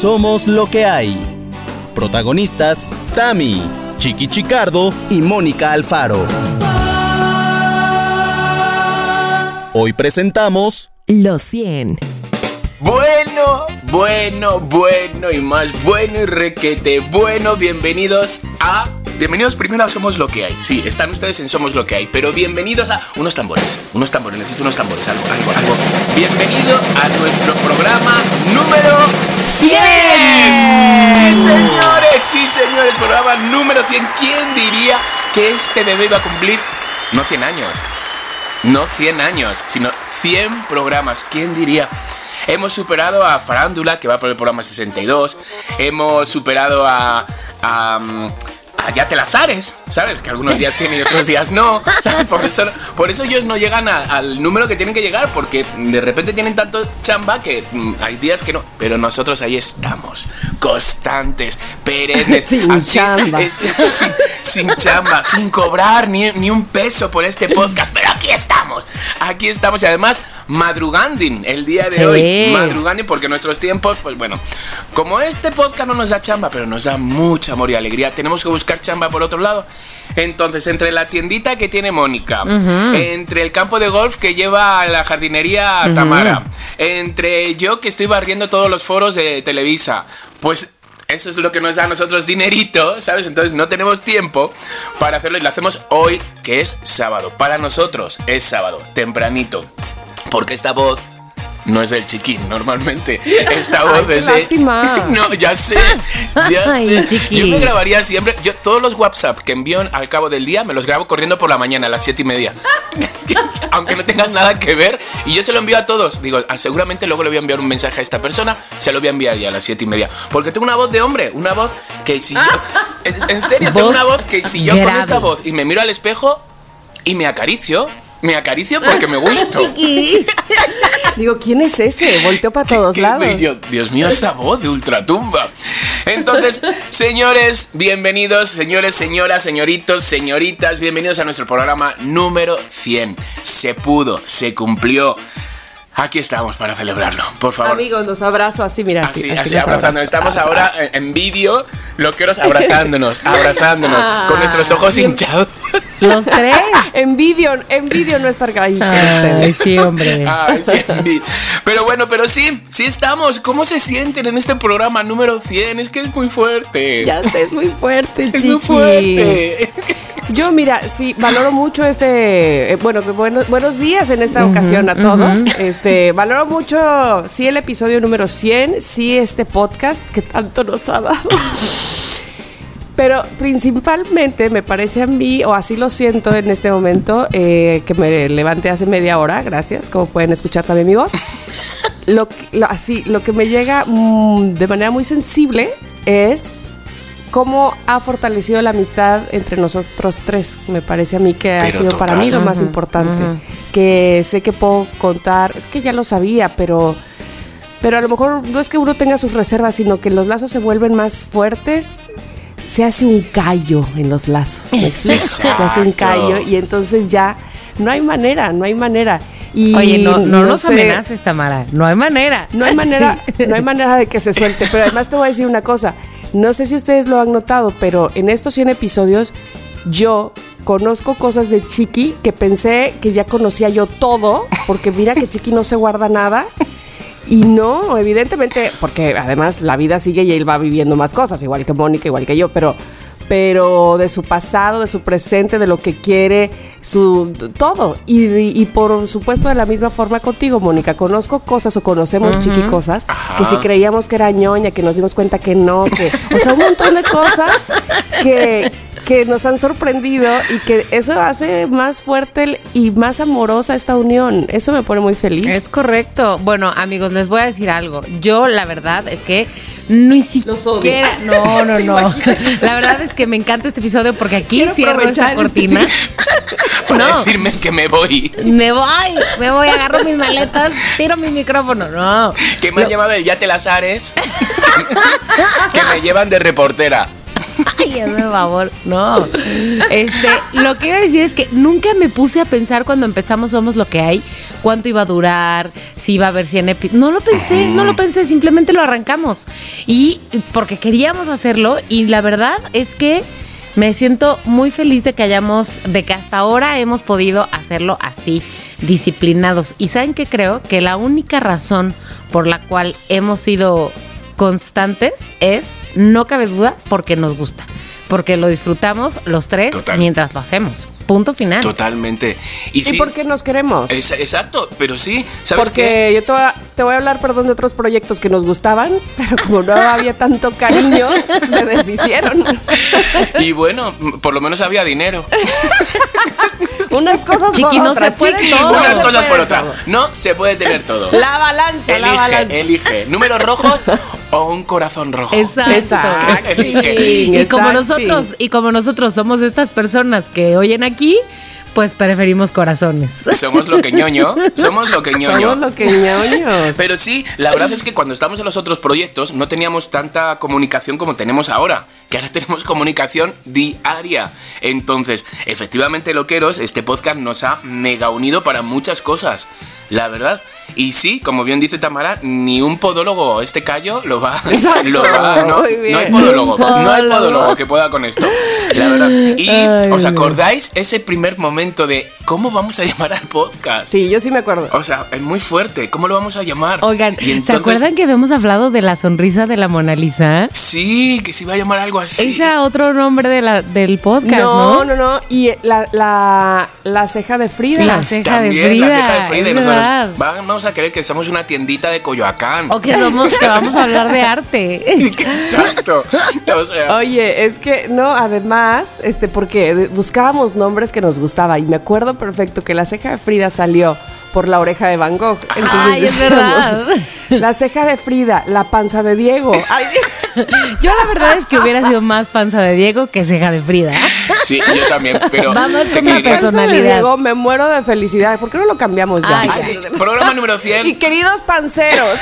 Somos lo que hay. Protagonistas, Tami, Chiqui Chicardo y Mónica Alfaro. Hoy presentamos Los 100. Bueno, bueno, bueno y más bueno y requete bueno. Bienvenidos a. Bienvenidos primero a Somos lo que hay. Sí, están ustedes en Somos lo que hay, pero bienvenidos a. Unos tambores, unos tambores, necesito unos tambores, algo, algo, algo. Bienvenido a nuestro programa número 100. Sí, señores, sí, señores, programa número 100. ¿Quién diría que este bebé iba a cumplir no 100 años? No 100 años, sino 100 programas. ¿Quién diría? Hemos superado a Farándula, que va por el programa 62. Hemos superado a. a Ya te las ares, ¿sabes? Que algunos días tienen y otros días no. ¿sabes? Por eso, por eso ellos no llegan a- al número que tienen que llegar, porque de repente tienen tanto chamba que mm, hay días que no. Pero nosotros ahí estamos, constantes, perennes. Sin chamba. es- sin, sin chamba, sin cobrar ni, ni un peso por este podcast. Pero aquí estamos, aquí estamos y además madruganding el día de Sí. hoy. Madruganding porque nuestros tiempos, pues bueno, como este podcast no nos da chamba, pero nos da mucho amor y alegría, tenemos que buscar chamba por otro lado. Entonces, entre la tiendita que tiene Mónica, entre el campo de golf que lleva a la jardinería Tamara, entre yo que estoy barriendo todos los foros de Televisa, pues eso es lo que nos da a nosotros dinerito, ¿sabes? Entonces no tenemos tiempo para hacerlo y lo hacemos hoy, que es sábado. Para nosotros es sábado, tempranito. Porque esta voz no es del chiquín, normalmente. Esta Ay, voz qué es de. No, ya sé. Ya Ay, sé. Yo me grabaría siempre. Yo todos los WhatsApp que envío al cabo del día me los grabo corriendo por la mañana a las siete y media. Aunque no tengan nada que ver. Y yo se lo envío a todos. Digo, ah, seguramente luego le voy a enviar un mensaje a esta persona. Se lo voy a enviar ya a las siete y media. Porque tengo una voz de hombre. Una voz que si yo. En serio, tengo una voz que si yo con grave. esta voz y me miro al espejo y me acaricio. Me acaricio porque me gusto. Digo, ¿quién es ese? Volteó para todos lados. Dios mío, esa voz de ultratumba. Entonces, señores, bienvenidos, señores, señoras, señoritos, señoritas, bienvenidos a nuestro programa número 100. Se pudo, se cumplió. Aquí estamos para celebrarlo, por favor. Amigos, los abrazo así, mira. Así, Así, así, abrazándonos. abrazo. Estamos ahora en- en vídeo, loqueros abrazándonos, abrazándonos, con nuestros ojos bien. hinchados. Los tres. Envidio, envidio no estar ahí Ay, sí, hombre. Ay, sí, Pero bueno, pero sí, sí estamos. ¿Cómo se sienten en este programa número 100? Es que es muy fuerte. Ya sé, es muy fuerte, es chiqui. muy fuerte. Yo, mira, sí, valoro mucho este. eh, bueno, buenos, buenos días en esta ocasión a todos. Este, valoro mucho, sí, el episodio número 100, sí, este podcast que tanto nos ha dado. Pero principalmente me parece a mí, o así lo siento en este momento, eh, que me levanté hace media hora, gracias, como pueden escuchar también mi voz. Lo- así, lo que me llega mm, de manera muy sensible es cómo ha fortalecido la amistad entre nosotros tres. Me parece a mí que ha sido para mí lo más importante. Que sé que puedo contar, es que ya lo sabía, pero, pero a lo mejor no es que uno tenga sus reservas, sino que los lazos se vuelven más fuertes. Se hace un callo en los lazos, ¿me explico? Se hace un callo y entonces ya no hay manera, no hay manera. Y Oye, no, no, nos sé, amenaces, Tamara. No hay manera. no hay manera, no hay manera de que se suelte. Pero además te voy a decir una cosa. No sé si ustedes lo han notado, pero en estos 100 episodios yo conozco cosas de Chiqui que pensé que ya conocía yo todo, porque mira que Chiqui no se guarda nada. Y no, evidentemente, porque además la vida sigue y él va viviendo más cosas, igual que Mónica, igual que yo, pero, pero de su pasado, de su presente, de lo que quiere, su todo. Y, y por supuesto de la misma forma contigo, Mónica. Conozco cosas o conocemos chiqui cosas Ajá. que si creíamos que era ñoña, que nos dimos cuenta que no, que. O sea, un montón de cosas que, que nos han sorprendido y que eso hace más fuerte y más amorosa esta unión. Eso me pone muy feliz. Es correcto. Bueno, amigos, les voy a decir algo. Yo, la verdad, es que ni siquiera. No, no, no. La verdad es que me encanta este episodio porque aquí Quiero cierro esta este- cortina. Para No. decirme que me voy. Me voy, me voy, agarro mis maletas, tiro mi micrófono. No. Que me han Lo- llamado el Ya te las ares. que me llevan de reportera. Ay, hazme favor. No. Este, lo que iba a decir es que nunca me puse a pensar cuando empezamos Somos lo que hay, cuánto iba a durar, si iba a haber 100 episodios. No lo pensé, no lo pensé, simplemente lo arrancamos. Y porque queríamos hacerlo y la verdad es que me siento muy feliz de que hayamos, de que hasta ahora hemos podido hacerlo así, disciplinados. Y saben que creo que la única razón por la cual hemos sido constantes es, no cabe duda, porque nos gusta. Porque lo disfrutamos los tres Total. mientras lo hacemos. Punto final. Totalmente. Y ¿Y sí. por qué nos queremos? es- exacto, pero sí, ¿sabes Porque qué? yo te voy, a, te voy a hablar, perdón, de otros proyectos que nos gustaban, pero como no había tanto cariño, se deshicieron. Y bueno, por lo menos había dinero. Unas cosas Chiqui, por no otras, se puede chiqui, todo. no Unas se cosas puede por otras. No se puede tener todo. La balanza, la balanza. Elige, elige. ¿Números rojos o un corazón rojo? Exacto. Exacto. Elige. Y como nosotros, y como nosotros somos estas personas que oyen aquí, pues preferimos corazones. Somos lo que ñoño. Somos lo que ñoño. Somos lo que ñoños. Pero sí, la verdad es que cuando estamos en los otros proyectos no teníamos tanta comunicación como tenemos ahora, que ahora tenemos comunicación diaria. Entonces, efectivamente, loqueros, este podcast nos ha mega unido para muchas cosas, la verdad. Y sí, como bien dice Tamara, ni un podólogo, este callo, lo va, lo va- no, hay podólogo, no hay podólogo. que pueda con esto, la verdad. Y Ay, os acordáis ese primer momento de cómo vamos a llamar al podcast. Sí, yo sí me acuerdo. O sea, es muy fuerte. ¿Cómo lo vamos a llamar? Oigan, Y ¿se entonces- acuerdan que habíamos hablado de la sonrisa de la Mona Lisa? Sí, que se iba a llamar algo así. Ese otro nombre de la, del podcast, no, ¿no? no, no. Y la, la, la ceja de Frida. La ceja de También Frida. la ceja de Frida. Nosotros verdad. vamos a creer que somos una tiendita de Coyoacán. O que somos, que vamos a hablar de arte. Exacto. O sea, Oye, es que no, además, este, porque de- buscábamos nombres que nos gustaba y me acuerdo perfecto que la ceja de Frida salió por la oreja de Van Gogh. Entonces Ay, es decíamos, verdad. La ceja de Frida, la panza de Diego. Ay, Yo la verdad es que hubiera sido más panza de Diego que ceja de Frida. Sí, yo también, pero Vamos que una personalidad. Diego, me muero de felicidad. ¿Por qué no lo cambiamos ya? Ay, Sí, Programa número 100. Y queridos panceros,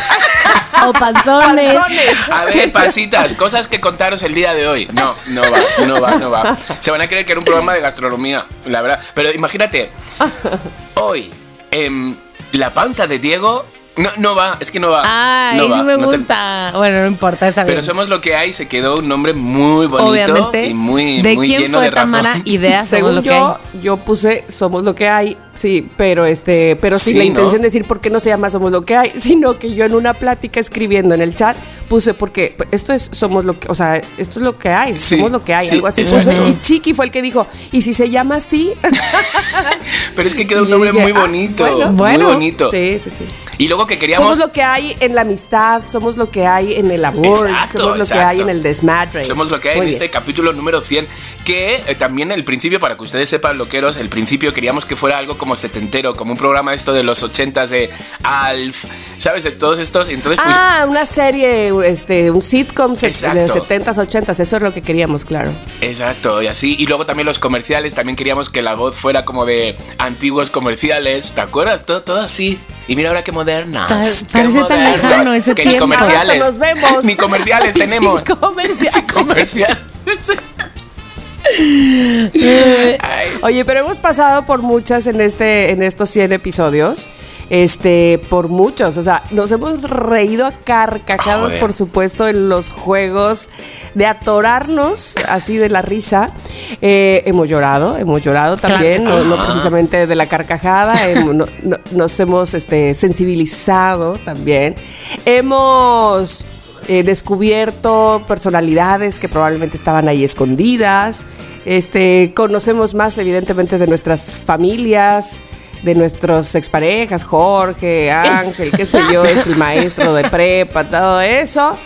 O panzones. panzones. A ver, pasitas, cosas que contaros el día de hoy. No, no va, no va, no va. Se van a creer que era un programa de gastronomía, la verdad. Pero imagínate, hoy, em, la panza de Diego, no, no va, es que no va. Ay, no, va, no me no te- gusta. Bueno, no importa, está bien. Pero somos lo que hay, se quedó un nombre muy bonito Obviamente. y muy, ¿De muy quién lleno fue de razón. Tamara? Según lo que yo, hay. yo puse somos lo que hay, sí, pero este, pero sin Sí, la ¿no? intención de decir por qué no se llama somos lo que hay, sino que yo en una plática escribiendo en el chat puse porque esto es somos lo que, o sea, esto es lo que hay, Sí, somos lo que hay, sí, algo así exacto. puse y Chiqui fue el que dijo, "Y si se llama así?" Pero es que quedó un nombre dije, muy "Ah, bonito, bueno". Bueno. muy bonito. Sí, sí, sí. Y luego que queríamos... Somos lo que hay en la amistad, somos lo que hay en el amor, Exacto, somos lo que exacto. hay en el desmadre. Somos lo que hay Muy en bien. este capítulo número 100, que eh, también el principio, para que ustedes sepan, loqueros, el principio queríamos que fuera algo como setentero, como un programa esto de los ochentas de Alf, ¿sabes? De todos estos, entonces pues... Ah, una serie, este, un sitcom se- de Exacto. 70s, 80s, eso es lo que queríamos, claro. Exacto, y así. Y luego también los comerciales, también queríamos que la voz fuera como de antiguos comerciales, ¿te acuerdas? Todo, todo así. Y mira ahora qué modernas. Parece qué tan modernas. lejano ese que ni comerciales. Nos vemos. Ni comerciales Sin tenemos. comerciales. Sin comerciales. Oye, pero hemos pasado por muchas en este, en estos 100 episodios. Este, por muchos. O sea, nos hemos reído a carcajadas, Joder. por supuesto, en los juegos de atorarnos así de la risa. Eh, hemos llorado, hemos llorado también, Claro. no, no precisamente de la carcajada. hemos- no- no- nos hemos este, sensibilizado también. Hemos eh, descubierto personalidades que probablemente estaban ahí escondidas. Este, conocemos más, evidentemente, de nuestras familias, de nuestros exparejas, Jorge, Ángel, qué sé yo, es el maestro de prepa, todo eso.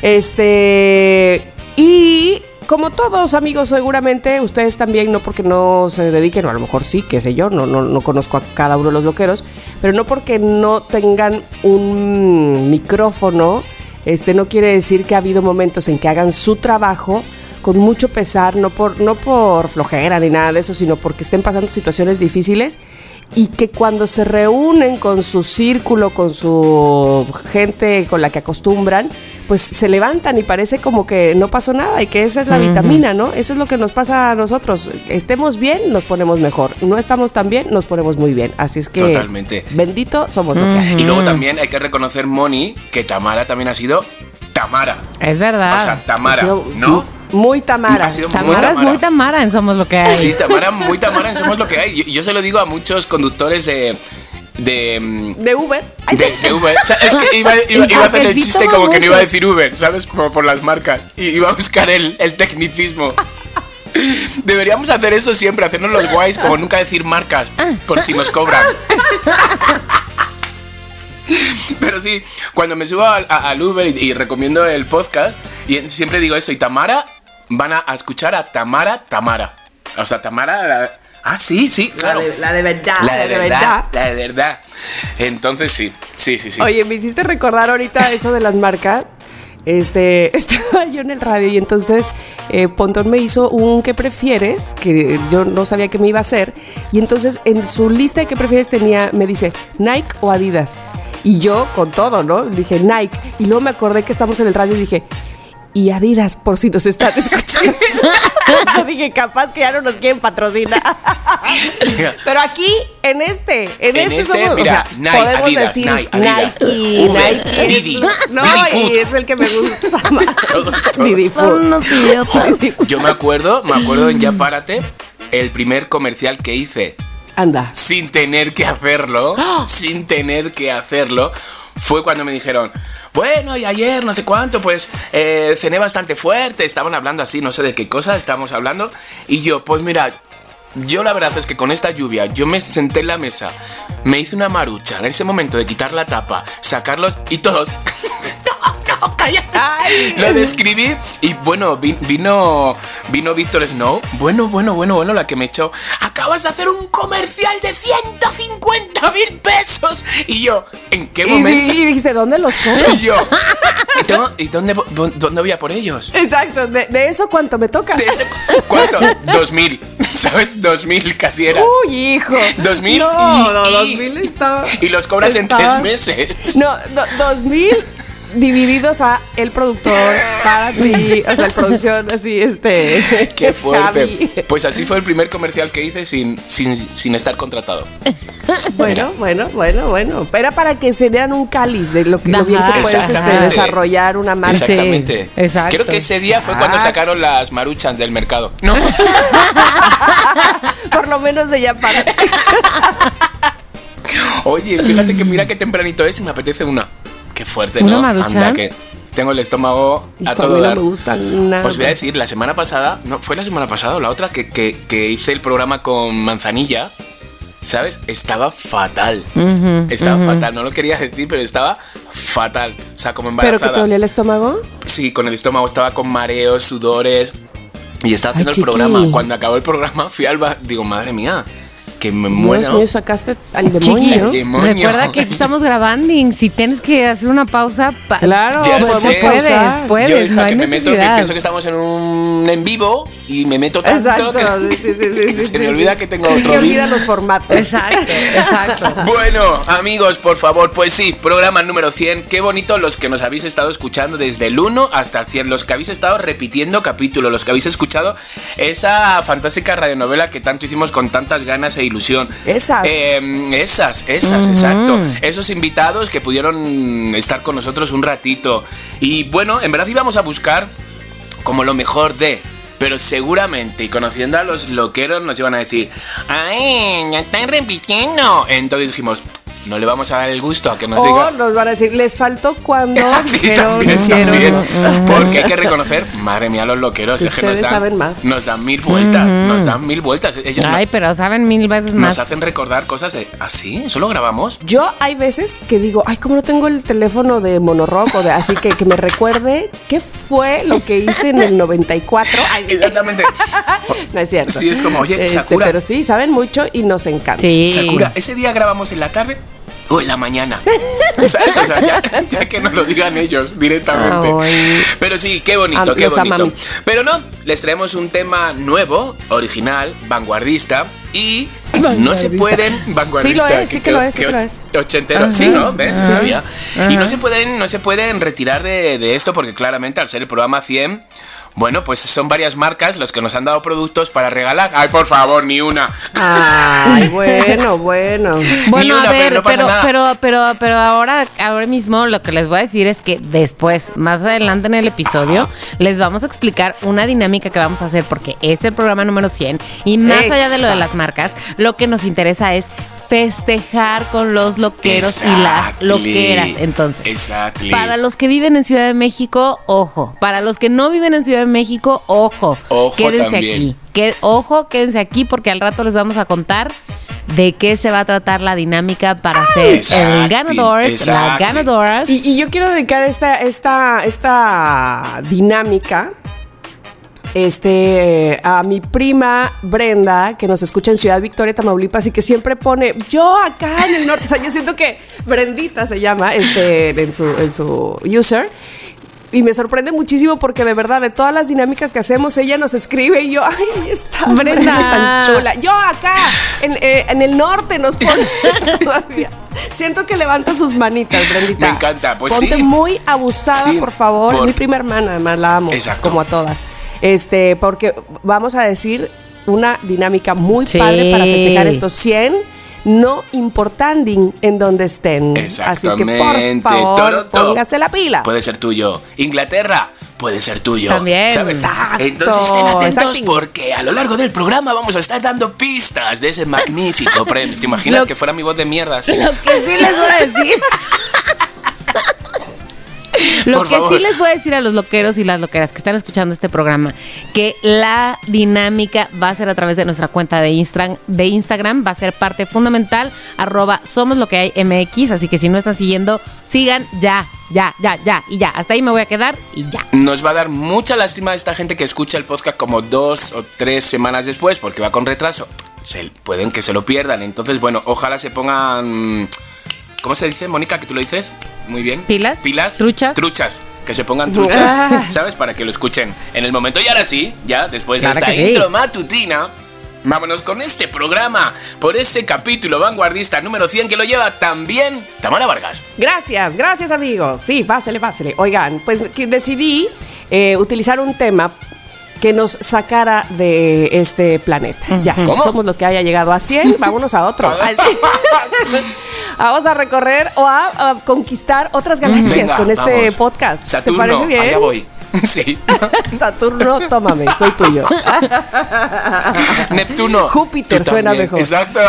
Este, y como todos amigos, seguramente ustedes también, no porque no se dediquen, o a lo mejor sí, qué sé yo, no, no, no conozco a cada uno de los loqueros, pero no porque no tengan un micrófono, este no quiere decir que ha habido momentos en que hagan su trabajo con mucho pesar, no por, no por flojera ni nada de eso, sino porque estén pasando situaciones difíciles y que cuando se reúnen con su círculo, con su gente con la que acostumbran, pues se levantan y parece como que no pasó nada y que esa es la vitamina, ¿no? Eso es lo que nos pasa a nosotros. Estemos bien, nos ponemos mejor. No estamos tan bien, nos ponemos muy bien. Así es que Totalmente. bendito somos lo que hay. Y luego también hay que reconocer, Moni, que Tamara también ha sido Tamara. Es verdad. O sea, Tamara, sido ¿no? Muy Tamara. Ha sido muy Tamara es muy Tamara en Somos lo que hay. Sí, Tamara, muy Tamara, en somos lo que hay. Yo, yo se lo digo a muchos conductores de. de. De Uber. De, de Uber. O sea, es que iba, iba- El iba a hacer el chiste como que no iba a decir Uber, ¿sabes? Como por las marcas. Y iba a buscar el, el tecnicismo. Deberíamos hacer eso siempre, hacernos los guays, como nunca decir marcas, por si nos cobran. Pero sí, cuando me subo al Uber y, y recomiendo el podcast, y siempre digo eso, y Tamara, van a, escuchar a Tamara, Tamara. O sea, Tamara... la- ah, sí, sí, La claro. de, la de verdad. La de verdad, la de verdad. Entonces sí, sí, sí, sí. Oye, me hiciste recordar ahorita eso de las marcas. Este, estaba yo en el radio y entonces eh, Pontón me hizo un ¿qué prefieres? Que yo no sabía que me iba a hacer. Y entonces en su lista de ¿qué prefieres? tenía, me dice, Nike o Adidas. Y yo con todo, ¿no? Dije Nike. Y luego me acordé que estamos en el radio y dije, y Adidas, por si nos están escuchando. yo dije, capaz que ya no nos quieren patrocinar. Pero aquí, en este, en, En este, este, somos, mira, o sea, Nike, podemos Adidas, decir Nike, Adidas, Nike, Uber, Nike. Didi, no, Didi y es el que me gusta más. Didi Son unos idiotas. Yo me acuerdo, me acuerdo en Ya Párate, el primer comercial que hice Anda. sin tener que hacerlo, sin tener que hacerlo, fue cuando me dijeron, bueno, y ayer no sé cuánto, pues eh, cené bastante fuerte, estaban hablando así, no sé de qué cosa estábamos hablando, y yo, pues mira, yo la verdad es que con esta lluvia, yo me senté en la mesa, me hice una marucha en ese momento de quitar la tapa, sacarlos y todos... no, cállate. Ay. Lo describí y bueno, vi- vino vino Víctor Snow. Bueno, bueno, bueno, bueno, la que me echó. Acabas de hacer un comercial de 150 mil pesos. Y yo, ¿en qué momento? y dijiste, ¿dónde los cobro? Y yo, ¿y, tengo- ¿y dónde, dónde voy a por ellos? Exacto, de, de eso cuánto me toca. ¿De ese- ¿Cuánto? Dos mil. ¿Sabes? Dos mil casi era. Uy, hijo. Dos mil No, y- no, dos mil está. Y los cobras en tres meses. No, do- dos mil divididos a el productor, para ti, o sea, la producción así, este. Qué fuerte. Javi. Pues así fue el primer comercial que hice sin, sin, sin estar contratado. Bueno, bueno, bueno, bueno. Era para que se dieran un cáliz de lo, que, lo bien que puedes este, desarrollar una marca. Sí, Exactamente. exacto. Creo que ese día fue cuando sacaron las maruchas del mercado. No. Por lo menos de ya para. Oye, fíjate que mira qué tempranito es y me apetece una. Qué fuerte, ¿Una ¿no? Anda, que tengo el estómago a Hijo, a todo mí no dar. me gustan nada. Os voy a decir, la semana pasada, no, fue la semana pasada o la otra, que, que- que hice el programa con Manzanilla, ¿sabes? Estaba fatal. estaba fatal, no lo quería decir, pero estaba fatal. O sea, como ¿Pero embarazada. que te dolía el estómago? Sí, con el estómago estaba con mareos, sudores. Y estaba haciendo Ay, el chiqui. programa. Cuando acabó el programa, fui al ba- Digo, madre mía, que me muero. Dios mío, sacaste al demonio. Recuerda que estamos grabando y si tienes que hacer una pausa, pa- Claro, Ya podemos sé. puedes, pausar. puedes, Yo, hija, no hay que me meto, que pienso que estamos en un en vivo y me meto tanto Exacto, que sí, sí, sí, sí, se sí, me sí. olvida que tengo Se otro te vídeo. olvidan los formatos. Exacto, exacto. Bueno, amigos, por favor, pues sí, programa número 100. Qué bonito los que nos habéis estado escuchando desde el 1 hasta el 100. Los que habéis estado repitiendo capítulos, los que habéis escuchado esa fantástica radionovela que tanto hicimos con tantas ganas e ilusión. Esas. Eh, esas, esas, exacto. Esos invitados que pudieron estar con nosotros un ratito. Y bueno, en verdad íbamos a buscar como lo mejor de. Pero seguramente, y conociendo a los loqueros, nos iban a decir, ¡ay, ya están repitiendo! Entonces dijimos, no le vamos a dar el gusto a que nos O diga. nos van a decir, les faltó cuando Sí, dijeron, también, hicieron. también. Porque hay que reconocer, madre mía, los loqueros, es que nos dan, saben más. nos dan mil vueltas, nos dan mil vueltas. Ellos no- Ay, pero saben mil veces nos más. hacen recordar cosas de, ¿así? ¿Solo grabamos? Yo hay veces que digo, ay, como no tengo el teléfono de Monorock o de así que, que me recuerde qué fue lo que hice en el 94. Ay. Exactamente. no es cierto. Sí, es como, oye, Este, Sakura. Pero sí, saben mucho y nos encanta. Sí. Sakura, ese día grabamos en la tarde o en la mañana. ¿Sabes? O sea, ya, ya que nos lo digan ellos directamente. Ay. Pero sí, qué bonito, Am- qué bonito. Pero no, les traemos un tema nuevo, original, vanguardista y no se pueden vanguardistas. Sí lo es, sí que lo es, sí que lo es. Ochentero, sí, ¿no? ¿Ves? Sí sabía. Y no se pueden, no se pueden retirar de, de esto porque claramente al ser el programa 100 bueno, pues son varias marcas los que nos han dado productos para regalar. Ay, por favor, ni una. Ay, bueno, bueno. Bueno, a ver, pero, pero, pero, pero, ahora, ahora mismo lo que les voy a decir es que después, más adelante en el episodio, les vamos a explicar una dinámica que vamos a hacer porque es el programa número 100 y más allá de lo de las marcas, lo que nos interesa es festejar con los loqueros y las loqueras. Entonces, para los que viven en Ciudad de México, ojo. Para los que no viven en Ciudad de México, ojo. Ojo quédense aquí. Que, ojo, quédense aquí porque al rato les vamos a contar de qué se va a tratar la dinámica para ser el ganador, la ganadora. Y, y, yo quiero dedicar esta, esta, esta dinámica este, a mi prima Brenda, que nos escucha en Ciudad Victoria, Tamaulipas, y que siempre pone, yo acá en el norte, o sea, yo siento que Brendita se llama este, en, su, en su user, y me sorprende muchísimo porque de verdad, de todas las dinámicas que hacemos, ella nos escribe y yo, ay, ahí está, Brenda, tan chula. Yo acá, en, eh, el norte, nos pone todavía. Siento que levanta sus manitas, Brendita. Me encanta, pues Ponte muy abusada, por favor. Es mi prima hermana, además la amo, como a todas. Este, porque vamos a decir una dinámica muy padre para festejar estos 100 no importando en donde estén. Así es que por favor, póngase la pila. Puede ser tuyo. Inglaterra puede ser tuyo. También. ¿Sabes? Entonces estén atentos porque a lo largo del programa vamos a estar dando pistas de ese magnífico premio. ¿Te imaginas que fuera mi voz de mierda? Lo que sí les voy a decir. Lo que sí les voy a decir a los loqueros y las loqueras que están escuchando este programa, que la dinámica va a ser a través de nuestra cuenta de Instagram, de Instagram va a ser parte fundamental, arroba somos lo que hay MX, así que si no están siguiendo, sigan ya, ya, ya, ya, y ya, hasta ahí me voy a quedar y ya. Nos va a dar mucha lástima a esta gente que escucha el podcast como dos o tres semanas después, porque va con retraso. Se, pueden que se lo pierdan, entonces bueno, ojalá se pongan ¿Cómo se dice, Mónica, que tú lo dices? Muy bien. Pilas. Pilas. Truchas. Truchas. Que se pongan truchas. ¿sabes? Para que lo escuchen en el momento. Y ahora sí, ya después de esta intro matutina, vámonos con este programa, por este capítulo vanguardista número 100 que lo lleva también Tamara Vargas. Gracias, gracias amigos. Sí, pásele, pásele. Oigan, pues decidí eh, utilizar un tema que nos sacara de este planeta. Ya, somos lo que haya llegado a 100, vámonos a otro. Vamos a recorrer o a, conquistar otras galaxias con este podcast. Saturno, ¿Te parece bien? Allá voy. Sí. Saturno, tómame, soy tuyo. Neptuno. Júpiter suena mejor. Exacto.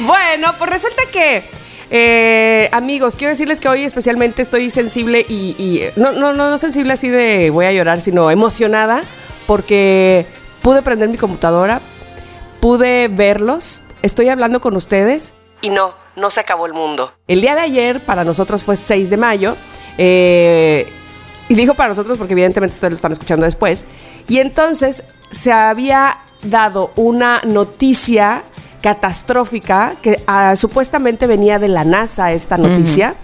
bueno, pues resulta que eh, amigos, quiero decirles que hoy especialmente estoy sensible y, no, no, no, no sensible así de voy a llorar, sino emocionada porque pude prender mi computadora, pude verlos, estoy hablando con ustedes y no, no se acabó el mundo. El día de ayer para nosotros fue 6 de mayo. Eh, y digo para nosotros porque evidentemente ustedes lo están escuchando después. Y entonces se había dado una noticia catastrófica que ah, supuestamente venía de la NASA esta noticia.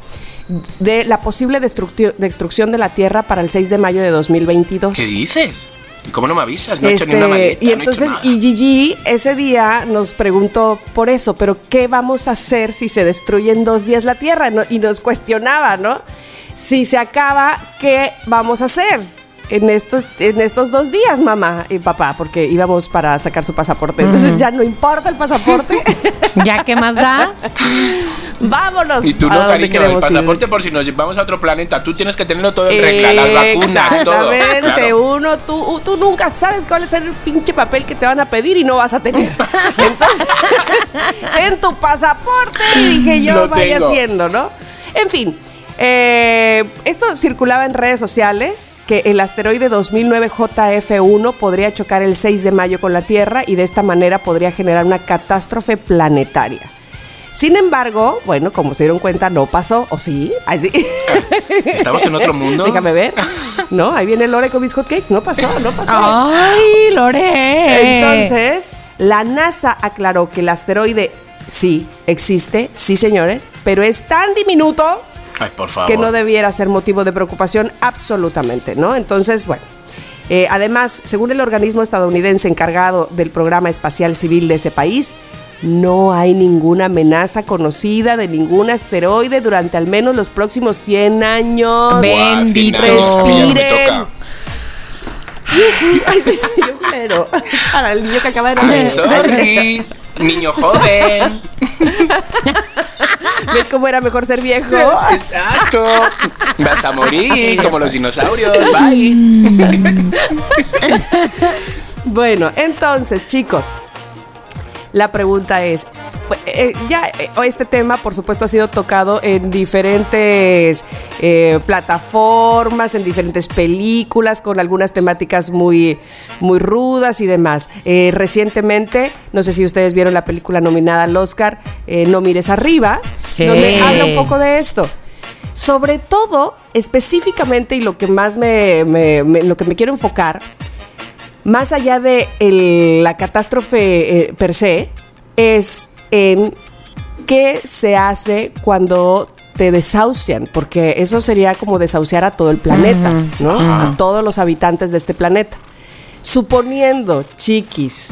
De la posible destrucción de la Tierra para el 6 de mayo de 2022. ¿Qué dices? ¿Y cómo no me avisas? No he hecho ni una este, maleta, Y entonces, y Gigi ese día nos preguntó por eso, pero ¿qué vamos a hacer si se destruye en dos días la Tierra? Y nos cuestionaba, ¿no? Si se acaba, ¿qué vamos a hacer? En estos, en estos dos días, mamá y papá, porque íbamos para sacar su pasaporte. Entonces ya no importa el pasaporte. ¿Ya qué más da? Vámonos. Y tú no, cariño, el pasaporte por si nos vamos a otro planeta. Tú tienes que tenerlo todo en regla, las vacunas, todo. Exactamente. Uno, tú, tú nunca sabes cuál es el pinche papel que te van a pedir y no vas a tener. Entonces, en tu pasaporte, dije yo, vaya haciendo, ¿no? En fin, eh, esto circulaba en redes sociales que el asteroide 2009 JF1 podría chocar el 6 de mayo con la Tierra y de esta manera podría generar una catástrofe planetaria. Sin embargo, bueno, como se dieron cuenta, no pasó, ¿o sí? Así. ¿Estamos en otro mundo? Déjame ver. No, ahí viene Lore con mis hotcakes. No pasó, no pasó. ¡Ay, Lore! Entonces, la NASA aclaró que el asteroide sí existe, sí, señores, pero es tan diminuto por favor. que no debiera ser motivo de preocupación absolutamente, ¿no? Entonces, bueno. Eh, además, según el organismo estadounidense encargado del programa espacial civil de ese país, no hay ninguna amenaza conocida de ningún asteroide durante al menos los próximos 100 años. Bendito. Respiren. Ay, sí, yo pero para el niño que acaba de nacer. sorry, niño joven. ¿Ves cómo era mejor ser viejo? Exacto. Vas a morir como los dinosaurios. Bye. Bueno, entonces, chicos, la pregunta es, eh, ya eh, este tema, por supuesto, ha sido tocado en diferentes eh, plataformas, en diferentes películas, con algunas temáticas muy, muy rudas y demás. Eh, recientemente, no sé si ustedes vieron la película nominada al Oscar, No mires arriba, Sí. donde habla un poco de esto. Sobre todo, específicamente, y lo que más me, me- me- lo que me quiero enfocar, más allá de el- la catástrofe eh, per se, es en qué se hace cuando te desahucian, porque eso sería como desahuciar a todo el planeta, ¿no? A todos los habitantes de este planeta. Suponiendo, chiquis,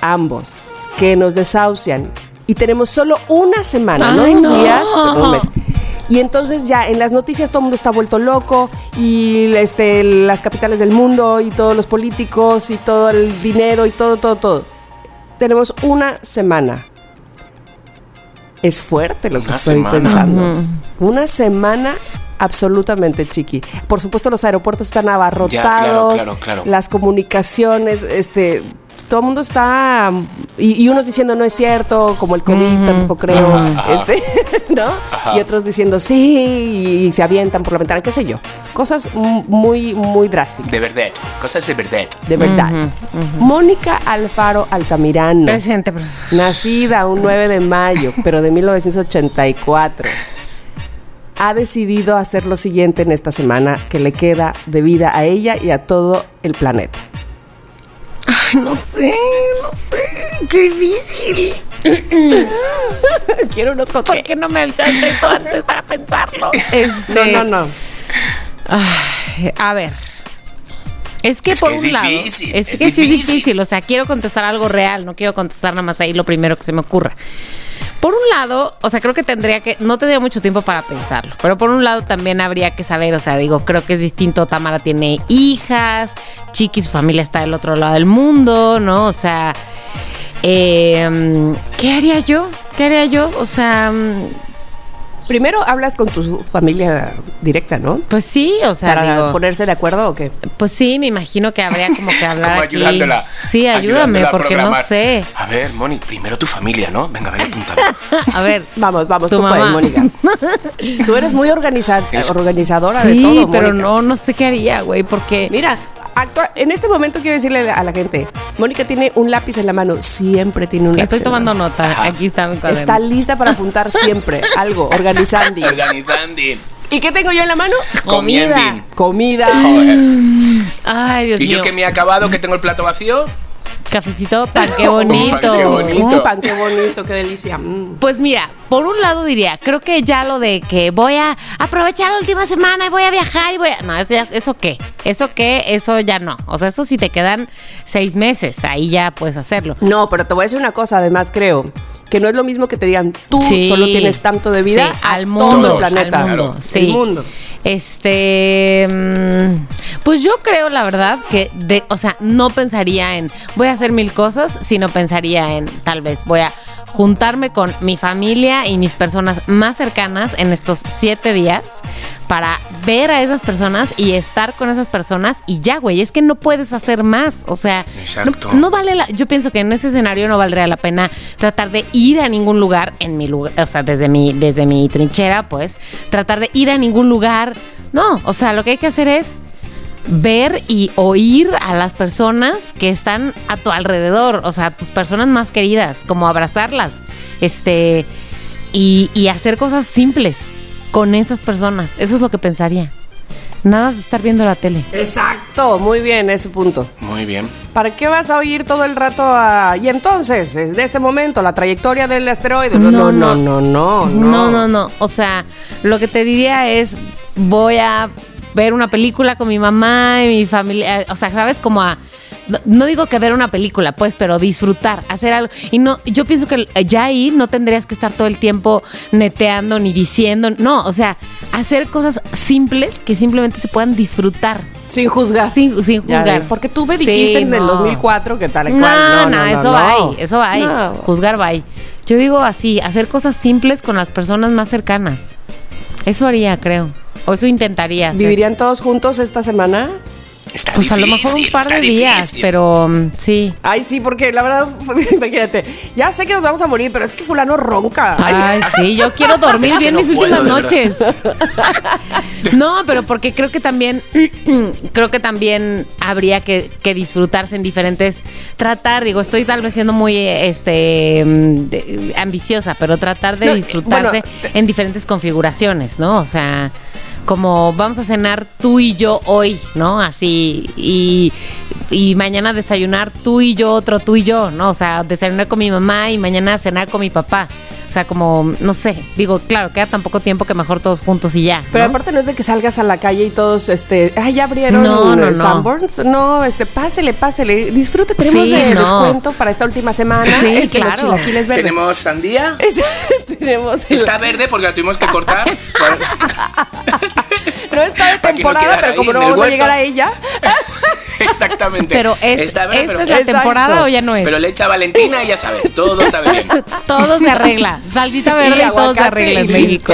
ambos, que nos desahucian y tenemos solo una semana, no dos no. días, pero un mes. Y entonces ya en las noticias todo el mundo está vuelto loco y este, las capitales del mundo y todos los políticos y todo el dinero y todo, todo, todo. Tenemos una semana. Es fuerte lo que Una estoy semana. pensando. Una semana absolutamente chiqui. Por supuesto los aeropuertos están abarrotados, claro, claro. las comunicaciones, este, todo el mundo está y, y unos diciendo no es cierto, como el COVID tampoco creo, Ajá, ajá. este, ¿no? Ajá. Y otros diciendo sí y se avientan por la ventana, qué sé yo. Cosas muy muy drásticas. De verdad. Cosas de verdad. De verdad. Mónica Alfaro Altamirano. Presente, profesor. Nacida un 9 de mayo, pero de 1984, ha decidido hacer lo siguiente en esta semana que le queda de vida a ella y a todo el planeta. No sé, no sé. Qué difícil. Quiero unos ¿Por hotcakes. qué no me tú antes para pensarlo? Este, No, no, no. Ay, a ver. Es que Es por que es un lado, difícil, es, es que sí es difícil, o sea, quiero contestar algo real, no quiero contestar nada más ahí lo primero que se me ocurra. Por un lado, o sea, creo que tendría que, no tendría mucho tiempo para pensarlo, pero por un lado también habría que saber, o sea, digo, creo que es distinto, Tamara tiene hijas, Chiqui, su familia está del otro lado del mundo, ¿no? O sea, eh, ¿qué haría yo? ¿Qué haría yo? O sea, Primero hablas con tu familia directa, ¿no? pues sí, o sea, Para digo, ponerse de acuerdo o qué. Pues sí, me imagino que habría como que hablar Como aquí. ayudándola. Sí, ayúdame, ayudándola porque no sé. A ver, Moni, primero tu familia, ¿no? Venga, ven apuntando. A ver. Vamos, vamos, Tu tú puedes, mamá. Mónica. Tú eres muy organiza- Es- organizadora de Sí, todo, pero Mónica. no, no sé qué haría, güey, porque. Mira, actua- en este momento quiero decirle a la gente, Mónica tiene un lápiz en la mano, siempre tiene un lápiz. Estoy en la tomando mano. nota. Ajá. Aquí está mi cuaderno. Está lista para apuntar siempre algo, organizando. Organizando. ¿Y qué tengo yo en la mano? Comida. Comida. Joder. Ay, Dios Y mío. yo que me he acabado, que tengo el plato vacío. Cafecito, pan, qué bonito. pan, qué bonito. Un pan, qué bonito, qué delicia. Mm. Pues mira, por un lado diría, creo que ya lo de que voy a aprovechar la última semana y voy a viajar y voy a... No, eso, ya- ¿eso qué? ¿Eso qué? Eso ya no. O sea, eso si te quedan seis meses, ahí ya puedes hacerlo. No, pero te voy a decir una cosa, además creo que no es lo mismo que te digan tú Sí. solo tienes tanto de vida Sí, al todo mundo, el planeta. al mundo, Claro. sí. El mundo. Este, mm, pues yo creo la verdad que de, o sea, no pensaría en voy a hacer mil cosas, sino pensaría en tal vez voy a juntarme con mi familia y mis personas más cercanas en estos siete días para ver a esas personas y estar con esas personas y ya, güey, es que no puedes hacer más, o sea, no, no vale la, yo pienso que en ese escenario no valdría la pena tratar de ir a ningún lugar en mi lugar, o sea, desde mi, desde mi trinchera, pues, tratar de ir a ningún lugar. No, o sea, lo que hay que hacer es ver y oír a las personas que están a tu alrededor, o sea, tus personas más queridas, como abrazarlas, este, y, y hacer cosas simples con esas personas. Eso es lo que pensaría. Nada de estar viendo la tele. Exacto, muy bien ese punto. Muy bien. ¿Para qué vas a oír todo el rato a... Y entonces, de este momento, la trayectoria del asteroide? No, no, no, no, no. No, no, no. O sea, lo que te diría es, voy a ver una película con mi mamá y mi familia, o sea, sabes como a no- no digo que ver una película, pues, pero disfrutar, hacer algo. Y no, yo pienso que ya ahí no tendrías que estar todo el tiempo neteando ni diciendo, no, o sea, hacer cosas simples que simplemente se puedan disfrutar. Sin juzgar. Sin, juzgar. ves, Porque tú me Sí, dijiste en el no. 2004 que tal y No, cual. no, eso va ahí, eso va ahí. No. Juzgar va ahí. Yo digo así, hacer cosas simples con las personas más cercanas. Eso haría, creo. O eso intentaría hacer. ¿Vivirían todos juntos esta semana? Está Pues a lo mejor un par de días, difícil. pero mm, sí. Ay, sí, porque la verdad, imagínate, ya sé que nos vamos a morir, pero es que fulano ronca. Ay, sí, yo quiero dormir Es bien no mis puedo, últimas noches. No, pero porque creo que también, creo que también habría que, que disfrutarse en diferentes, tratar, digo, estoy tal vez siendo muy este mm, de- ambiciosa, pero tratar de No, eh, disfrutarse bueno, en diferentes configuraciones, ¿no? O sea, como vamos a cenar tú y yo hoy, ¿no? Así, y, y mañana desayunar tú y yo, otro tú y yo, ¿no? O sea, desayunar con mi mamá y mañana cenar con mi papá. O sea, como, no sé, digo, claro, queda tan poco tiempo que mejor todos juntos y ya. Pero ¿no? aparte no es de que salgas a la calle y todos, este, ay, ya abrieron No, no, no. Sanborns. No, este, pásele, pásele. Disfrute, tenemos Sí, de no. descuento para esta última semana. Sí, este, los claro. chilaquiles verdes. Tenemos sandía. tenemos el- Está verde porque la tuvimos que cortar. no está de temporada, pero como no vamos a llegar a ella. Exactamente. Pero es, Está ¿esta pero, es la Exacto. temporada o ya no es? pero le echa Valentina y ya sabe, todo sabe bien. todo se arregla. Salsita verde y, todo se arregla en México.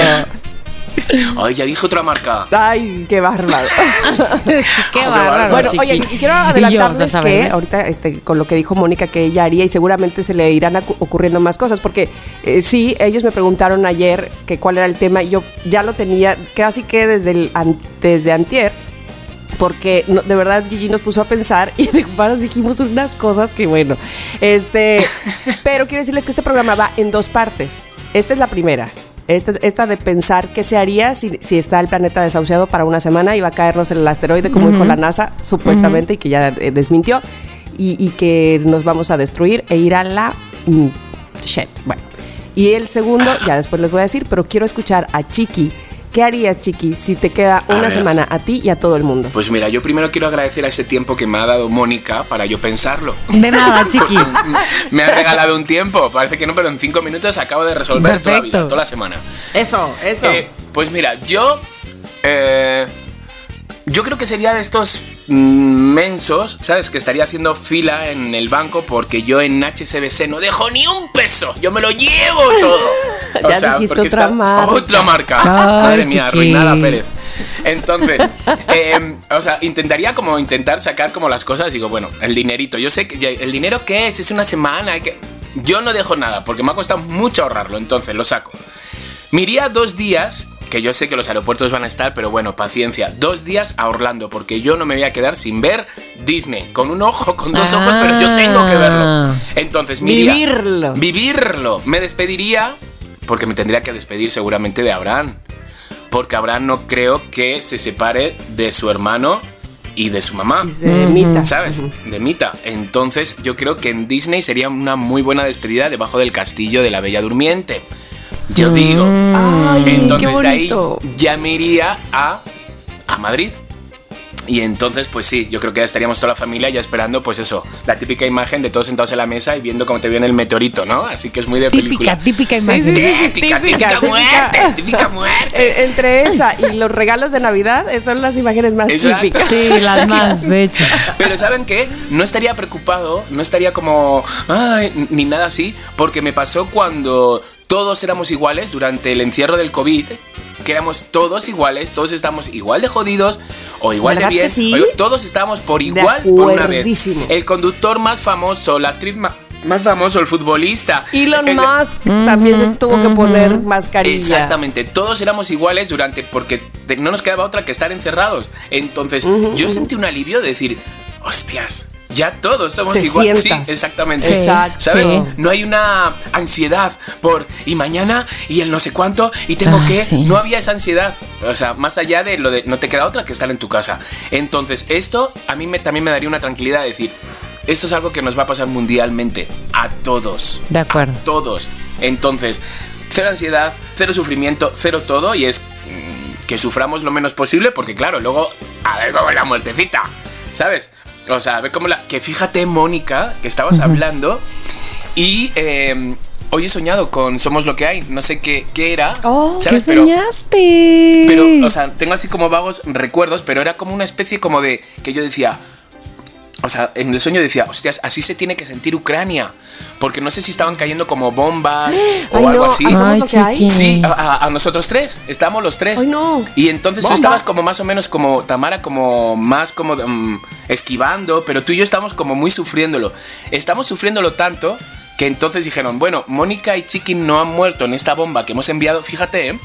Ay, ya dije otra marca. Ay, qué bárbaro. Qué Joder, bárbaro. Bueno, chiqui. oye, y quiero adelantarles que ahorita este, con lo que dijo Mónica que ella haría y seguramente se le irán ocurriendo más cosas, porque eh, sí, ellos me preguntaron ayer que cuál era el tema y yo ya lo tenía casi que desde, el, an- desde antier, porque no- de verdad Gigi nos puso a pensar y de paros dijimos unas cosas que bueno, este, pero quiero decirles que este programa va en dos partes. Esta es la primera. Esta, esta de pensar qué se haría si, si está el planeta desahuciado para una semana y va a caernos el asteroide, como dijo la NASA, supuestamente, y que ya eh, desmintió, y, y que nos vamos a destruir e ir a la mm, shit. Bueno, y el segundo, ya después les voy a decir, pero quiero escuchar a Chiqui. ¿Qué harías, Chiqui, si te queda una semana a ti y a todo el mundo? Pues mira, yo primero quiero agradecer a ese tiempo que me ha dado Mónica para yo pensarlo. De nada, chiqui. me ha regalado un tiempo, parece que no, pero en cinco minutos acabo de resolver toda la vida, toda la semana. Eso, eso. Eh, pues mira, yo. eh, yo creo que sería de estos mensos, ¿sabes? Que estaría haciendo fila en el banco porque yo en HSBC no dejo ni un peso. Yo me lo llevo todo. Ya dijiste porque otra marca. Otra marca. Ay, Madre mía, chiqui. arruinada Pérez. Entonces, eh, o sea, intentaría como intentar sacar como las cosas. Digo, bueno, el dinerito. Yo sé que el dinero qué es, es una semana. hay que... Yo no dejo nada porque me ha costado mucho ahorrarlo. Entonces lo saco. Me iría dos días, que yo sé que los aeropuertos van a estar, pero bueno, paciencia. Dos días a Orlando, porque yo no me voy a quedar sin ver Disney. Con un ojo, con dos ojos, pero yo tengo que verlo. Ah. Entonces, iría- Vivirlo. Vivirlo. Me despediría, porque me tendría que despedir seguramente de Abraham. Porque Abraham no creo que se separe de su hermano y de su mamá. Dice Mita. ¿Sabes? De Mita. Entonces yo creo que en Disney sería una muy buena despedida debajo del castillo de la Bella Durmiente. Yo digo. Ay, qué Entonces de ahí ya me iría a, a Madrid. Y entonces, pues sí, yo creo que ya estaríamos toda la familia ya esperando, pues eso, la típica imagen de todos sentados en la mesa y viendo cómo te viene el meteorito, ¿no? Así que es muy de Típica, película. típica imagen. sí, sí, sí, Típica, típica muerte, típica muerte. Eh, entre esa y los regalos de Navidad son las imágenes más Exacto. típicas. Sí, las más, de hecho. Pero ¿saben qué? No estaría preocupado, no estaría como, ay, ni nada así, porque me pasó cuando todos éramos iguales durante el encierro del COVID, que éramos todos iguales, todos estamos igual de jodidos o igual de ¿Verdad bien, sí? o- todos estábamos por igual por una vez. El conductor más famoso, la actriz ma- más famoso, el futbolista. Elon el- Musk también se tuvo que poner mascarilla. Exactamente, todos éramos iguales durante porque no nos quedaba otra que estar encerrados. Entonces, yo sentí un alivio de decir, hostias, ya todos somos Te iguales. sientas. Sí, exactamente. Sí. Exacto. ¿Sabes? Sí. No hay una ansiedad por y mañana y el no sé cuánto y tengo Ah, que. sí. No había esa ansiedad. O sea, más allá de lo de no te queda otra que estar en tu casa. Entonces, esto a mí me, también me daría una tranquilidad de decir, esto es algo que nos va a pasar mundialmente a todos De acuerdo. todos. Entonces, cero ansiedad, cero sufrimiento, cero todo y es mm, que suframos lo menos posible, porque claro, luego, a ver cómo es la muertecita, ¿sabes? O sea, a ver cómo la... Que fíjate, Mónica, que estabas hablando y... eh, Hoy he soñado con Somos lo que hay, no sé qué, qué era. Oh, ¿Qué ¿sabes? Pero- soñaste? pero, o sea, tengo así como vagos recuerdos, pero era como una especie como de que yo decía, o sea, en el sueño decía, hostias, así se tiene que sentir Ucrania, porque no sé si estaban cayendo como bombas o Ay, algo no, así. ¿a Somos Ay. Sí, a, nosotros tres, estábamos los tres. Ay, no. Y entonces tú estabas como más o menos como Tamara, como más como mm, esquivando, pero tú y yo estamos como muy sufriéndolo. Estamos sufriéndolo tanto que entonces dijeron, bueno, Mónica y Chiqui no han muerto en esta bomba que hemos enviado, fíjate, ¿eh?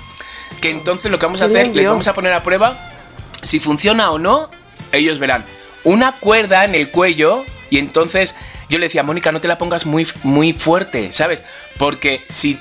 que entonces lo que vamos a ¿Quién la hacer, les vamos a poner a prueba si funciona o no, ellos verán. Una cuerda en el cuello y entonces yo le decía, Mónica, no te la pongas muy, muy fuerte, ¿sabes? Porque si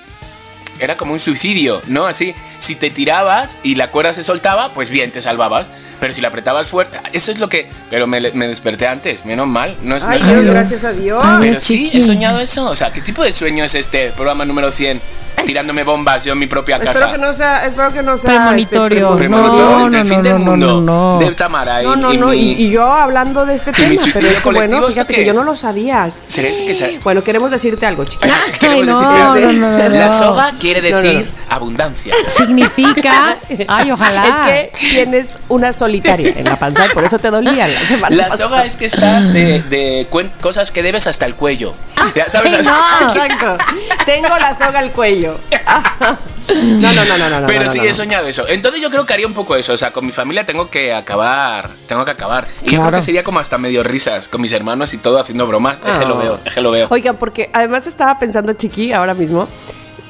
era como un suicidio, ¿no? Así, si te tirabas y la cuerda se soltaba, pues bien, te salvabas. Pero si la apretabas fuerte, eso es lo que... Pero me, me desperté antes, menos mal. No es, no Ay, he Dios, sabido- gracias a Dios. Ay, Pero sí, he soñado eso. O sea, ¿qué tipo de sueño es este? Programa número 100. Tirándome bombas yo en mi propia casa. Espero que no sea, espero que no sea Premonitorio. este, Premonitorio No, entre no, el fin no, del no, no, mundo no. de Tamara y, No, no, y no, mi- y, y yo hablando de este tema, pero es que bueno, ¿esto fíjate que yo es? no lo sabía. ¿Será ese que se- Bueno, queremos decirte algo, chiquita. Queremos no, decir que- no, no, no, La no. soga quiere No, no, decir abundancia. Significa. Ay, ojalá. Es que tienes una solitaria en la panza y por eso te dolía la semana La pasada. soga es que estás de, de cosas que debes hasta el cuello. Ya, ¿Sabes? ¿Sabes? no. Exacto. Tengo la soga al cuello. No, no, no, no, no. no, Pero no, sí no, he no. soñado eso. Entonces yo creo que haría un poco eso. O sea, con mi familia tengo que acabar. Tengo que acabar. Y yo creo Claro. que sería como hasta medio risas con mis hermanos y todo haciendo bromas. Es que lo Ah. veo, es que lo veo. Oigan, porque además estaba pensando, Chiqui, ahora mismo,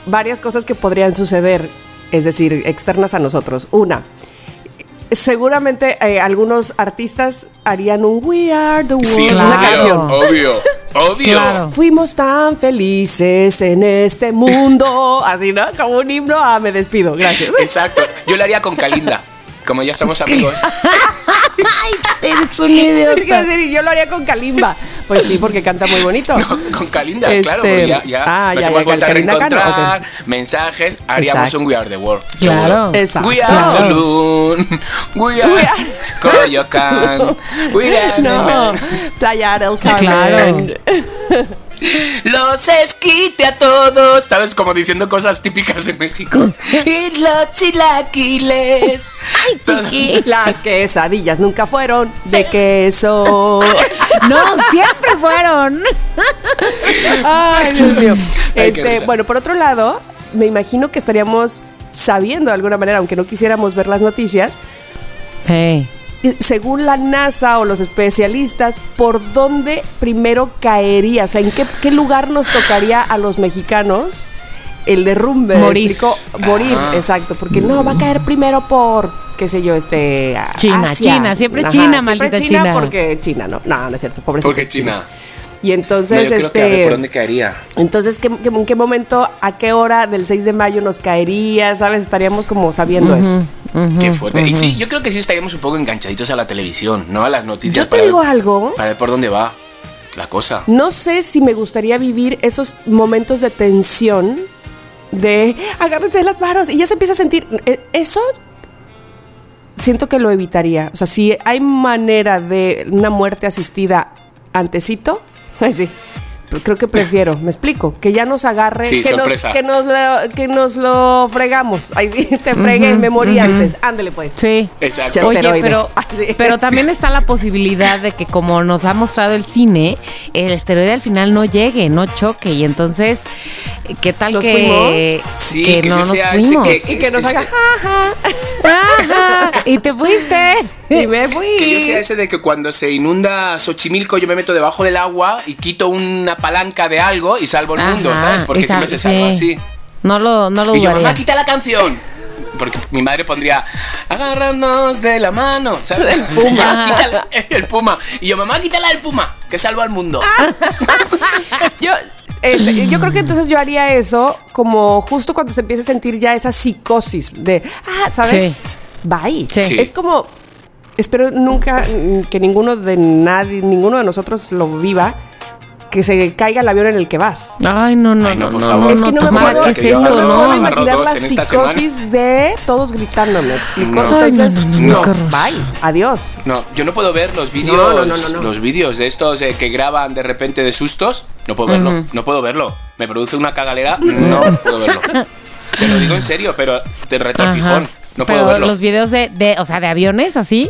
varias cosas que podrían suceder, es decir, externas a nosotros. Una, seguramente eh, algunos artistas harían un We Are the World, Sí, Claro. una canción. obvio, obvio. Claro. Fuimos tan felices en este mundo, así, ¿no? Como un himno a me despido, gracias. Exacto. Yo lo haría con Kalinda. Como ya somos amigos. Eres un Es que idiota. yo lo haría con Kalimba. Pues sí, porque canta muy bonito. No, con Kalinda, Este, claro, porque ya, ya ah, nos ya, hemos ya, vuelto a reencontrar, ok. mensajes, haríamos Exacto. un We Are the World. Claro. seguro. Exacto. We are Claro. Tulum, we are, We are- Coyoacán, we are No, Playa del Carmen. Claro. los esquite a todos. ¿Sabes? Como diciendo cosas típicas de México. y los chilaquiles. Chiqui. Las quesadillas nunca fueron de queso. No, siempre fueron. Ay, Dios mío. Ay, Este, bueno, por otro lado, me imagino que estaríamos sabiendo de alguna manera, aunque no quisiéramos ver las noticias, Hey. Según la NASA o los especialistas, por dónde primero caería, o sea, en qué, qué lugar nos tocaría a los mexicanos el derrumbe. Morir. Morir, Ah. exacto, porque no, va a caer primero por, qué sé yo, este... China, Asia. China, siempre Ajá, China, siempre maldita China. China. porque China, no, no, no es cierto, pobrecito. Porque China. Y No, entonces, yo creo que a ver este... por dónde caería. Entonces, ¿qué, qué- en qué momento, a qué hora del 6 de mayo nos caería? ¿Sabes? Estaríamos como sabiendo eso. Qué fuerte. Y sí, yo creo que sí estaríamos un poco enganchaditos a la televisión, ¿no? A las noticias. Yo te digo ver- algo. Para ver por dónde va la cosa. No sé si me gustaría vivir esos momentos de tensión, de agárrense de las manos y ya se empieza a sentir. eh, Eso siento que lo evitaría. O sea, si hay manera de una muerte asistida antecito, sí. pero Creo que prefiero, me explico, que ya nos agarre, Sí, que, nos, que, nos lo, que nos lo fregamos. Ahí sí, te fregué, me morí antes. Ándele pues. Sí. Exacto. Oye, pero, pero también está la posibilidad de que como nos ha mostrado el cine, el esteroide al final no llegue, no choque. Y entonces, ¿qué tal ¿Nos que, Sí, que que no no nos fuimos? que- Y que nos haga, jaja, Ajá, y te fuiste. Y me fui. Que yo sea ese de que cuando se inunda Xochimilco yo me meto debajo del agua y quito una palanca de algo y salvo el mundo, ¿sabes? Porque siempre se salva sí. así. No lo, no lo Y yo, dudaría. mamá, quita la canción. Porque mi madre pondría, agárranos de la mano, ¿sabes? El puma. quítala, el puma. Y yo, mamá, quítala el puma, que salva al mundo. Yo, este, yo creo que entonces yo haría eso como justo cuando se empieza a sentir ya esa psicosis de, ah, ¿sabes? Sí. Bye. Sí. Es como, espero nunca que ninguno de nadie, ninguno de nosotros lo viva, que se caiga el avión en el que vas. Ay, no, no, Ay, no, no, por no, favor. no, es que no me puedo, ¿qué es no esto? puedo No. imaginar la psicosis de todos gritando, ¿me explico? No. Entonces, Ay, no, no, no, no, qué horror. bye, adiós. No, yo no puedo ver los vídeos, No, no, no, no, no. los vídeos de estos eh, que graban de repente de sustos. No puedo verlo, no puedo verlo. Me produce una cagalera, no puedo verlo. Te lo digo en serio, pero te retorcijón, no puedo Pero verlo. los videos de, de, o sea, de aviones así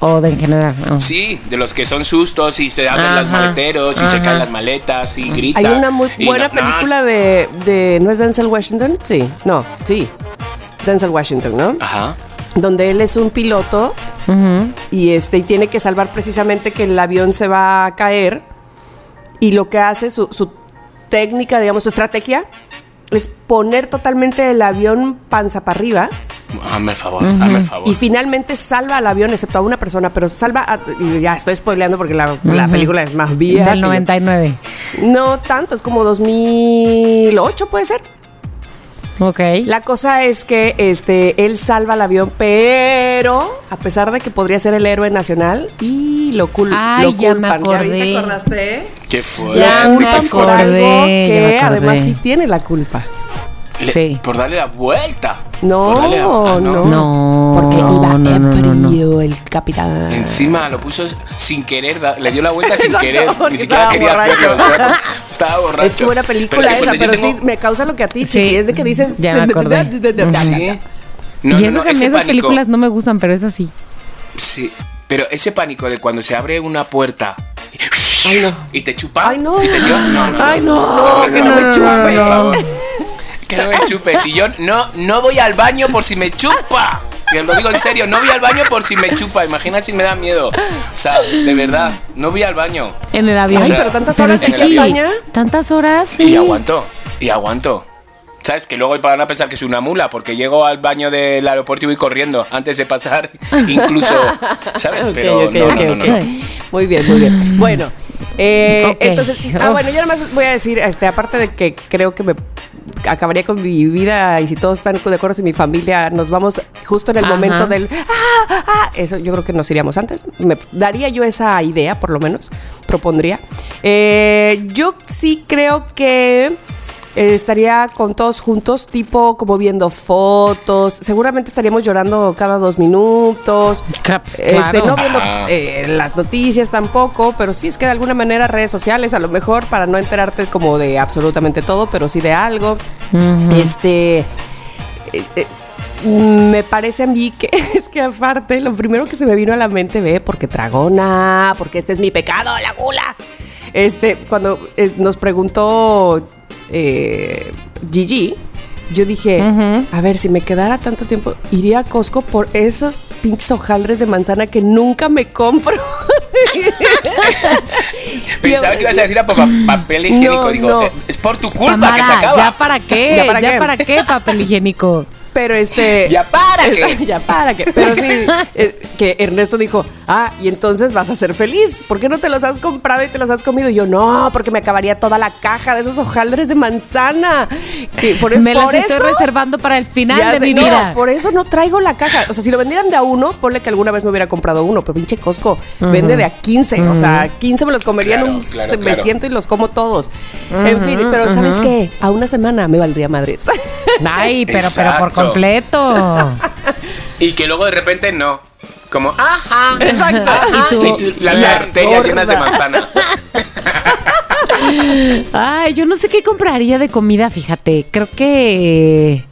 o de en general. No. Sí, de los que son sustos y se abren los Ajá, maleteros y se caen las maletas y grita. Hay una muy buena no- no, película de, de. ¿No es Denzel Washington? Sí, no, sí. Denzel Washington, ¿no? Ajá. Donde él es un piloto y este y tiene que salvar precisamente que el avión se va a caer. Y lo que hace, su, su técnica, digamos, su estrategia, es poner totalmente el avión panza para arriba. Hazme el favor, hazme el favor. Y finalmente salva al avión, excepto a una persona, pero salva a. y ya estoy spoileando porque la, la película es más vieja. Del que yo. 99. No tanto, es como 2008, puede ser. Ok. La cosa es que este, él salva el avión, pero a pesar de que podría ser el héroe nacional, y lo, cul Ay, lo ya me culpan. ¿Ya vi- acordé. te acordaste? Qué fuerte. Me culpan por algo me que acordé. además sí tiene la culpa. Le- Sí. Por darle la vuelta. No, Por darle la- ah, no. No, Porque iba no, no, no, no. ebrio el capitán. Encima lo puso sin querer, da- le dio la vuelta sin querer. Ni siquiera estaba quería borracho. hacerlo. Estaba borracho. Es que buena película Pero, esa, yo pero tengo- sí me causa lo que a ti, Sí, chiqui, es de que dices... ya me acordé. Sí. No, y eso no, que a mí esas pánico- películas no me gustan, pero es así. Sí, pero ese pánico de cuando se abre una puerta Ay, no. y te chupa. Ay, no. Y te lleva- no, no, Ay, no. no, que no me chupe. Que no me chupe. Si yo no, no voy al baño por si me chupa. Que lo digo en serio, no voy al baño por si me chupa. Imagina si me da miedo. O sea, de verdad, no voy al baño. En el avión. Ay, pero tantas Pero horas en chiqui. España. Tantas horas. Y aguanto, y aguanto. ¿Sabes? Que luego van a pensar que soy una mula porque llego al baño del aeropuerto y voy corriendo antes de pasar, incluso, ¿sabes? Pero no, no, no, no. Muy bien, muy bien. Bueno, eh, entonces, ah, Uf. bueno, yo nada más voy a decir, este, aparte de que creo que me acabaría con mi vida y si todos están de acuerdo, si mi familia nos vamos justo en el Ajá. momento del ah, ah, eso yo creo que nos iríamos antes. Me daría yo esa idea, por lo menos, propondría. Eh, yo sí creo que eh, estaría con todos juntos, tipo como viendo fotos. Seguramente estaríamos llorando cada dos minutos. Este, no viendo Ajá. eh, las noticias tampoco, pero sí es que de alguna manera redes sociales, a lo mejor para no enterarte como de absolutamente todo, pero sí de algo. Este. eh, eh, me parece a mí que es que aparte lo primero que se me vino a la mente ve porque tragona porque este es mi pecado la gula este cuando eh, nos preguntó eh, Gigi yo dije a ver si me quedara tanto tiempo iría a Costco por esos pinches hojaldres de manzana que nunca me compro Pensaba que ibas a decir a pa- papel higiénico. No, Digo, no. es por tu culpa Tamara, que se acaba. ¿Ya para qué? ¿Ya ¿Ya para para, qué? qué, papel higiénico? Pero este. ¿Ya para qué? ya para qué. Pero sí, eh, que Ernesto dijo, ah, y entonces vas a ser feliz. ¿Por qué no te los has comprado y te los has comido? Y yo, no, porque me acabaría toda la caja de esos hojaldres de manzana. Que por es- me las por estoy eso. reservando para el final de sé, mi no, vida. por eso no traigo la caja. O sea, si lo vendieran de a uno, ponle que alguna vez me hubiera comprado uno, pero pinche Costco vende de a 15. O sea, 15 me los comería en un. claro, me claro. siento y los como todos. en fin, pero ¿sabes qué? A una semana me valdría madres. Ay, pero, pero por completo. Y que luego de repente no. Como, ajá. Exacto. ajá, Y tú- y tú- las la arterias llenas de manzana. Ay, yo no sé qué compraría de comida, fíjate. Creo que.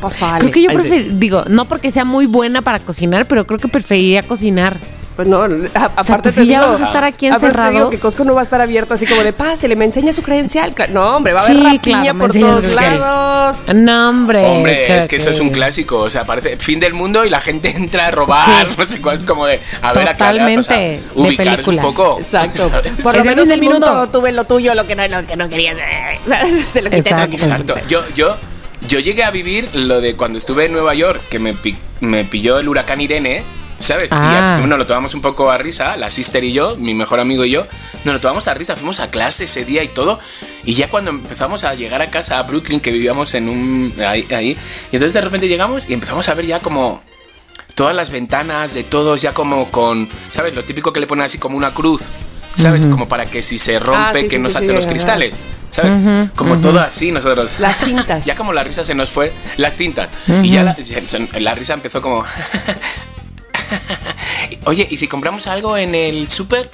Pasale. Creo que yo prefiero. Digo, no porque sea muy buena para cocinar, pero creo que preferiría cocinar. Pues no, a- aparte pues te si ya digo, vamos a estar aquí aparte te digo encerrados. que Costco no va a estar abierto así como de pásele, me enseña su credencial. No, hombre, va a haber Sí, rapiña claro, por todos lados. No, hombre. Hombre, es que eso es un clásico. O sea, parece fin del mundo y la gente entra a robar. Sí. No sé cuál, como de. A ver, Totalmente, o sea, de ubicar un poco. Exacto. ¿sabes? Por lo menos del minuto mundo. tuve lo tuyo, lo que no, lo que no querías. eh, ¿Sabes? Te lo quité. Exacto. Yo, yo, yo llegué a vivir lo de cuando estuve en Nueva York, que me, pi- me pilló el huracán Irene, ¿sabes? Y Ah. pues, nos lo tomamos un poco a risa, la sister y yo, mi mejor amigo y yo, nos lo tomamos a risa, fuimos a clase ese día y todo. Y ya cuando empezamos a llegar a casa, a Brooklyn, que vivíamos en un. ahí, ahí y entonces de repente llegamos y empezamos a ver ya como todas las ventanas de todos ya como con, ¿sabes? Lo típico que le ponen así como una cruz, ¿sabes? Como para que si se rompe, Ah, sí, que sí, no sí, salte sí, los ajá. cristales. ¿Sabes? Como todo así nosotros. Las cintas. Ya como la risa se nos fue, las cintas. Y ya la risa empezó como... Oye, ¿y si compramos algo en el súper?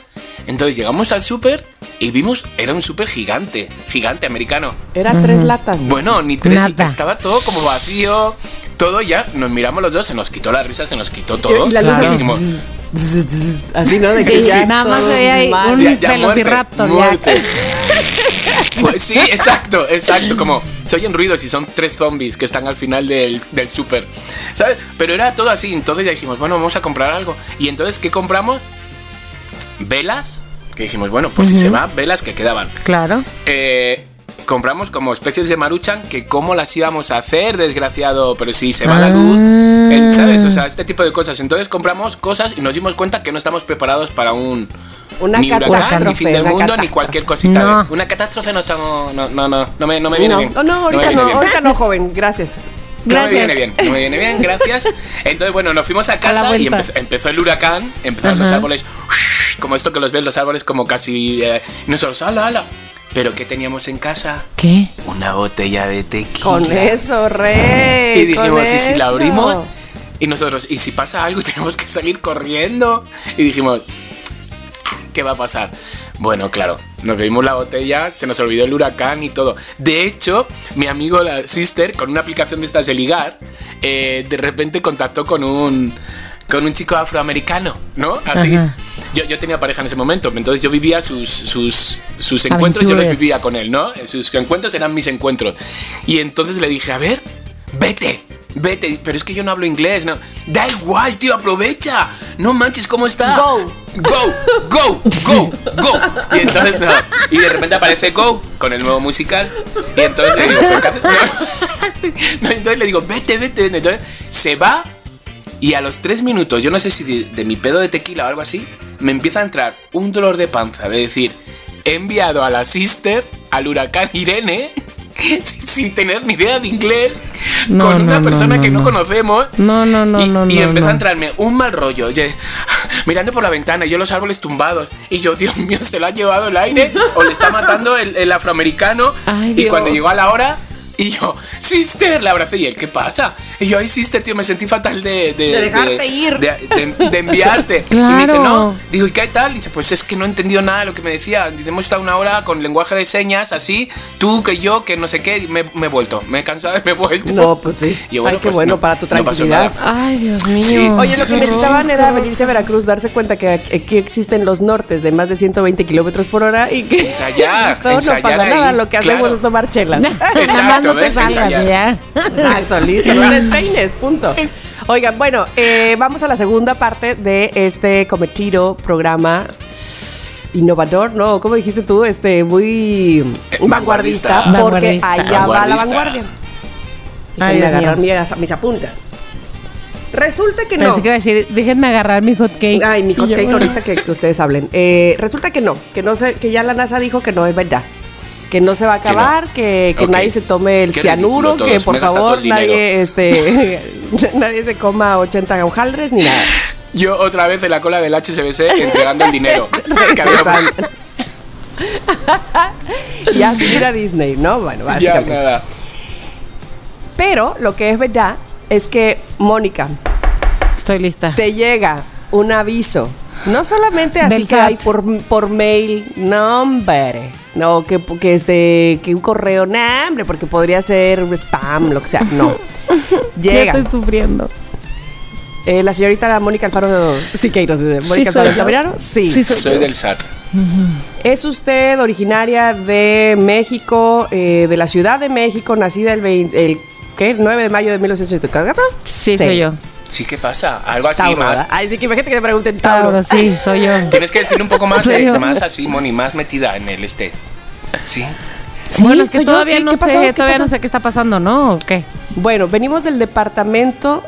Entonces llegamos al súper y vimos, era un súper gigante, gigante americano. Era tres latas. Bueno, ni tres, Nada. estaba todo como vacío, todo ya, nos miramos los dos, se nos quitó la risa, se nos quitó todo. Y la luz así, dijimos, ¿no? De que Sí, ya nada más mal. un- ya, ya, velociraptor, muerte, muerte. Pues sí, exacto, exacto. Como se oyen ruidos y son tres zombies que están al final del, del súper. ¿Sabes? Pero era todo así. Entonces ya dijimos, bueno, vamos a comprar algo. Y entonces, ¿qué compramos? Velas. Que dijimos, bueno, pues si se va, velas que quedaban. Claro. Eh, compramos como especies de maruchan que cómo las íbamos a hacer, desgraciado, pero si se va la luz, el- ¿sabes? O sea, este tipo de cosas. Entonces compramos cosas y nos dimos cuenta que no estamos preparados para un Una ni huracán, ni fin del mundo, ni cualquier cosita. No. de- Una catástrofe no estamos, no, no, no, no me, no me viene no, bien. no, no, me ahorita no, ahorita no, joven, gracias. No me Gracias. viene bien, no me viene bien, gracias. Entonces, bueno, nos fuimos a casa y empezó, empezó el huracán, empezaron los árboles, como esto que los ves los árboles como casi... eh, y nosotros, ala, ala. Pero ¿qué teníamos en casa? ¿Qué? Una botella de tequila. Con eso, rey. Y dijimos, con ¿y si la abrimos? Y nosotros, ¿y si pasa algo y tenemos que salir corriendo? Y dijimos, ¿qué va a pasar? Bueno, claro, nos bebimos la botella, se nos olvidó el huracán y todo. De hecho, mi amigo, la sister, con una aplicación de estas de ligar, eh, de repente contactó con un, con un chico afroamericano, ¿no? Así. Ajá. Yo, yo tenía pareja en ese momento, entonces yo vivía sus, sus, sus encuentros, yo los vivía con él, ¿no? Sus encuentros eran mis encuentros. Y entonces le dije, a ver, vete, vete. Pero es que yo no hablo inglés, ¿no? Da igual, tío, aprovecha. No manches, ¿cómo está? Go. Go, go, go, go. Y entonces, no. Y de repente aparece Go con el nuevo musical. Y entonces le digo, ¿pero qué haces? No, entonces le digo, vete, vete. vete. Entonces se va y a los tres minutos, yo no sé si de, de mi pedo de tequila o algo así, me empieza a entrar un dolor de panza de decir, he enviado a la sister al huracán Irene sin, tener ni idea de inglés No, con una no, persona no, que no, no. conocemos. No, no, no, y, no, Y no, empieza a entrarme un mal rollo. Oye, mirando por la ventana, yo los árboles tumbados. Y yo, Dios mío, se lo ha llevado el aire o le está matando el, el afroamericano. Ay, y cuando llegó a la hora, y yo, sister, la abracé. Y él, ¿qué pasa? Y yo, ay, sister, tío, me sentí fatal de. De, De dejarte ir. De, de- de enviarte. Y me dice, Claro. no. Digo, ¿y qué tal? dice, pues es que no he entendido nada de lo que me decía. Dice, hemos estado una hora con lenguaje de señas, así, tú, que yo, que no sé qué. y Me, me he vuelto. Me he cansado y me he vuelto. No, pues sí. Y yo, Ay, qué pues, bueno no- para tu no tranquilidad. Ay, Dios mío. Sí. Oye, lo que necesitaban era venirse a Veracruz, darse cuenta que aquí existen los nortes de más de 120 kilómetros por hora y que Ensayar, no ensayar pasa ahí, nada, lo que hacemos claro. es tomar chelas. Exacto, no te salgas ya. Exacto, listo, no despeines, punto. Oigan, bueno, eh, vamos a la segunda parte de este cometido programa innovador, ¿no? ¿Cómo dijiste tú? Este, muy Eh, vanguardista, vanguardista. porque Vanguardista. allá va la vanguardia. Déjenme agarrar mis, mis apuntas. Resulta que no. Pensé que iba a decir, déjenme agarrar mi hot cake. Ay, mi hot cake ahorita que, que ustedes hablen. Eh, resulta que no, que no se, que ya la NASA dijo que no es verdad. Que no se va a Que no. acabar, que, que nadie se tome el Qué cianuro, que por favor nadie, este, nadie se coma 80 hojaldres ni nada. Yo otra vez de la cola del HSBC entregando el dinero. Que había- y así ir a Disney, ¿no? Bueno, ya básicamente. nada. Pero lo que es verdad es que, Mónica, Estoy lista. te llega un aviso. No solamente así Del que hay por, por mail, no hombre, no, que, que, este, que un correo, no hombre, porque podría ser spam, lo que sea, no. Ya Llega. estoy sufriendo. Eh, la señorita Mónica Alfaro Siqueiros, eh, Mónica Sí, Alfaro. Tamirano, sí. Sí, soy del SAT. Es usted originaria de México, eh, de la Ciudad de México, nacida el, 20 el ¿qué? 9 de mayo de 1984. Sí, soy yo. Sí, ¿qué pasa? Algo así Tauro, más. ¿verdad? Ay, sí, que imagínate que te pregunten Tauro. Tauro, sí, soy yo. Tienes que decir un poco más, eh, más así, Moni, más metida en el este. Sí. Sí, bueno, es que yo, todavía sí, no sé, ¿Qué todavía pasó? no sé qué está pasando, ¿no? ¿O qué? Bueno, venimos del departamento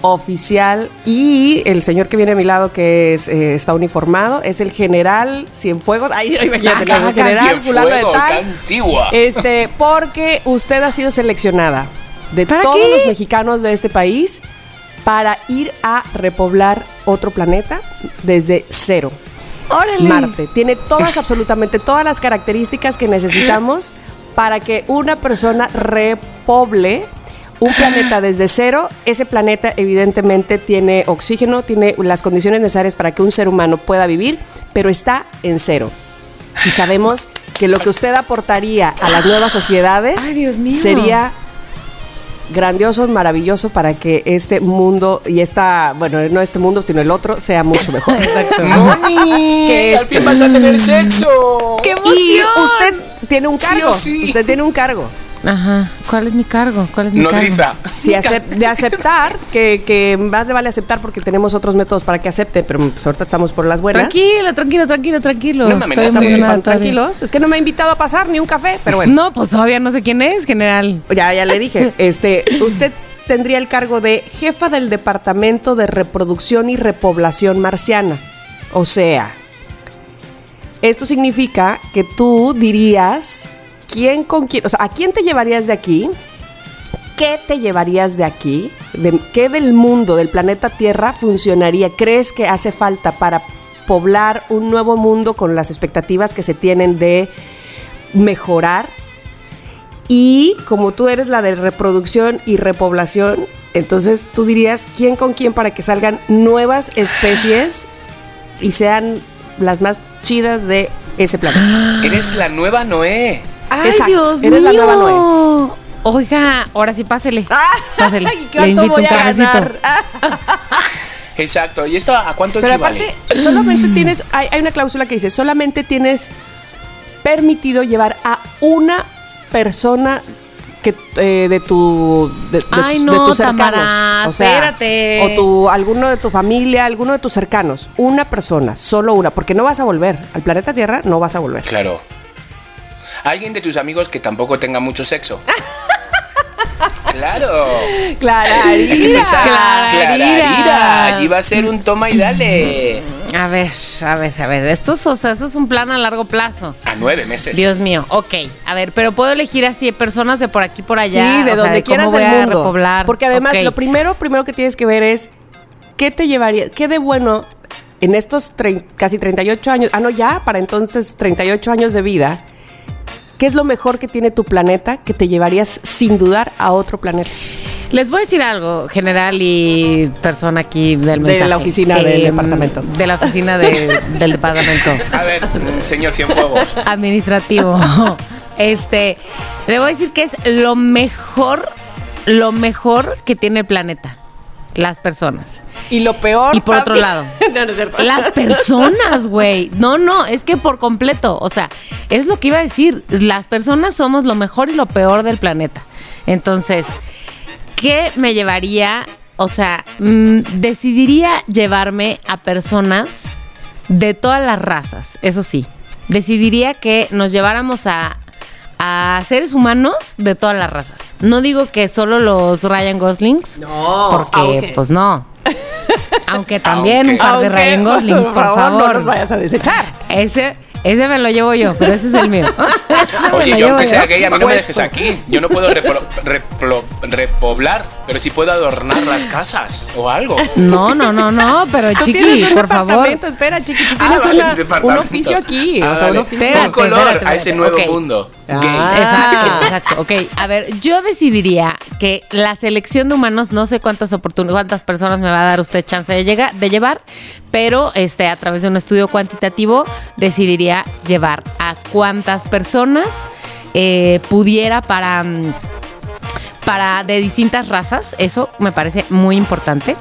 oficial y el señor que viene a mi lado que es, eh, está uniformado es el general Cienfuegos. Ay, imagínate, el general fulano de tal. antigua. Este, porque usted ha sido seleccionada de ¿Para todos qué? los mexicanos de este país para ir a repoblar otro planeta desde cero. Órale. Marte. Tiene todas, absolutamente todas las características que necesitamos para que una persona repoble un planeta desde cero. Ese planeta evidentemente tiene oxígeno, tiene las condiciones necesarias para que un ser humano pueda vivir, pero está en cero. Y sabemos que lo que usted aportaría a las nuevas sociedades Ay, sería grandioso, maravilloso para que este mundo y esta, bueno, no este mundo, sino el otro, sea mucho mejor. ¡Moni! Que ¡Al es- fin vas a tener sexo! ¡Qué Y emoción! usted tiene un Sí cargo. sí. Usted tiene un cargo. Ajá. ¿Cuál es mi cargo? ¿Cuál es mi Nodriza. Si acep- de aceptar, que, que más le vale aceptar porque tenemos otros métodos para que acepte, pero pues ahorita estamos por las cargo? buenas. Tranquilo, tranquilo, tranquilo, tranquilo. No me amenaces. Todavía. tranquilos. Es que no me ha invitado a pasar ni un café, pero bueno. No, pues todavía no sé quién es, general. Ya, ya le dije. Este, usted tendría el cargo de jefa del Departamento de Reproducción y Repoblación Marciana. O sea, esto significa que tú dirías quién con quién, o sea, ¿a quién te llevarías de aquí? ¿Qué te llevarías de aquí? ¿De ¿Qué del mundo, del planeta Tierra funcionaría? ¿Crees que hace falta para poblar un nuevo mundo con las expectativas que se tienen de mejorar? Y como tú eres la de reproducción y repoblación, entonces tú dirías quién con quién para que salgan nuevas especies y sean las más chidas de ese planeta. Eres la nueva Noé. Ay, Exacto, Dios eres la mío. Oiga, ahora sí pásele. Pásele. Ay, Le ¿cuánto invito voy un a cafecito. ganar? Exacto. ¿Y esto a cuánto Pero equivale? aparte, solamente tienes, hay, hay una cláusula que dice, solamente tienes permitido llevar a una persona que, eh, de tu de, de Ay, tus, no, de tus cercanos. Tamara, espérate. O tu, alguno de tu familia, alguno de tus cercanos. Una persona, solo una, porque no vas a volver. Al planeta Tierra no vas a volver. Claro. Alguien de tus amigos que tampoco tenga mucho sexo. claro. Clararira. Hay que pensar. Clararira. Clararira. Iba a ser un toma y dale. A ver, a ver, a ver. Esto es, o sea, esto es un plan a largo plazo. A nueve meses. Dios mío, ok. A ver, pero puedo elegir así personas de por aquí por allá. sí, de o sea, donde cómo quieras voy del a mundo. repoblar. Porque además, lo primero, primero que tienes que ver es qué te llevaría, qué de bueno en estos casi 38 años, ah, no, ya, para entonces 38 años de vida, ¿qué es lo mejor que tiene tu planeta que te llevarías sin dudar a otro planeta? Les voy a decir algo, general y persona aquí del De mensaje. la oficina del departamento. De la oficina de- del departamento A ver, señor Cienfuegos. administrativo. Este, le voy a decir que es lo mejor, lo mejor que tiene el planeta. Las personas. Y lo peor. Y por otro lado, No, no es cierto. Las personas, güey. No, no, es que por completo. O sea, es lo que iba a decir. Las personas somos lo mejor y lo peor del planeta. Entonces, ¿qué me llevaría? O sea, mm, decidiría llevarme a personas de todas las razas, eso sí. Decidiría que nos lleváramos a, a seres humanos de todas las razas. No digo que solo los Ryan Goslings. No, Porque, pues no. Aunque también Aunque- un par de Aunque, Ryan Gosling, por, favor. no nos vayas a desechar. Ese, ese me lo llevo yo, pero ese es el mío. Oye, yo aunque sea gay, a mí no me Puesto. dejes aquí. Yo no puedo repoblar, pero sí puedo adornar las casas o algo. No, no, no, no, pero Tú chiqui, tienes un por favor. departamento, espera, chiqui, tú Ah, tienes vale, una- un oficio aquí. Ah, o sea, un vale. oficio. Espérate, Pon color espérate, a ese nuevo Ok. mundo. Ah. Gay. Exacto, exacto. Ok, a ver, yo decidiría que la selección de humanos, no sé cuántas oportunidades, cuántas personas me va a dar usted chance de, llegar, de llevar, pero este, a través de un estudio cuantitativo decidiría llevar a cuántas personas eh, pudiera para, mm, para de distintas razas. Eso me parece muy importante.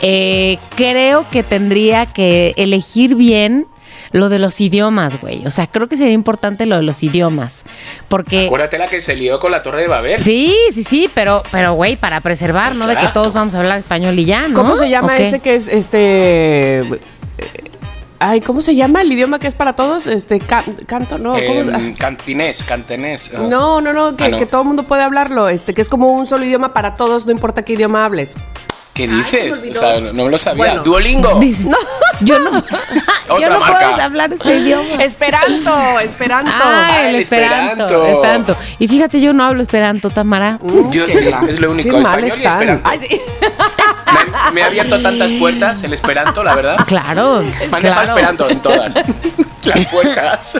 Eh, creo que tendría que elegir bien lo de los idiomas, güey. O sea, creo que sería importante lo de los idiomas. Porque. Acuérdate la que se lió con la Torre de Babel. Sí, sí, sí, pero, pero, güey, para preservar, no de que todos vamos a hablar español y ya, ¿no? ¿Cómo se llama ese que es este? Eh, Ay, ¿cómo se llama el idioma que es para todos? Este can- canto, no, ¿cómo? Em, cantinés, cantenés. ah. No, no, no, que, Ah, no. que todo el mundo puede hablarlo, este, que es como un solo idioma para todos, no importa qué idioma hables. ¿Qué me dices? o sea, no me lo sabía. Bueno. Duolingo. Dice, yo no, yo Otra no marca. puedo hablar este idioma. Esperanto, Esperanto. Ah, el el esperanto, esperanto. esperanto. Y fíjate, yo no hablo esperanto, Tamara. Yo sí, es lo único. Qué mal Español y esperanto. Ay, sí. Me, me ha abierto tantas puertas el Esperanto, la verdad. Claro. Me claro. esperando en todas las puertas.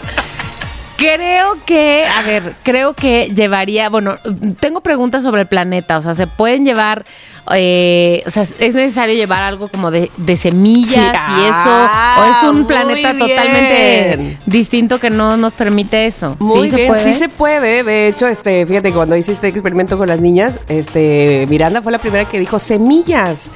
Creo que, a ver, creo que llevaría, bueno, tengo preguntas sobre el planeta, o sea, ¿se pueden llevar, eh, o sea, es necesario llevar algo como de, de semillas Sí. y eso, Ah, o es un muy planeta bien. totalmente distinto que no nos permite eso? Muy ¿Sí se bien, puede? sí se puede. De hecho, este, fíjate, cuando hice este experimento con las niñas, este, Miranda fue la primera que dijo semillas.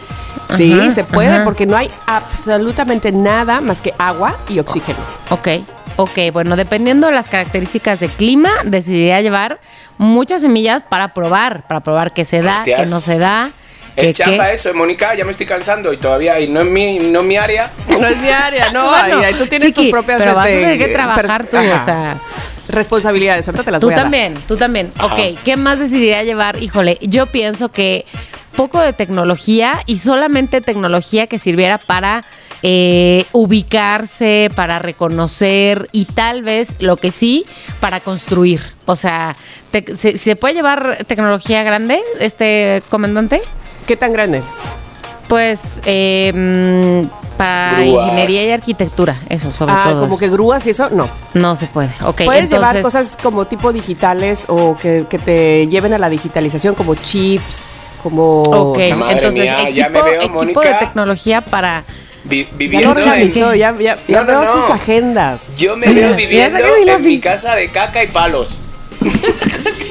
Sí, Ajá, se puede, ajá. porque no hay absolutamente nada más que agua y oxígeno. Ok, ok, bueno, dependiendo de las características de clima, decidiría llevar muchas semillas para probar, para probar qué se da, Hostias. qué no se da. Es qué- chamba qué- eso, Mónica, ya me estoy cansando y todavía y no es mi, no es mi área. No es mi área, no. Bueno, ahí- ahí tú tienes chiqui, tus propias. pero vas a este, tener que trabajar per- tú, ajá, o sea. Responsabilidades, ahorita te las Tú voy a dar. también, tú también. Ajá. Ok, ¿qué más decidiría llevar? Híjole, yo pienso que poco de tecnología y solamente tecnología que sirviera para eh, ubicarse, para reconocer y tal vez lo que sí, para construir. O sea, te- ¿se, se puede llevar tecnología grande, este comandante? ¿Qué tan grande? Pues eh, para Grúas. ingeniería y arquitectura, eso sobre Ah, todo. como eso. que grúas y eso, no. No se puede. Ok, Puedes llevar cosas como tipo digitales o que, que te lleven a la digitalización, como chips, como. Ok, Madre entonces mía, ya equipo, me veo, equipo Mónica. de tecnología para... Vi- Ya viviendo lo organizó, en- ya, ya, ya No, no, veo no. sus agendas. Yo me veo viviendo en mi casa de caca y palos.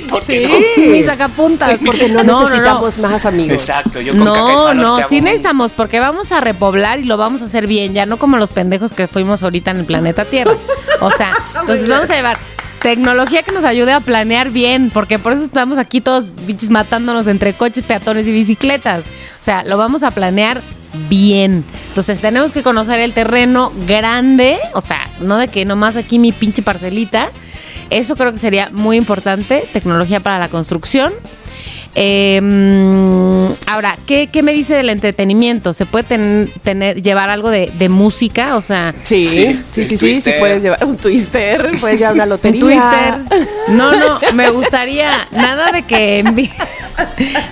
¿Por qué Sí. Mis sacapuntas. Porque no, necesitamos más amigos. Exacto, yo con No, no, te sí necesitamos porque vamos a repoblar y lo vamos a hacer bien, ya no como los pendejos que fuimos ahorita en el planeta Tierra. O sea, entonces vamos a llevar tecnología que nos ayude a planear bien, porque por eso estamos aquí todos bichos matándonos entre coches, peatones y bicicletas. O sea, lo vamos a planear bien. Entonces tenemos que conocer el terreno grande, o sea, no de que nomás aquí mi pinche parcelita. Eso creo que sería muy importante, tecnología para la construcción. Eh, mm, ahora, ¿qué, qué me dice del entretenimiento? ¿Se puede ten- tener, llevar algo de, de música? O sea, Sí, Sí, sí, sí, sí, puedes llevar un twister, puedes llevar una un lotería. twister. No, no, me gustaría nada de que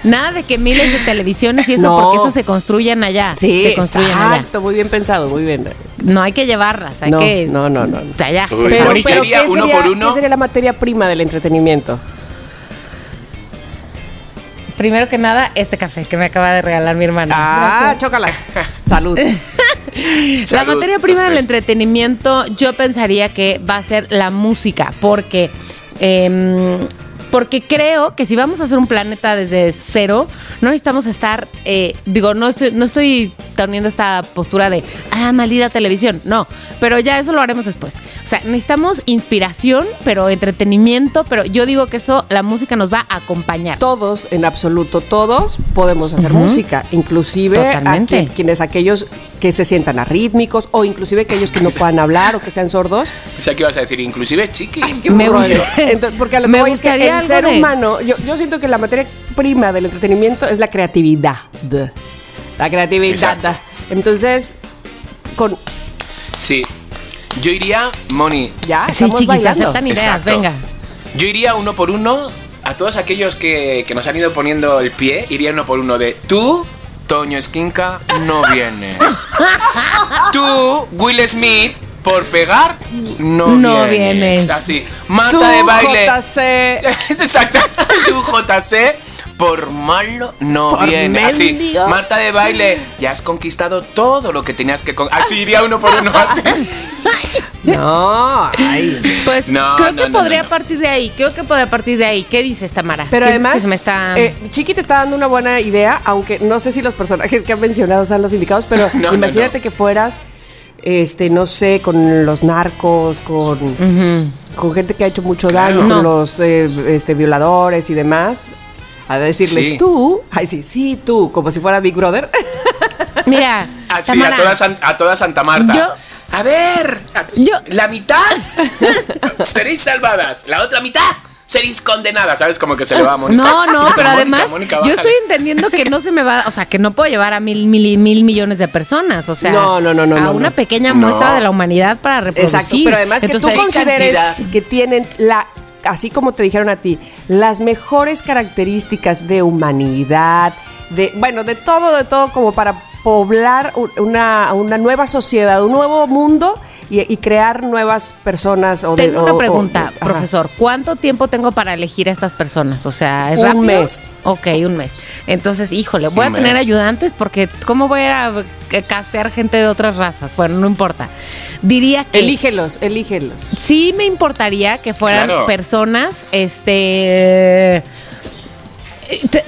nada de que miles de televisiones y eso, No. porque eso se construyen allá. Sí, se construyen allá. exacto, muy bien pensado, muy bien. No hay que llevarlas, hay No, que. no, no, no. O sea, allá. Uy, Pero, ¿qué, uno sería, por uno. ¿qué sería la materia prima del entretenimiento? Primero que nada, este café que me acaba de regalar mi hermano. Ah, chócalas. Salud. La Salud, materia prima del entretenimiento, yo pensaría que va a ser la música, porque. em, porque creo que si vamos a hacer un planeta desde cero, no necesitamos estar, eh, digo, no estoy, no estoy teniendo esta postura de, ah, maldita televisión, no, pero ya eso lo haremos después. O sea, necesitamos inspiración, pero entretenimiento, pero yo digo que eso, la música nos va a acompañar. Todos, en absoluto, todos podemos hacer música, inclusive Totalmente. aqu- quienes aquellos que se sientan arrítmicos o inclusive aquellos que no puedan hablar o que sean sordos. O sea, ¿qué ibas a decir? Inclusive chiqui. Qué Me gusta-. Entonces, porque a lo que me que gustaría el ser de- humano, yo, yo siento que la materia prima del entretenimiento es la creatividad. La creatividad. Exacto. Entonces, con Sí. Yo iría, Moni. ya Sí, estamos chiquis, aceptan ideas, Exacto. venga. Yo iría uno por uno a todos aquellos que, que nos han ido poniendo el pie. Iría uno por uno de tú, Toño Esquinca, no vienes. tú, Will Smith, por pegar, no, No vienes. vienes. Así. Marta Tú, de baile. JC, Es exacto. Tú, JC, por malo no Por viene. Así. Marta de baile, ya has conquistado todo lo que tenías que con- Así iría uno por uno. Así. No, ay. Pues No, creo no, que no, podría partir de ahí. Creo que podría partir de ahí. ¿Qué dices, Tamara? Pero ¿Sientes además, que se me está... eh, Chiqui te está dando una buena idea, aunque no sé si los personajes que han mencionado sean los indicados, pero No, no, imagínate no. que fueras, este, no sé, con los narcos, con, con gente que ha hecho mucho daño, No. con los eh, este, violadores y demás. A decirles Sí. tú, ay sí, sí, tú, como si fuera Big Brother. Mira, Así, Tamara, a toda, San- a toda Santa Marta. Yo- a ver, a- Yo- la mitad seréis salvadas, la otra mitad seréis condenadas, ¿sabes? Como que se le va a Mónica. No, no, pero Mónica, además Mónica, yo estoy entendiendo que no se me va, o sea, que no puedo llevar a mil, mil, mil millones de personas, o sea, No, no, no, no, a no, una no. pequeña No. muestra de la humanidad para reproducir. Exacto, pero además que tú Entonces, consideres cantidad. que tienen la así como te dijeron a ti, las mejores características de humanidad, de, bueno, de todo, de todo, como para poblar una, una nueva sociedad, un nuevo mundo y, y crear nuevas personas. O Tengo una o- pregunta, profesor. ¿Cuánto tiempo tengo para elegir a estas personas? O sea, ¿es Un rápido? mes. Ok, un mes. Entonces, híjole, voy Un a tener mes. ayudantes porque ¿cómo voy a castear gente de otras razas? Bueno, no importa. Diría que Elígelos, elígelos. sí me importaría que fueran Claro. personas, este...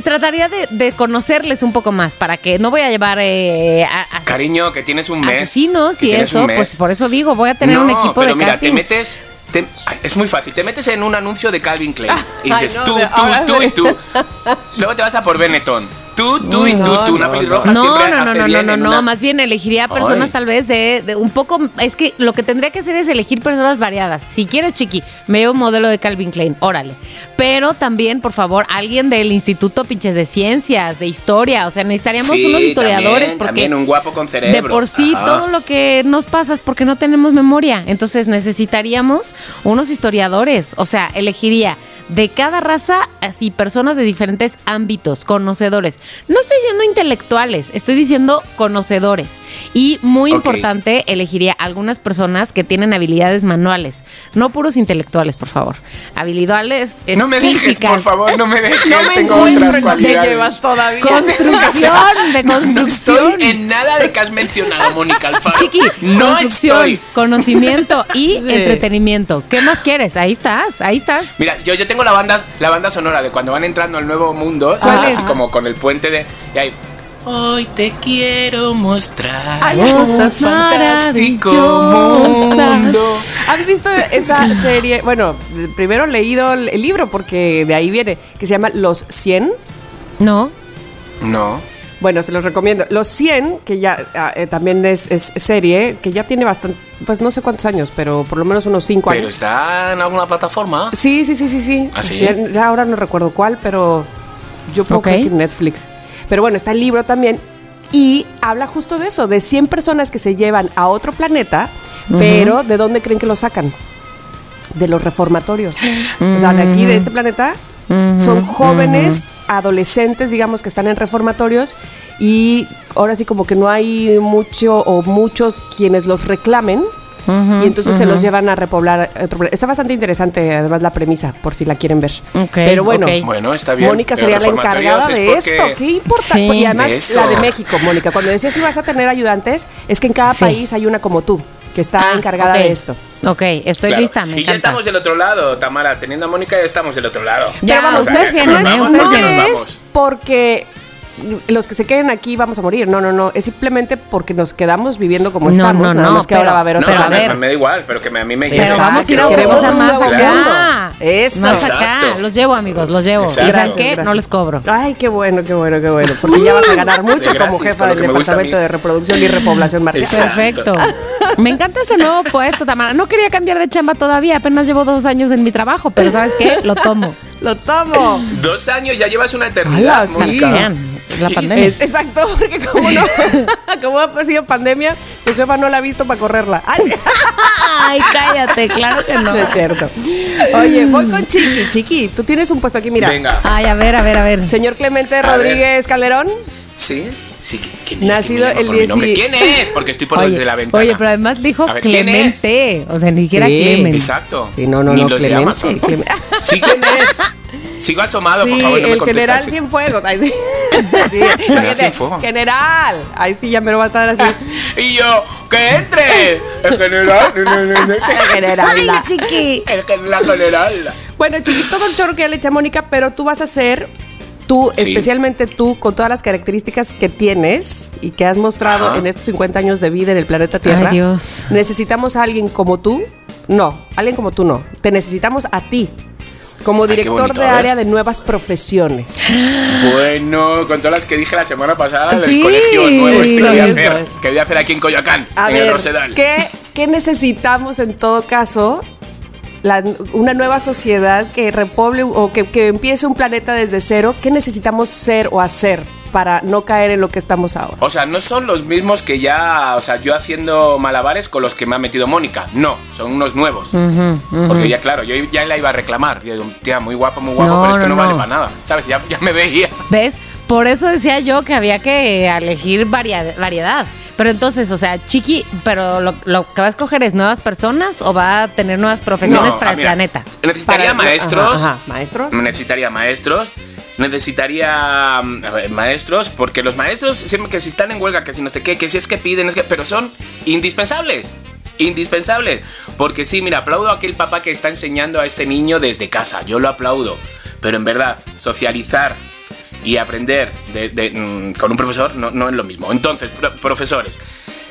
Trataría de, de conocerles un poco más para que no voy a llevar eh, a, a- Cariño, que tienes un mes. asesinos y eso, pues por eso digo, voy a tener no, un equipo pero de mira, casting. te metes. te- ay, es muy fácil, te metes en un anuncio de Calvin Klein y Ay, dices no, tú, tú, tú me- y tú. Luego te vas a por Benetton. Tú, tú y tú, tú. Una no, pelirroja No, siempre no, no, hace no, no, bien no, no, una- más bien elegiría personas Ay. tal vez de, de un poco, es que lo que tendría que hacer es elegir personas variadas. Si quieres, Chiqui, me llevo un modelo de Calvin Klein, órale. Pero también, por favor, alguien del Instituto Pinches de Ciencias, de Historia, o sea, necesitaríamos Sí, unos historiadores también, porque también un guapo con cerebro. de por sí Ajá. todo lo que nos pasa es porque no tenemos memoria. Entonces necesitaríamos unos historiadores. O sea, elegiría de cada raza así personas de diferentes ámbitos, conocedores. No estoy diciendo intelectuales, estoy diciendo conocedores. Y muy importante, elegiría algunas personas que tienen habilidades manuales, no puros intelectuales, por favor. Habilidades No me dejes, físicas. por favor, no me dejes. No me tengo otras cualidades. llevas todavía. Construcción, de No construcción. estoy en nada de que has mencionado, Mónica Alfaro. Chiqui, no construcción, estoy. conocimiento y Sí. entretenimiento. ¿Qué más quieres? Ahí estás, ahí estás. Mira, yo, yo tengo la banda, la banda sonora de cuando van entrando al nuevo mundo, ¿Cuál ¿sabes? es? Así como con el puente de. Y hay. Hoy te quiero mostrar Ay, un fantástico mundo. ¿Has visto esa serie? Bueno, primero he leído el libro porque de ahí viene, que se llama Los 100. No. No. Bueno, se los recomiendo. Los 100, que ya ah, eh, también es, es serie, que ya tiene bastante, pues no sé cuántos años, pero por lo menos unos 5 Pero años. está en alguna plataforma. Sí, sí, sí, sí, sí. ¿Ah, sí? Ya- ya ahora no recuerdo cuál, pero yo puedo creer que Netflix. Pero bueno, está el libro también. Y habla justo de eso, de 100 personas que se llevan a otro planeta, pero ¿de dónde creen que lo sacan? De los reformatorios. O sea, de aquí, de este planeta, son jóvenes, adolescentes, digamos, que están en reformatorios y ahora sí como que no hay mucho o muchos quienes los reclamen. Y entonces se los llevan a repoblar otro planeta. Está bastante interesante, además, la premisa, por si la quieren ver. Pero bueno, ok. Bueno, está bien. Mónica sería la encargada de es esto. Qué importante. Sí. y además, la de México, Mónica. Cuando decías si vas a tener ayudantes, es que en cada Sí. país hay una como tú, que está Ah, encargada de esto. Ok, estoy Claro. lista, me y ya estamos del otro lado, Tamara. Teniendo a Mónica, ya estamos del otro lado. Ya, Pero vamos, O sea, ustedes vienen, nos ¿eh? no es porque los que se queden aquí vamos a morir. No, no, no. Es simplemente porque nos quedamos viviendo como No, estamos. no, nada no, más que ahora pero- va a haber No, otra. pero a me, ver. me da igual, pero que me- a mí me Pero llena. vamos a ir a otra cosa más nuevo acá. mundo. Eso. Más acá. Exacto. Los llevo, amigos, los llevo. Exacto. ¿Y saben qué? Gracias. No les cobro. Ay, qué bueno, qué bueno, qué bueno. Porque ya vas a ganar mucho De como gratis, jefa del. Departamento de Reproducción y Repoblación Marcial. Exacto. Perfecto. Me encanta este nuevo puesto, Tamara. No quería cambiar de chamba todavía, apenas llevo dos años en mi trabajo, pero ¿sabes qué? Lo tomo. Lo tomo. Dos años, ya llevas una eternidad, sí. Mónica. Vean, la Sí. pandemia. Es- exacto, porque como no, como ha sido pandemia, su jefa no la ha visto para correrla. Ay, Ay, cállate, claro que no. no es cierto. Oye, voy con Chiqui. Chiqui, tú tienes un puesto aquí, mira. Venga. Ay, a ver, a ver, a ver. Señor Clemente. Rodríguez Calderón. ¿Sí? Sí, ¿quién es? Nacido ¿Quién me el por mi nombre? 10 y- ¿Quién es? Porque estoy por Oye, desde la ventana. oye, pero además dijo ver, ¿quién Clemente. O sea, ni siquiera Sí. Clemente. Exacto. Sí, no, no, Ni no, los de Clemente. Amazon. Clem- ¿Sí quién es? Sigo asomado, por Sí, favor, no me el contestes. general Sí. Cienfuegos. Ay, sí. Sí, General fíjate, Cienfuegos. General. Ay, sí, ya me lo va a estar así. Y yo, ¡que entre! El general. no, no, no, no. general. Ay, chiqui. El general. Bueno, Chiqui, todo el chorro que ya le echa a Mónica, pero tú vas a ser, tú, Sí. especialmente tú, con todas las características que tienes y que has mostrado Ajá. en estos 50 años de vida en el planeta Tierra. Ay, Dios. Necesitamos a alguien como tú. No, alguien como tú no. Te necesitamos a ti. Como director bonito, de área de nuevas profesiones. Bueno, con todas las que dije la semana pasada del Sí, colegio nuevo este que voy a hacer. Que voy a hacer aquí en Coyoacán, A en el Rosedal. ¿qué, qué necesitamos en todo caso la- una nueva sociedad que repoble o que, que empiece un planeta desde cero, ¿qué necesitamos ser o hacer para no caer en lo que estamos ahora? O sea, no son los mismos que ya, o sea, yo haciendo malabares con los que me ha metido Mónica. No, son unos nuevos. Porque ya, claro, yo ya la iba a reclamar. Digo, tía, muy guapo, muy guapo, No, pero esto no, no, vale no. para nada. ¿Sabes? Ya, ya me veía. ¿Ves? Por eso decía yo que había que elegir variedad. Pero entonces, o sea, Chiqui, pero lo, lo que va a escoger es nuevas personas o va a tener nuevas profesiones No, para ah, el mira, planeta. Necesitaría Para- maestros. Ajá, ajá, ¿Maestros? Necesitaría maestros. Necesitaría mm, ver, maestros, porque los maestros siempre que si están en huelga, que si no sé qué, que si es que piden, es que, pero son indispensables. Indispensables. Porque sí, mira, aplaudo a aquel papá que está enseñando a este niño desde casa. Yo lo aplaudo. Pero en verdad, socializar y aprender de- de, mm, con un profesor no, no es lo mismo. Entonces, pro- profesores,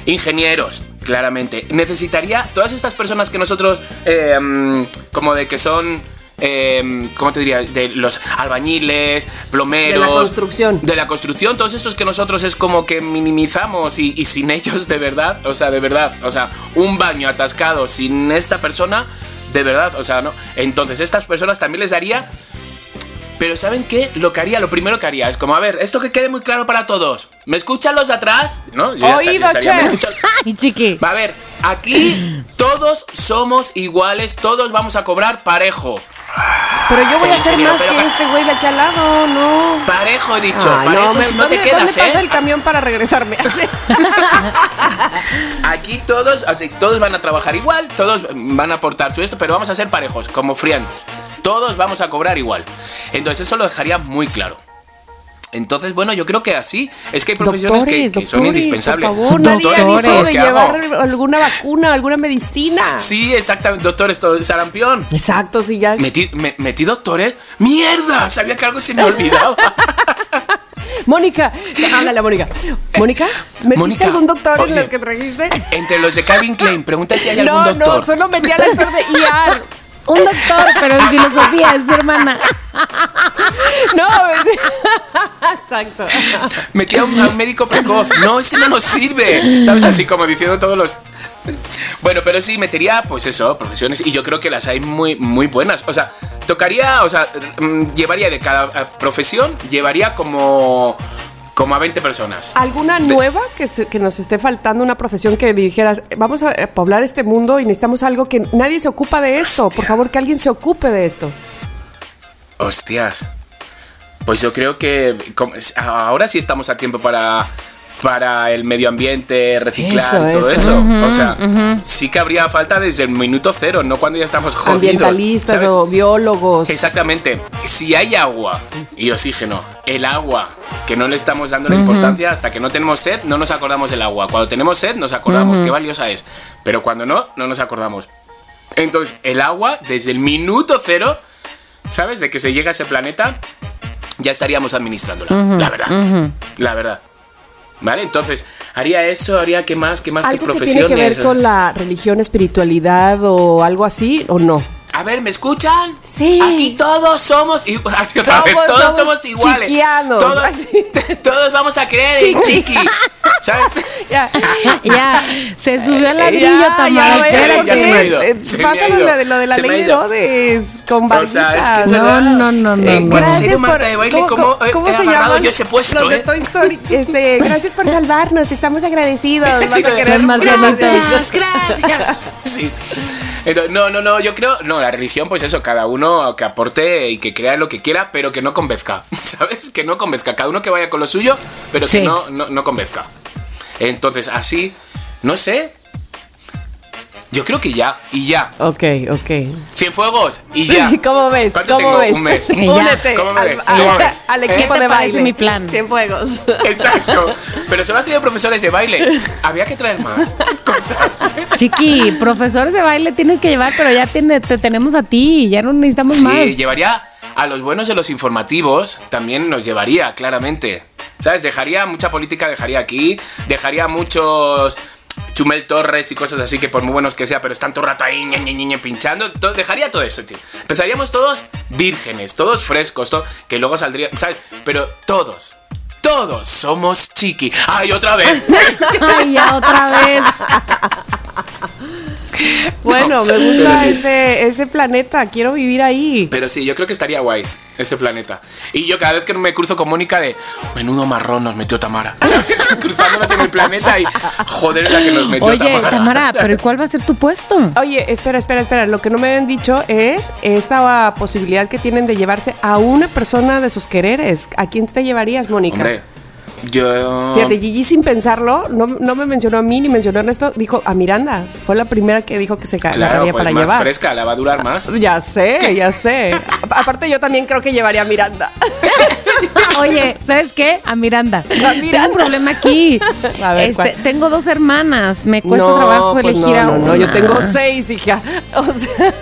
ingenieros, claramente. Necesitaría todas estas personas que nosotros, eh, mm, como de que son, eh, ¿cómo te diría? De los albañiles, plomeros. De la construcción. De la construcción, todos estos que nosotros es como que minimizamos y, y sin ellos, de verdad, o sea, de verdad, o sea, un baño atascado sin esta persona, de verdad, o sea, no. Entonces, estas personas también les daría pero ¿saben qué? Lo que haría, lo primero que haría es como, a ver, esto que quede muy claro para todos. ¿Me escuchan los de atrás? ¿No? Yo Oído, estaría, ¿me chef. Ay, Chiqui. Va, A ver, aquí todos somos iguales, todos vamos a cobrar parejo. Pero yo voy a hacer Ingeniero, más que este güey de aquí al lado, no. Parejo he dicho, parejo me- si no te ¿dónde, quedas, ¿dónde pasa ¿eh? el camión para regresarme? Aquí todos, o sea, todos van a trabajar igual, todos van a aportar su esto, pero vamos a ser parejos, como friends. Todos vamos a cobrar igual. Entonces eso lo dejaría muy claro. Entonces, bueno, yo creo que así. Es que hay profesiones que- doctores, que, son doctores, indispensables. por favor, nadie ha Doctores, de llevar alguna vacuna, alguna medicina. Sí, exactamente, doctor, esto, sarampión. Exacto, sí, ya. ¿Metí, me- metí doctores? ¡Mierda! Sabía que algo se me olvidaba. Mónica, háblale a Mónica. Mónica, ¿metiste Mónica, algún doctor en los que trajiste? Entre los de Calvin Klein, pregunta si hay No, algún doctor. no, solo metí al doctor de IAR. Un doctor, pero en filosofía es mi hermana. No, exacto. Metí a un, a un médico precoz. No, ese no nos sirve. ¿Sabes? Así como diciendo todos los. Bueno, pero sí, metería, pues eso, profesiones. Y yo creo que las hay muy, muy buenas. O sea, tocaría, o sea, mm, llevaría de cada eh, profesión, llevaría como. Como a 20 personas. ¿Alguna nueva que, se- que nos esté faltando, una profesión que dijeras, vamos a eh, poblar este mundo y necesitamos algo que nadie se ocupa de esto? Por favor, que alguien se ocupe de esto. Hostias. Pues yo creo que ahora sí estamos a tiempo para, para el medio ambiente, reciclar Eso, todo eso. eso. o sea, sí que habría falta desde el minuto cero, no cuando ya estamos jodidos. Ambientalistas ¿sabes? o biólogos. Exactamente. Si hay agua y oxígeno, el agua, que no le estamos dando la importancia hasta que no tenemos sed, no nos acordamos del agua. Cuando tenemos sed, nos acordamos qué valiosa es. Pero cuando no, no nos acordamos. Entonces, el agua, desde el minuto cero, ¿sabes? De que se llega a ese planeta, ya estaríamos administrándola. La verdad. La verdad. ¿Vale? Entonces, haría eso, haría qué más, qué más, qué ¿Algo que profesiones. tiene que ver con la religión, espiritualidad o algo así o no? A ver, ¿me escuchan? Sí. Aquí todos somos i- así otra vez, Somos- todos somos somos iguales. chiquianos. Todos, Así. todos vamos a creer en Chiqui. ¿Sabes? Ya. Ya, se subió al ladrillo, Ya, Tamara. ya se me ha ido, eh, se me ha Pásalo ido, lo de, lo de la se ley de. Herodes con O sea, es que No, no, no, no, Eh, no. Cuando gracias se ha ido por- Marta de baile, ¿cómo- ¿cómo, cómo- he- cómo he se yo ese puesto, Los de eh? Toy Story, este, gracias por salvarnos, estamos agradecidos. A querer Gracias, gracias. Sí. Entonces, no, no, no, yo creo, no, la religión, pues eso, cada uno que aporte y que crea lo que quiera, pero que no convenzca, ¿sabes? Que no convenzca, cada uno que vaya con lo suyo, pero Sí. que no, no, no convenzca. Entonces, así, no sé. Yo creo que ya, y ya. Ok, ok. Cienfuegos, y ya. ¿Cómo ves? ¿Cuánto ¿Cómo tengo? ves? Un mes. Ya. Únete ¿Cómo me al, ves? al- ¿Cómo ves? al equipo ¿Qué te de baile. mi plan? Cienfuegos. Exacto. Pero solo has tenido profesores de baile. Había que traer más cosas. Chiqui, profesores de baile tienes que llevar, pero ya tiene- te tenemos a ti, ya no necesitamos Sí, más. llevaría a los buenos de los informativos, también nos llevaría, claramente. ¿Sabes? Dejaría mucha política, dejaría aquí, dejaría muchos Chumel Torres y cosas así que por muy buenos que sea, pero están todo el rato ahí ñe, pinchando. todo- dejaría todo eso, tío. Empezaríamos todos vírgenes, todos frescos, todo, que luego saldría, ¿sabes? Pero todos, todos somos chiqui. ¡Ay, otra vez! Ay, ya otra vez. Bueno, me gusta sí. ese, ese planeta, quiero vivir ahí. Pero sí, yo creo que estaría guay ese planeta. Y yo cada vez que me cruzo con Mónica de menudo marrón nos metió Tamara. ¿Sabes? Cruzándonos en el planeta y joder la que nos metió Oye, Tamara. Tamara, pero ¿y cuál va a ser tu puesto? Oye, espera, espera, espera. Lo que no me han dicho es esta posibilidad que tienen de llevarse a una persona de sus quereres. ¿A quién te llevarías, Mónica? Hombre, yo. Fíjate, Gigi sin pensarlo, no, no me mencionó a mí ni mencionó a Ernesto, dijo a Miranda. Fue la primera que dijo que se Claro, agarraría pues para más llevar. fresca, la va a durar más. Ya sé, ya sé. A- Aparte yo también creo que llevaría a Miranda. Oye, ¿sabes qué? A Miranda. Miranda. Tengo un problema aquí. A ver, Este, tengo dos hermanas. Me cuesta trabajo pues elegir no, a no, una. no, yo tengo seis, hija. O sea,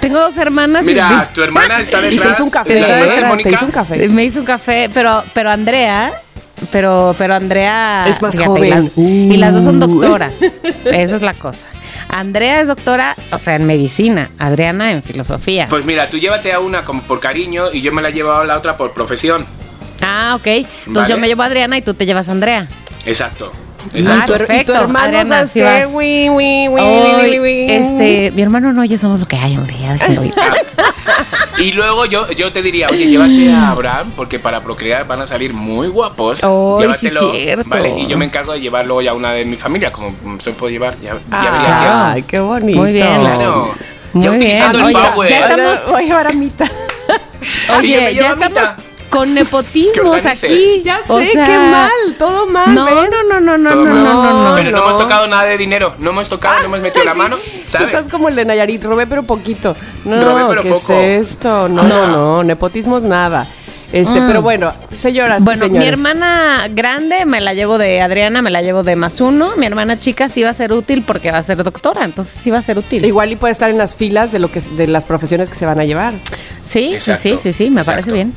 Tengo dos hermanas. y Mira, tu hermana está Y te detrás. hizo un café, la hermana de Te Mónica. hizo un café. Me hizo un café, pero, pero Andrea, pero, pero Andrea Es más y joven. las, y las dos son Uh. doctoras. Esa es la cosa. Andrea es doctora, o sea, en medicina. Adriana en filosofía. Pues mira, tú llévate a una como por cariño y yo me la he llevado a la otra por profesión. ah, ok. Entonces Vale. yo me llevo a Adriana y tú te llevas a Andrea. Exacto. Y Exacto. tu, her- y tu perfecto, hermano, Adriana, ¿sabes sí qué? Wi, wi, wi, Hoy, este, mi hermano no oye, somos lo que hay, hombre, ya déjenlo ir. Y luego yo, yo te diría, oye, llévate a Abraham porque para procrear van a salir muy guapos. Sí, Llévatelo. cierto. Vale, y yo me encargo de llevar luego ya una de mi familia, como se puede llevar. Ya, ya vería Ah, Ay, qué bonito. Muy bien. Claro. Muy ya utilizando bien. el power. ya estamos- Voy a llevar a Mita. Oye, ya a Mita. estamos con nepotismos aquí. Ya sé, O sea, qué mal, todo mal. No, ¿ven? no, no, no, no, no, no, no, no. Pero no. no. hemos tocado nada de dinero. No hemos tocado, no hemos metido la Sí, mano. Tú ¿Sabes? estás como el de Nayarit, robé pero poquito. No, Robé, pero ¿qué poco. es esto? No, Ah. no, no, nepotismo es nada. Este, pero bueno, señoras Bueno, mi señores. hermana grande me la llevo de Adriana, me la llevo de más uno. Mi hermana chica sí va a ser útil porque va a ser doctora, entonces sí va a ser útil. Igual y puede estar en las filas de lo que de las profesiones que se van a llevar. Sí, sí, Exacto, sí, sí, sí, me exacto. parece bien.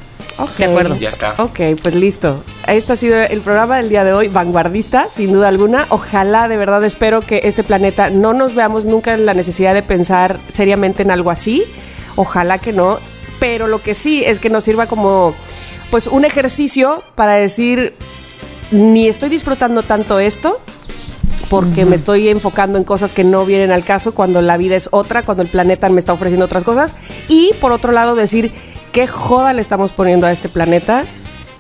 De acuerdo. Ya está. Ok, pues listo. Este ha sido el programa del día de hoy, vanguardista, sin duda alguna. Ojalá, de verdad, espero que este planeta no nos veamos nunca en la necesidad de pensar seriamente en algo así. Ojalá que no. Pero lo que sí es que nos sirva como, pues, un ejercicio para decir, ni estoy disfrutando tanto esto, porque me estoy enfocando en cosas que no vienen al caso cuando la vida es otra, cuando el planeta me está ofreciendo otras cosas. Y por otro lado, decir qué joda le estamos poniendo a este planeta.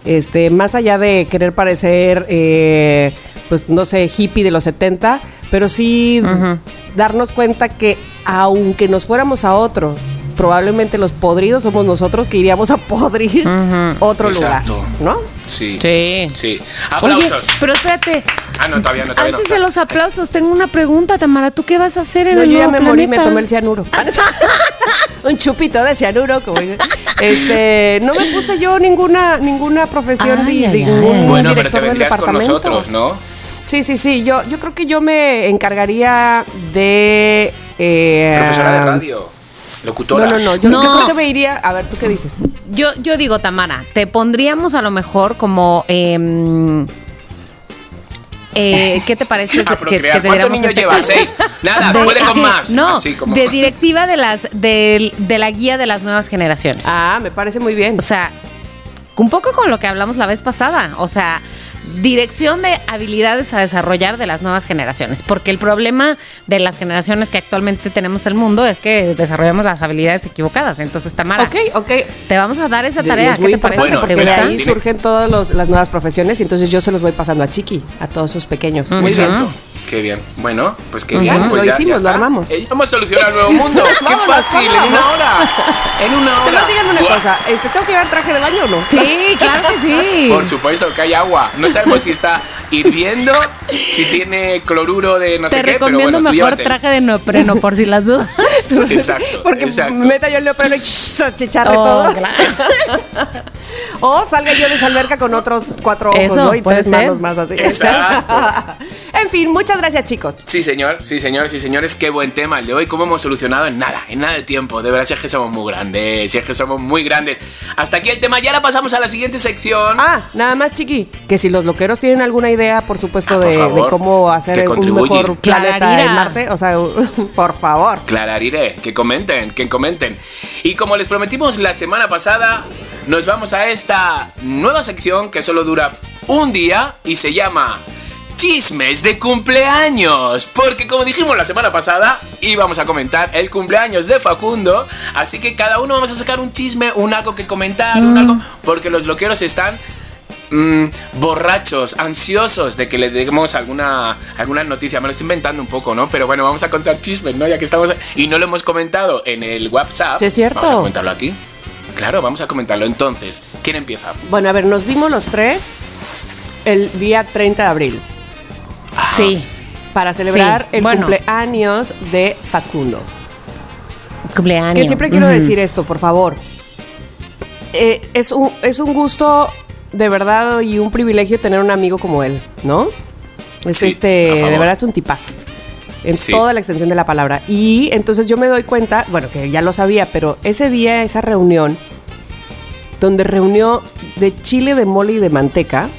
Este, más allá de querer parecer, eh, pues no sé, hippie de los 70, pero sí darnos cuenta que aunque nos fuéramos a otro, probablemente los podridos somos nosotros que iríamos a podrir otro Exacto. lugar, ¿no? Sí. Sí. Sí. Oye, Aplausos. pero espérate, Ah, no, todavía no, todavía antes no. de los aplausos, tengo una pregunta, Tamara. ¿Tú qué vas a hacer en No, el yo ya nuevo me morí, me planeta? tomé el cianuro. Un chupito de cianuro, como dice. este, no me puse yo ninguna ninguna profesión Ay, ni ay, ningún ay. Bueno, pero te director del vendrías con departamento. nosotros, ¿no? Sí, sí, sí. Yo, yo creo que yo me encargaría de eh, Profesora de radio. Locutora. No, no, no. Yo, No. yo creo que me iría. A ver, ¿tú qué dices? Yo, yo digo, Tamara, te pondríamos a lo mejor como. em, eh, ¿Qué te parece A que, que, te ¿Cuántos diéramos niños este- lleva? Seis. Nada, de- puede con más. No, Así como- de directiva de las de, de la guía de las nuevas generaciones. Ah, me parece muy bien. O sea, un poco con lo que hablamos la vez pasada. O sea, dirección de habilidades a desarrollar de las nuevas generaciones. Porque el problema de las generaciones que actualmente tenemos en el mundo es que desarrollamos las habilidades equivocadas. Entonces, Tamara, Ok, ok. te vamos a dar esa tarea. es ¿Qué te parece? Bueno, porque ¿Te de ahí surgen todas los- las nuevas profesiones y entonces yo se los voy pasando a Chiqui, a todos esos pequeños. Muy. Qué bien. Bueno, pues qué bien. Pues Lo ya- hicimos, ya lo armamos. Eh, Hemos solucionado el nuevo mundo. qué fácil, en una hora. En una hora. Pero díganme una Buah. cosa, este, ¿tengo que llevar traje de baño o no? Sí, claro que sí. Por supuesto que hay agua. No sabemos si está hirviendo, si tiene cloruro de no Te sé qué, pero recomiendo bueno, tú mejor llévate. traje de neopreno por si las dudas. Exacto. Porque exacto. meta yo el neopreno y chicharre Oh, todo. claro. O salga yo de esa alberca con otros cuatro ojos, Eso, ¿no? Y tres ser. manos más así. Exacto. en fin, muchas gracias, chicos. Sí, señor, sí, señor, sí, señores, qué buen tema el de hoy. ¿Cómo hemos solucionado en nada, en nada de tiempo? De verdad, si es que somos muy grandes, si es que somos muy grandes. Hasta aquí el tema, ya la pasamos a la siguiente sección. Ah, nada más, chiqui, que si los loqueros tienen alguna idea, por supuesto, Ah, por de, favor, de cómo hacer que un mejor planeta Clararira. en Marte, o sea, por favor. Clarariré, que comenten, que comenten. Y como les prometimos la semana pasada, nos vamos a esta nueva sección que solo dura un día y se llama chismes de cumpleaños. Porque como dijimos la semana pasada, íbamos a comentar el cumpleaños de Facundo. Así que cada uno vamos a sacar un chisme, un algo que comentar, un algo. Porque los loqueros están mm, borrachos, ansiosos de que le demos alguna, alguna noticia. Me lo estoy inventando un poco, ¿no? Pero bueno, vamos a contar chismes, ¿no? Ya que estamos. Y no lo hemos comentado en el WhatsApp. Sí, es cierto. Vamos a comentarlo aquí. Claro, vamos a comentarlo. Entonces, ¿quién empieza? Bueno, a ver, nos vimos los tres el día 30 de abril Sí. para celebrar Sí, el bueno. cumpleaños de Facundo. Cumpleaños. Que siempre quiero decir esto, por favor. Eh, es, un, es un gusto de verdad y un privilegio tener un amigo como él, ¿no? Es Sí, este, de verdad es un tipazo. En Sí. toda la extensión de la palabra. Y entonces yo me doy cuenta, bueno, que ya lo sabía, pero ese día, esa reunión, donde reunió de chile, de mole y de manteca,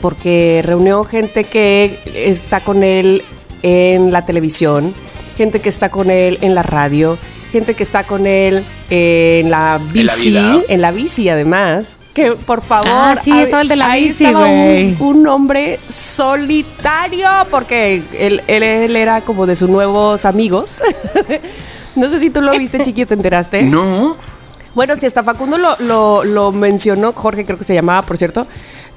porque reunió gente que está con él en la televisión, gente que está con él en la radio, gente que está con él en la bici, en la bici además. Que por favor, Ah, sí, estaba el de la ahí bici, un, un hombre solitario, porque él, él, él era como de sus nuevos amigos. no sé si tú lo viste, chiquito, ¿te enteraste? No. Bueno, si hasta Facundo lo, lo, lo mencionó, Jorge creo que se llamaba, por cierto,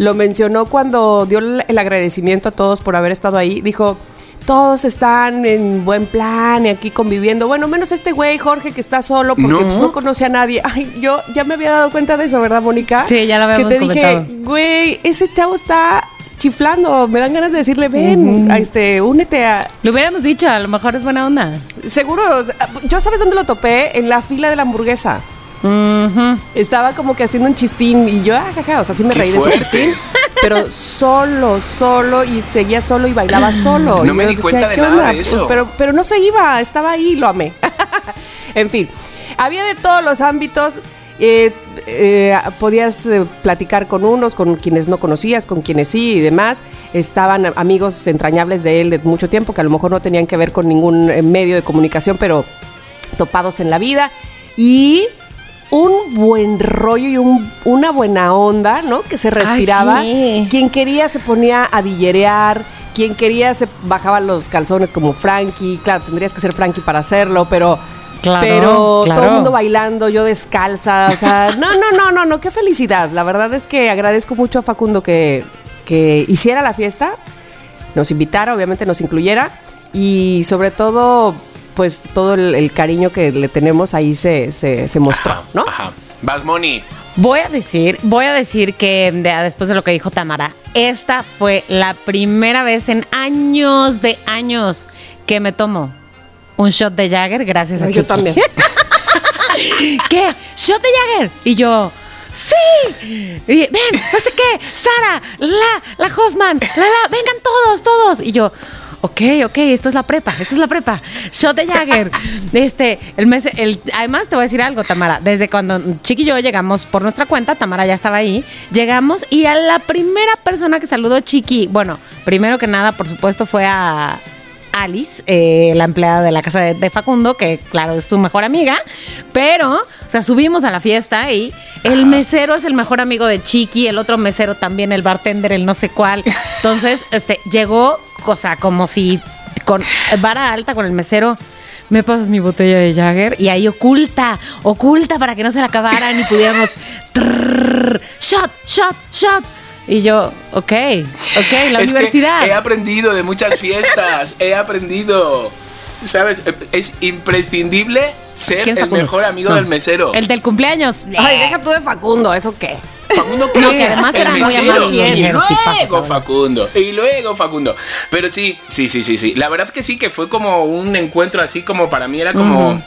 lo mencionó cuando dio el agradecimiento a todos por haber estado ahí. Dijo, todos están en buen plan y aquí conviviendo. Bueno, menos este güey, Jorge, que está solo porque No. pues, no conoce a nadie. Ay, yo ya me había dado cuenta de eso, ¿verdad, Mónica? Sí, ya lo habíamos Que te comentado. dije, güey, ese chavo está chiflando. Me dan ganas de decirle, ven, a este, únete a, Lo hubiéramos dicho, a lo mejor es buena onda. Seguro, yo sabes dónde lo topé, en la fila de la hamburguesa. Estaba como que haciendo un chistín y yo, ah, jaja, o sea, sí me Qué reí de su chistín, pero solo, solo y seguía solo y bailaba solo. No Y me di decía, cuenta de "¿Qué nada onda?". de eso. Pues, pero, pero no se iba, estaba ahí, lo amé. en fin, había de todos los ámbitos. eh, eh, podías eh, platicar con unos, con quienes no conocías, con quienes sí y demás. Estaban amigos entrañables de él de mucho tiempo que a lo mejor no tenían que ver con ningún eh, medio de comunicación, pero topados en la vida. Y un buen rollo y un- una buena onda, ¿no? Que se respiraba. sí. Quien quería se ponía a dillerear. Quien quería se bajaba los calzones como Frankie. Claro, tendrías que ser Frankie para hacerlo, pero. Claro, pero claro. todo el mundo bailando, yo descalza. O sea, no, no, no, no, no, qué felicidad. La verdad es que agradezco mucho a Facundo que, que hiciera la fiesta, nos invitara, obviamente nos incluyera. Y sobre todo, pues todo el, el cariño que le tenemos ahí se, se, se mostró, Ajá, ¿no? Ajá. Bad Money. Voy a decir, voy a decir que de- después de lo que dijo Tamara, esta fue la primera vez en años de años que me tomo un shot de Jagger gracias a Ay, yo Chiqui. también. ¿Qué? ¿Shot de Jagger? Y yo, ¡sí! Y, ven, no sé qué, Sara, la, la Hoffman, la, la, vengan todos, todos. Y yo, ok, ok, esto es la prepa, esto es la prepa. Shot de Jagger. Este, el mes, el, además te voy a decir algo, Tamara. Desde cuando Chiqui y yo llegamos por nuestra cuenta, Tamara ya estaba ahí, llegamos y a la primera persona que saludó Chiqui, bueno, primero que nada, por supuesto, fue a Alice, eh, la empleada de la casa de, de Facundo, que claro es su mejor amiga, pero, o sea, subimos a la fiesta y el mesero es el mejor amigo de Chiqui, el otro mesero también, el bartender, el no sé cuál. Entonces, este, llegó, o sea, como si con vara alta con el mesero. Me pasas mi botella de Jagger y ahí oculta, oculta para que no se la acabaran y pudiéramos trrr, shot, shot, shot. Y yo, ok, ok, la Es que universidad. he aprendido de muchas fiestas. he aprendido. ¿Sabes? Es imprescindible ser ¿Quién el Facundo? mejor amigo No. del mesero. El del cumpleaños. Ay, deja tú de Facundo, ¿eso qué? Facundo No, que además el mesero. Y luego. Facundo. Y luego Facundo. Pero sí, sí, sí, sí, sí. La verdad que sí, que fue como un encuentro así como para mí era como.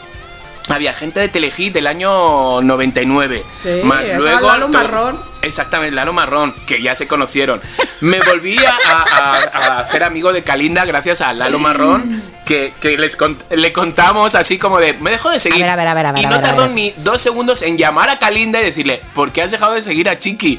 Había gente de Telehit del año 99. Sí, más luego. Lalo Marrón. Exactamente, Lalo Marrón, que ya se conocieron. Me volví a, a- a hacer amigo de Kalinda gracias a Lalo Marrón, que, que les cont- le contamos así como de, me dejó de seguir. A ver, a ver, a ver, a ver, y a no tardó ni dos segundos en llamar a Kalinda y decirle, ¿por qué has dejado de seguir a Chiqui?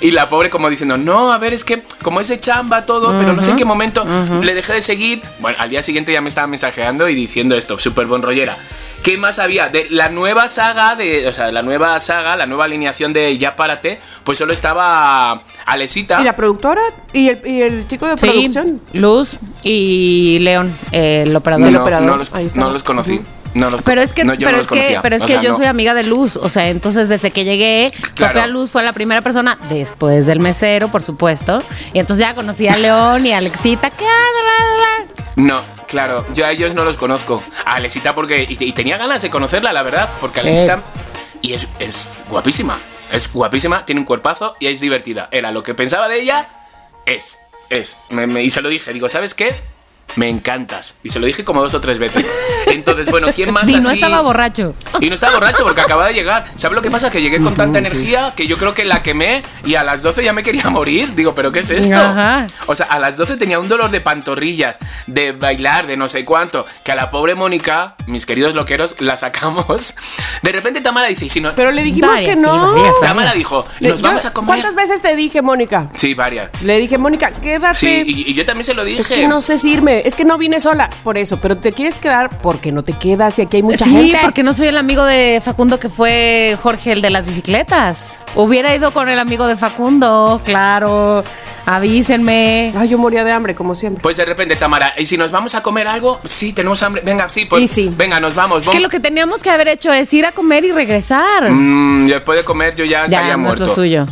Y la pobre como diciendo, no, a ver, es que como es de chamba todo, pero no sé en qué momento le dejé de seguir. Bueno, al día siguiente ya me estaba mensajeando y diciendo esto, súper bon rollera. ¿Qué más había? De la nueva saga, de, o sea, la nueva saga, la nueva alineación de Ya Párate, pues solo estaba Alesita. ¿Y la productora? ¿Y el, y el chico de Sí, producción? Luz y León, el operador. no, operador, no los, ahí está. no los conocí. No los- Pero es que, no, yo pero no es que, pero es O que sea, yo soy amiga de Luz. O sea, entonces desde que llegué, Claro. Sofía Luz fue la primera persona después del mesero, por supuesto. Y entonces ya conocí a León y a Alexita. La, la. No, claro, yo a ellos no los conozco. A Alesita porque. Y, y tenía ganas de conocerla, la verdad, porque Sí. Alesita. Y es, es guapísima. Es guapísima, tiene un cuerpazo y es divertida. Era lo que pensaba de ella. Es, es. Me- me- y se lo dije, digo, ¿sabes qué? Me encantas. Y se lo dije como dos o tres veces. Entonces, bueno, ¿quién más Y no así? estaba borracho. Y no estaba borracho porque acababa de llegar. ¿Sabes lo que pasa? Que llegué con tanta energía que yo creo que la quemé y a las 12 ya me quería morir. Digo, ¿pero qué es esto? Ajá. O sea, a las 12 tenía un dolor de pantorrillas, de bailar, de no sé cuánto, que a la pobre Mónica, mis queridos loqueros, la sacamos. De repente Tamara dice, ¿y si no... Pero le dijimos Varias, que sí, no. varias. Tamara dijo, nos yo- vamos a comer. ¿Cuántas veces te dije, Mónica? Sí, varias. Le dije, Mónica, quédate. Sí, y, y yo también se lo dije. Es que no sé si irme, es que no vine sola, por eso, pero te quieres quedar porque no te quedas y aquí hay mucha sí, gente. porque no soy el amigo de Facundo que fue Jorge, el de las bicicletas. Hubiera ido con el amigo de Facundo, claro. Avísenme. Ay, yo moría de hambre, como siempre. Pues de repente, Tamara, ¿y si nos vamos a comer algo? Sí, tenemos hambre. Venga, sí, pues. Y sí. Venga, nos vamos. Es que lo que teníamos que haber hecho es ir a comer y regresar. Mm, después de comer yo ya, ya, estaría no es muerto. lo suyo.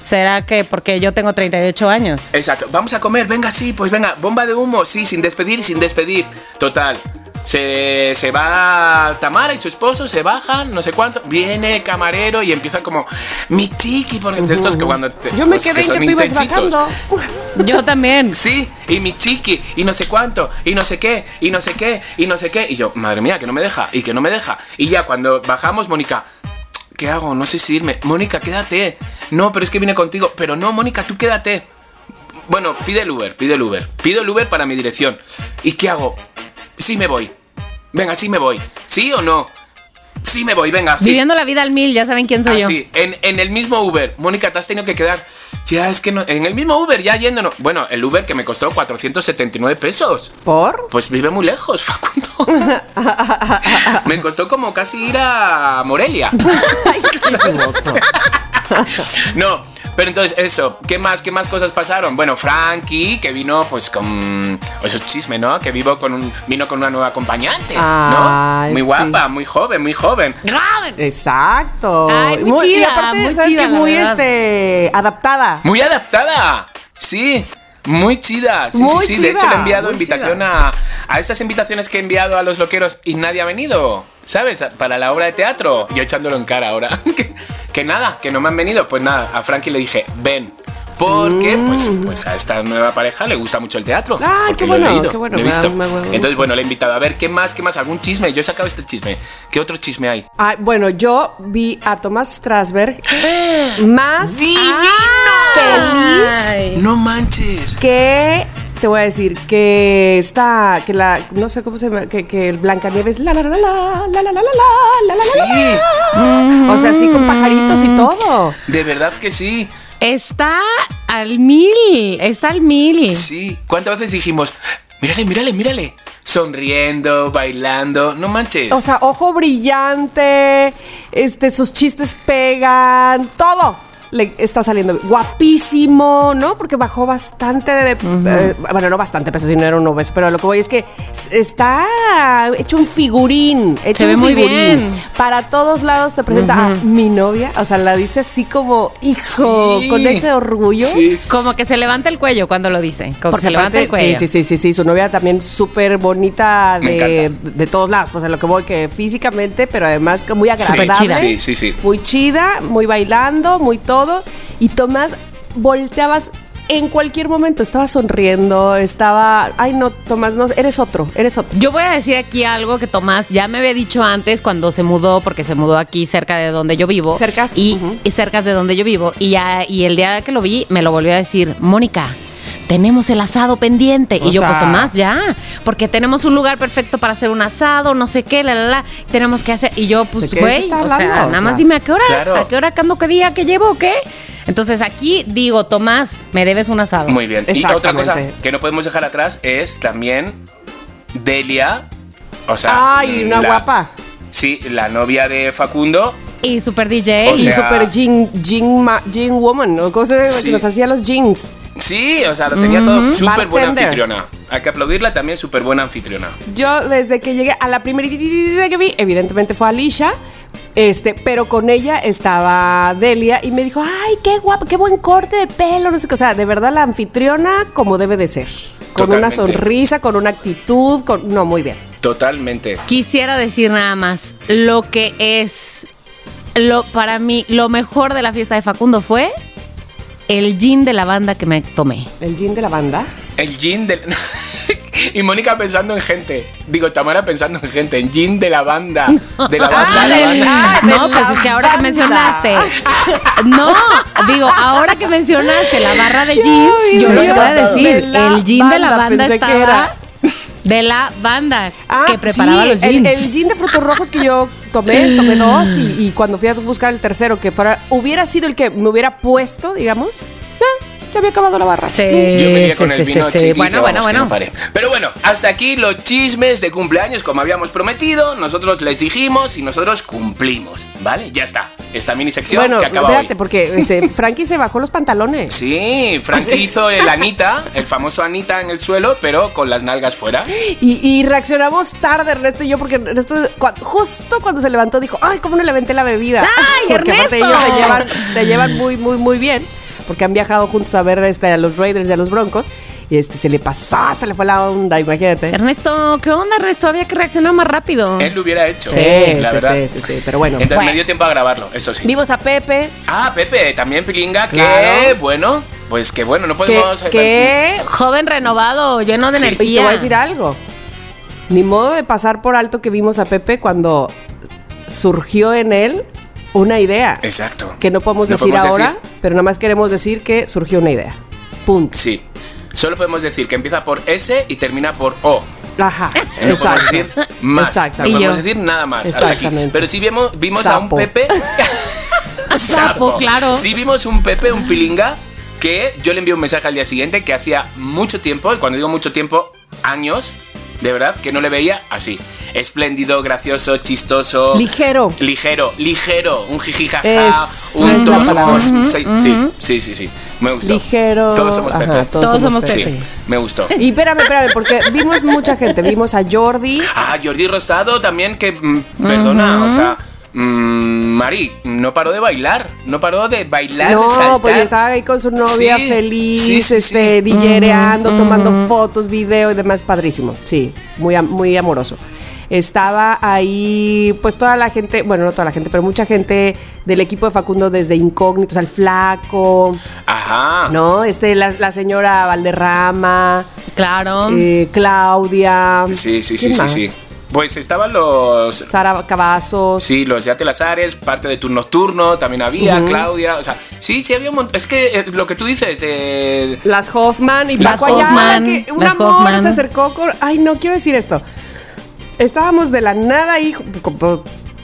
¿Será que porque yo tengo 38 años? Exacto. Vamos a comer, venga, sí, pues venga, bomba de humo, sí, sin despedir, sin despedir. Total. Se, se va Tamara y su esposo, se bajan, no sé cuánto. Viene el camarero y empieza como, mi chiqui, porque de estos que cuando te. Yo me pues, quedé en son que tú ibas bajando. Yo también. Sí, y mi chiqui, y no sé cuánto, y no sé qué, y no sé qué, y no sé qué. Y yo, madre mía, que no me deja, y que no me deja. Y ya cuando bajamos, Mónica, ¿qué hago? No sé si irme. Mónica, quédate. No, pero es que vine contigo. Pero no, Mónica, tú quédate. Bueno, pide el Uber, pide el Uber. Pido el Uber para mi dirección. ¿Y qué hago? Sí me voy. Venga, sí me voy. ¿Sí o no? Sí me voy, venga, sí. Viviendo la vida al mil, ya saben quién soy yo. Así, en, en el mismo Uber. Mónica, te has tenido que quedar. Ya, es que no. En el mismo Uber, ya yéndonos. Bueno, el Uber que me costó 479 pesos. ¿Por? Pues vive muy lejos, Facundo. me costó como casi ir a Morelia. no, pero entonces eso, ¿qué más, qué más cosas pasaron? Bueno, Frankie, que vino pues con eso es chisme, ¿no? Que vivo con un, vino con una nueva acompañante, Ay, ¿no? Muy sí. guapa, muy joven, muy joven. Exacto. Ay, muy chida, aparte, muy ¿sabes chida, la Muy este adaptada. Muy adaptada. Sí. Muy chida. Sí, Muy sí, sí. De hecho, le he enviado muy invitación chida. a, a esas invitaciones que he enviado a los loqueros y nadie ha venido. ¿Sabes? Para la obra de teatro. Yo echándolo en cara ahora. que, que nada, que no me han venido. Pues nada, a Frankie le dije, ven. Porque pues, pues a esta nueva pareja le gusta mucho el teatro. Mm. Ay, porque qué he bueno, leído, qué bueno, lo he me visto. me da gusto. Entonces, bueno, le he invitado a ver qué más, qué más, algún chisme. Yo he sacado este chisme. ¿Qué otro chisme hay? Ay, bueno, yo vi a Tomás Strasberg más feliz. No manches. que te voy a decir que está que la no sé cómo se llama que, que el Blancanieves la la la la la la la la la la la la Sí, la o sea así con pajaritos y todo de verdad que sí. Está al mil, está al mil. Sí, ¿cuántas veces dijimos, mírale, mírale, mírale? Sonriendo, bailando, no manches. o sea ojo brillante este sus chistes pegan todo le está saliendo guapísimo, ¿no? Porque bajó bastante de, eh, bueno, no bastante peso, si no era un obeso, pero lo que voy es que está hecho un figurín, hecho Se ve un muy figurín. bien. Para todos lados te presenta a mi novia, o sea, la dice así como hijo, Sí. con ese orgullo. Sí. Como que se levanta el cuello cuando lo dice. Como que se levanta aparte- el cuello. Sí, sí, sí, sí, sí, su novia también súper bonita de, de todos lados, o sea, lo que voy que físicamente, pero además que muy agradable. chida. Sí, sí, sí. Muy chida, muy bailando, muy todo. Y Tomás, volteabas en cualquier momento, estaba sonriendo, estaba, ay no, Tomás, no, eres otro, eres otro. Yo voy a decir aquí algo que Tomás ya me había dicho antes cuando se mudó, porque se mudó aquí cerca de donde yo vivo. Cercas, Y, cercas de donde yo vivo. Y, ya, y el día que lo vi, me lo volvió a decir, Mónica. Tenemos el asado pendiente. O y yo, pues sea- Tomás, ya. Porque tenemos un lugar perfecto para hacer un asado, no sé qué, la, la, la. Tenemos que hacer. Y yo, ¿De pues, güey, está o sea, nada más Claro. dime a qué hora, Claro. a qué hora, cuándo, qué día, qué llevo, o qué. Entonces aquí digo, Tomás, me debes un asado. Muy bien. Y otra cosa que no podemos dejar atrás es también Delia. O sea. Ay, una la- guapa. Sí, la novia de Facundo. Y Super DJ. O Y super jean, jean, ma- jean woman, o cosa Sí. que nos hacía los jeans. Sí, o sea, lo tenía todo. Súper buena anfitriona. Hay que aplaudirla también, súper buena anfitriona. Yo desde que llegué a la primerita que vi, evidentemente fue Alicia. Este, pero con ella estaba Delia y me dijo, ay, qué guapa, qué buen corte de pelo, no sé qué. O sea, de verdad la anfitriona como debe de ser. Con una sonrisa, con una actitud, con... No, muy bien. Totalmente. Quisiera decir nada más, lo que es, lo para mí, lo mejor de la fiesta de Facundo fue el gin de la banda que me tomé. El jean de la banda. El gin del. y Mónica pensando en gente. Digo, Tamara pensando en gente. En gin de la banda. De la banda, Ah, la banda. ah, de No, pues la es que ahora que banda. mencionaste. No, digo, ahora que mencionaste la barra de jeans, yo lo yo, que voy a decir, de el jean de la banda, banda que estaba era. de la banda Ah, que preparaba sí, los el, jeans. el gin de frutos rojos que yo tomé, tomé dos y, y cuando fui a buscar el tercero, que fuera, hubiera sido el que me hubiera puesto, digamos, ya, había acabado la barra. Sí, Yo venía sí, con sí, el vino sí, sí. chiqui, Bueno, bueno, bueno. no pare. Pero bueno, hasta aquí los chismes de cumpleaños, como habíamos prometido. Nosotros les dijimos y nosotros cumplimos. ¿Vale? Ya está. Esta mini sección Bueno, que acaba espérate, hoy. porque este, Frankie se bajó los pantalones. Sí, Frankie hizo el Anita, el famoso Anita en el suelo, pero con las nalgas fuera. Y, y reaccionamos tarde, Ernesto y yo, porque Ernesto, cua- justo cuando se levantó, dijo, ay, ¿cómo no le aventé la bebida? ¡Ay, porque aparte Ernesto! ellos se llevan, se llevan muy, muy, muy bien. Porque han viajado juntos a ver este, a los Raiders y a los Broncos. Y este se le pasó, se le fue la onda, imagínate. Ernesto, ¿qué onda, Ernesto? Había que reaccionar más rápido. Él lo hubiera hecho. Sí, la sí, verdad. sí, sí, sí, pero bueno. Entonces Bueno. me dio tiempo a grabarlo, eso sí. Vimos a Pepe, Ah, Pepe, también Pilinga, que Claro. bueno, pues que bueno, no que, podemos. que Joven renovado, lleno de Sí. Y te energía. voy a decir algo. Ni modo de pasar por alto que vimos a Pepe cuando surgió en él una idea. Exacto. Que no podemos No decir podemos ahora, decir- pero nada más queremos decir que surgió una idea. Punto. Sí. Solo podemos decir que empieza por S y termina por O. Ajá. No podemos Exacto. decir más. Exacto. No podemos decir nada más. hasta aquí. Exactamente. Pero si vimos, vimos a un. Pepe. Sapo, claro. Si vimos un Pepe, un Pilinga, que yo le envié un mensaje al día siguiente que hacía mucho tiempo, y cuando digo mucho tiempo, años, de verdad, que no le veía así. Espléndido, gracioso, chistoso. Ligero. Ligero, ligero, un jijijaja, Es- un todos somos. sí, sí, sí, sí, sí, me gustó. Ligero. Todos somos Ajá, Pepe. Todos somos Sí, Pepe. me gustó. Y espérame, espérame, porque vimos mucha gente. Vimos a Jordi. Ah, Jordi Rosado también, que, mm, perdona, o sea, mm, Mari, no paró de bailar, no paró de bailar, de No, saltar. pues estaba ahí con su novia Sí, feliz, sí, sí, este, sí. dillereando, tomando fotos, video y demás, padrísimo. Sí, muy, muy amoroso. Estaba ahí, pues toda la gente, bueno, no toda la gente, pero mucha gente del equipo de Facundo desde Incógnitos al Flaco, Ajá. ¿no? Este, la, la señora Valderrama, Claro. eh, Claudia. Sí, sí, sí, ¿quién sí, sí. Pues estaban los... Sara Cavazos. Sí, los de Atelazares, parte de Turno Nocturno, también había, Claudia, o sea, sí, sí había un montón. Es que eh, lo que tú dices, eh, Las Hoffman y Las Paco Ayala, Hoffman, que un las amor Hoffman. se acercó con. Ay, no quiero decir esto. Estábamos de la nada ahí,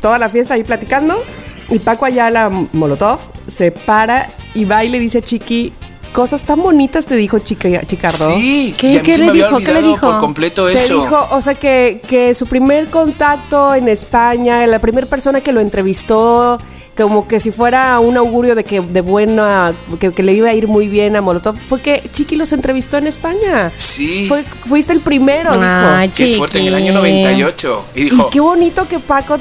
toda la fiesta ahí platicando, y Paco Ayala Molotov se para y va y le dice a Chiqui. Cosas tan bonitas te dijo Chica, Chicardo. sí, ¿Qué- qué se le me había dijo? ¿Qué le olvidado dijo? por completo Te eso. dijo, o sea, que, que su primer contacto en España, la primera persona que lo entrevistó, como que si fuera un augurio de que de buena, que, que le iba a ir muy bien a Molotov, fue que Chiqui los entrevistó en España. Sí, Fue- fuiste el primero, dijo. Ay, qué fuerte, en el año 98. Y dijo, Y qué bonito que Paco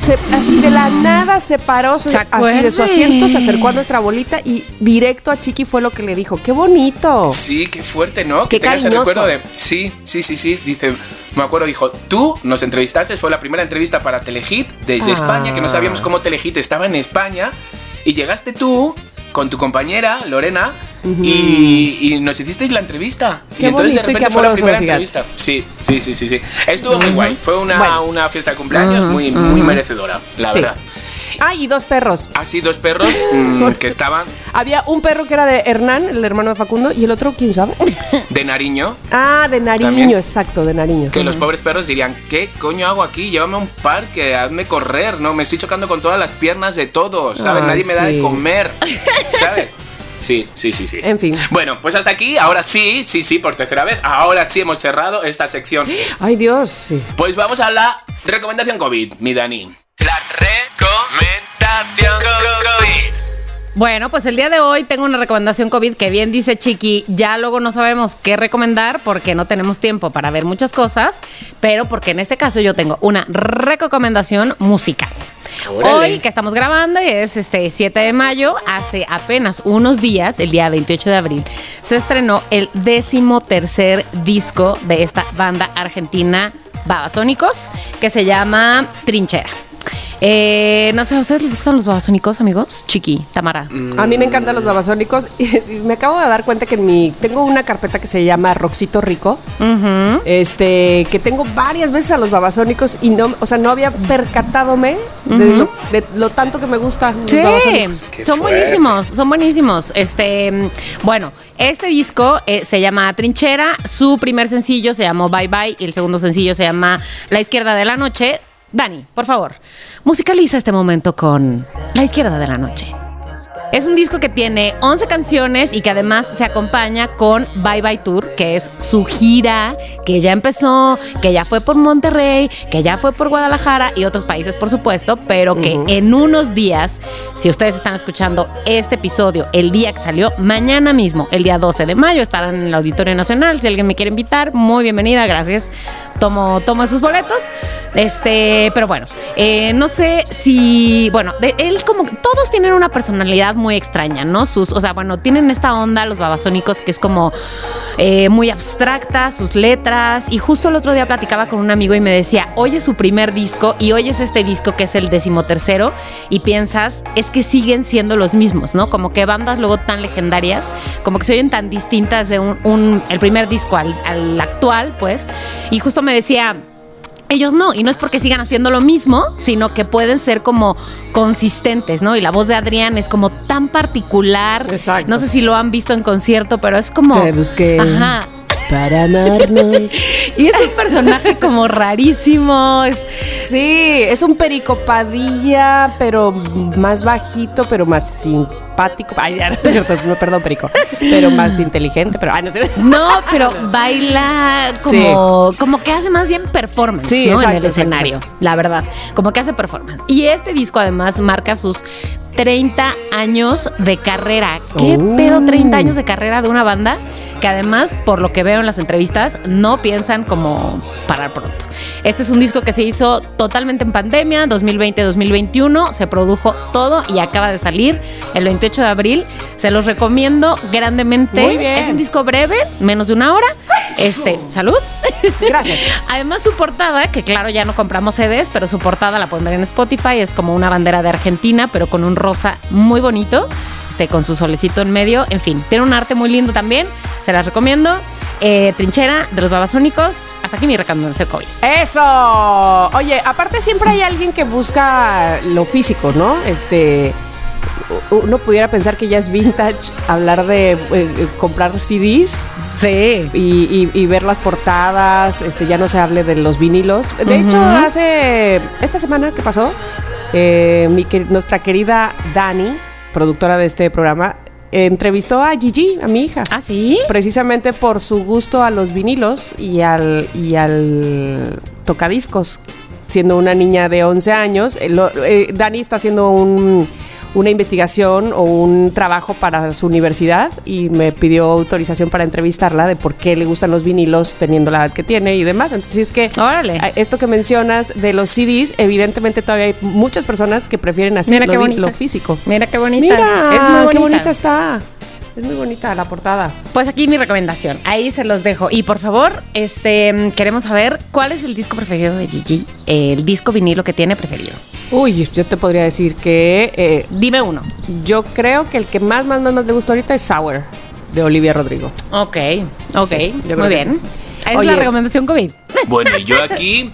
se- así de la nada se paró se- ¿Se así de su asiento, se acercó a nuestra bolita y directo a Chiqui fue lo que le dijo. ¡Qué bonito! Sí, qué fuerte, ¿no? Qué que tengas el cariñoso. recuerdo de. Sí, sí, sí, sí. Dice, me acuerdo, dijo, tú nos entrevistaste, fue la primera entrevista para Telehit desde Ah. España, que no sabíamos cómo Telehit estaba en España. Y llegaste tú con tu compañera, Lorena, y, y nos hicisteis la entrevista. Qué y entonces de repente fue la primera entrevista. Sí, sí, sí, sí, sí. Estuvo muy guay. Fue una, Bueno. una fiesta de cumpleaños muy, muy merecedora, la Sí. verdad. Ah, y dos perros. Así dos perros mm, que estaban Había un perro que era de Hernán, el hermano de Facundo, y el otro, ¿quién sabe? de Nariño. Ah, de Nariño, También. exacto, de Nariño. Que los pobres perros dirían, ¿qué coño hago aquí? Llévame a un parque, hazme correr, ¿no? Me estoy chocando con todas las piernas de todos, ¿sabes? Nadie me da de sí. comer, ¿sabes? Sí, sí, sí, sí. En fin. Bueno, pues hasta aquí, ahora sí, sí, sí, por tercera vez. Ahora sí hemos cerrado esta sección. Ay, Dios, sí. Pues vamos a la recomendación COVID, mi Dani. La recomendación COVID. Bueno, pues el día de hoy tengo una recomendación COVID que bien dice Chiqui, ya luego no sabemos qué recomendar porque no tenemos tiempo para ver muchas cosas, pero porque en este caso yo tengo una recomendación musical. Órale. Hoy que estamos grabando es este 7 de mayo, hace apenas unos días, el día 28 de abril, se estrenó el décimo tercer disco de esta banda argentina Babasónicos que se llama Trinchera. Eh, no sé, ¿a ustedes les gustan los babasónicos, amigos? Chiqui, Tamara. A mí me encantan los babasónicos y me acabo de dar cuenta que en mi tengo una carpeta que se llama Roxito Rico. Este, que tengo varias veces a los babasónicos y no, o sea, no había percatadome de, lo, de lo tanto que me gustan los Sí, babasónicos. Qué son fuerte. buenísimos, son buenísimos. Este, bueno, este disco eh, se llama Trinchera, su primer sencillo se llamó Bye Bye y el segundo sencillo se llama La Izquierda de la Noche. Dani, por favor, musicaliza este momento con La Izquierda de la Noche. Es un disco que tiene 11 canciones y que además se acompaña con Bye Bye Tour, que es su gira que ya empezó, que ya fue por Monterrey, que ya fue por Guadalajara y otros países, por supuesto, pero que en unos días, si ustedes están escuchando este episodio el día que salió, mañana mismo, el día 12 de mayo, estarán en el Auditorio Nacional. Si alguien me quiere invitar, muy bienvenida, gracias. Tomo, tomo esos boletos. Este, pero bueno, eh, no sé si, bueno, él como que todos tienen una personalidad muy extraña, ¿no? Sus, o sea, bueno, tienen esta onda los babasónicos que es como eh, muy abstracta, sus letras. Y justo el otro día platicaba con un amigo y me decía, oyes su primer disco y oyes este disco que es el decimotercero y piensas, es que siguen siendo los mismos, ¿no? Como que bandas luego tan legendarias, como que se oyen tan distintas de un, un- el primer disco al, al actual, pues. Y justo me decía, ellos no, y no es porque sigan haciendo lo mismo, sino que pueden ser como consistentes, ¿no? Y la voz de Adrián es como tan particular. Exacto. No sé si lo han visto en concierto, pero es como. Te busqué. Ajá. Para amarnos. Y es un personaje como rarísimo. Es, Sí, es un pericopadilla, pero más bajito, pero más simpático. Ay, ya, no es cierto, no, perdón, perico. Pero más inteligente, pero ay, no sé. no, pero baila como, como que hace más bien performance, Sí, ¿no? exacto, en el exacto, escenario, la verdad. Como que hace performance. Y este disco además marca sus 30 años de carrera. ¿Qué Oh. pedo 30 años de carrera de una banda? Que además, por lo que veo en las entrevistas, no piensan como parar pronto. Este es un disco que se hizo totalmente en pandemia, 2020-2021, se produjo todo y acaba de salir el 28 de abril. Se los recomiendo grandemente. Muy bien. Es un disco breve, menos de una hora. Este, salud. Gracias. Además su portada, que claro ya no compramos CDs, pero su portada la pueden ver en Spotify, es como una bandera de Argentina, pero con un rosa muy bonito, este, con su solecito en medio, en fin, tiene un arte muy lindo también, se las recomiendo. Eh, Trinchera de los Babasónicos, hasta aquí mi recomendación COVID. Eso. Oye, aparte siempre hay alguien que busca lo físico, ¿no? Este uno pudiera pensar que ya es vintage hablar de eh, comprar CDs Sí. y, y- y ver las portadas, este ya no se hable de los vinilos. De hecho, hace esta semana que pasó, eh, mi nuestra querida Dani, productora de este programa, entrevistó a Gigi, a mi hija. ¿Ah, sí? Precisamente por su gusto a los vinilos y al, y al tocadiscos. Siendo una niña de 11 años, eh, lo- eh, Dani está haciendo un- una investigación o un trabajo para su universidad y me pidió autorización para entrevistarla de por qué le gustan los vinilos teniendo la edad que tiene y demás. Entonces es que Órale. esto que mencionas de los CDs, evidentemente todavía hay muchas personas que prefieren Mira lo, qué físico. Mira qué bonita. Mira, es muy bonita. qué bonita está. Es muy bonita la portada. Pues aquí mi recomendación, ahí se los dejo. Y por favor, este queremos saber cuál es el disco preferido de Gigi, el disco vinilo que tiene preferido. Uy, yo te podría decir que eh, Dime uno. yo creo que el que más, más, más, más le gusta ahorita es Sour, de Olivia Rodrigo. Ok, ok, Sí, muy bien. Es Oye. la recomendación COVID. Bueno, y yo aquí,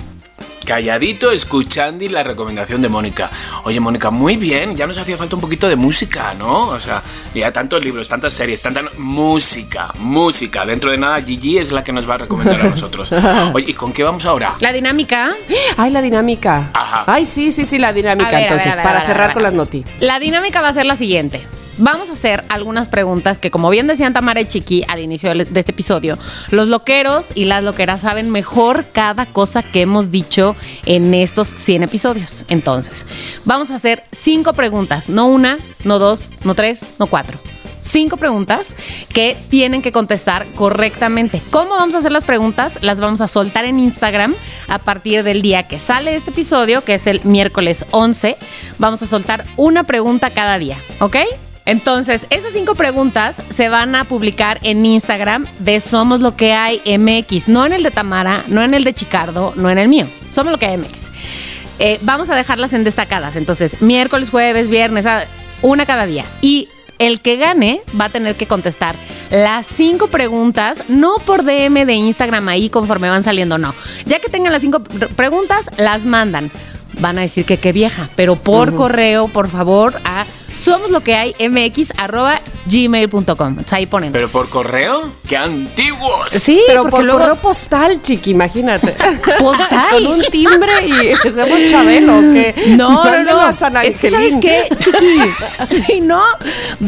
calladito, escuchando y la recomendación de Mónica. Oye, Mónica, muy bien, ya nos hacía falta un poquito de música, ¿no? O sea, ya tantos libros, tantas series, tanta música, música. Dentro de nada, Gigi es la que nos va a recomendar a nosotros. Oye, ¿y con qué vamos ahora? La dinámica. Ay, la dinámica. Ajá. Ay, sí, sí, sí, la dinámica. Ver, ver, entonces, a ver, para a ver, cerrar a ver. con las noti. La dinámica va a ser la siguiente. Vamos a hacer algunas preguntas que, como bien decían Tamara y Chiqui al inicio de este episodio, los loqueros y las loqueras saben mejor cada cosa que hemos dicho en estos 100 episodios. Entonces, vamos a hacer cinco preguntas, no una, no dos, no tres, no cuatro cinco preguntas que tienen que contestar correctamente. ¿Cómo vamos a hacer las preguntas? Las vamos a soltar en Instagram a partir del día que sale este episodio, que es el miércoles 11. Vamos a soltar una pregunta cada día, ¿ok? Entonces, esas cinco preguntas se van a publicar en Instagram de Somos lo que hay MX, no en el de Tamara, no en el de Chicardo, no en el mío. Somos lo que hay MX. Eh, vamos a dejarlas en destacadas. Entonces, miércoles, jueves, viernes, ah, una cada día. Y el que gane va a tener que contestar las cinco preguntas, no por DM de Instagram ahí conforme van saliendo, no. Ya que tengan las cinco preguntas, las mandan. Van a decir que qué vieja, pero por correo, por favor, a somos lo que hay mx arroba gmail.com. Ahí ponen. ¿Pero por correo? ¡Qué antiguos! Sí, pero por correo postal, chiqui, imagínate. Postal. Con un timbre y hacemos chabelo. Que no, no, no. es que, ¿sabes qué, chiqui? si no,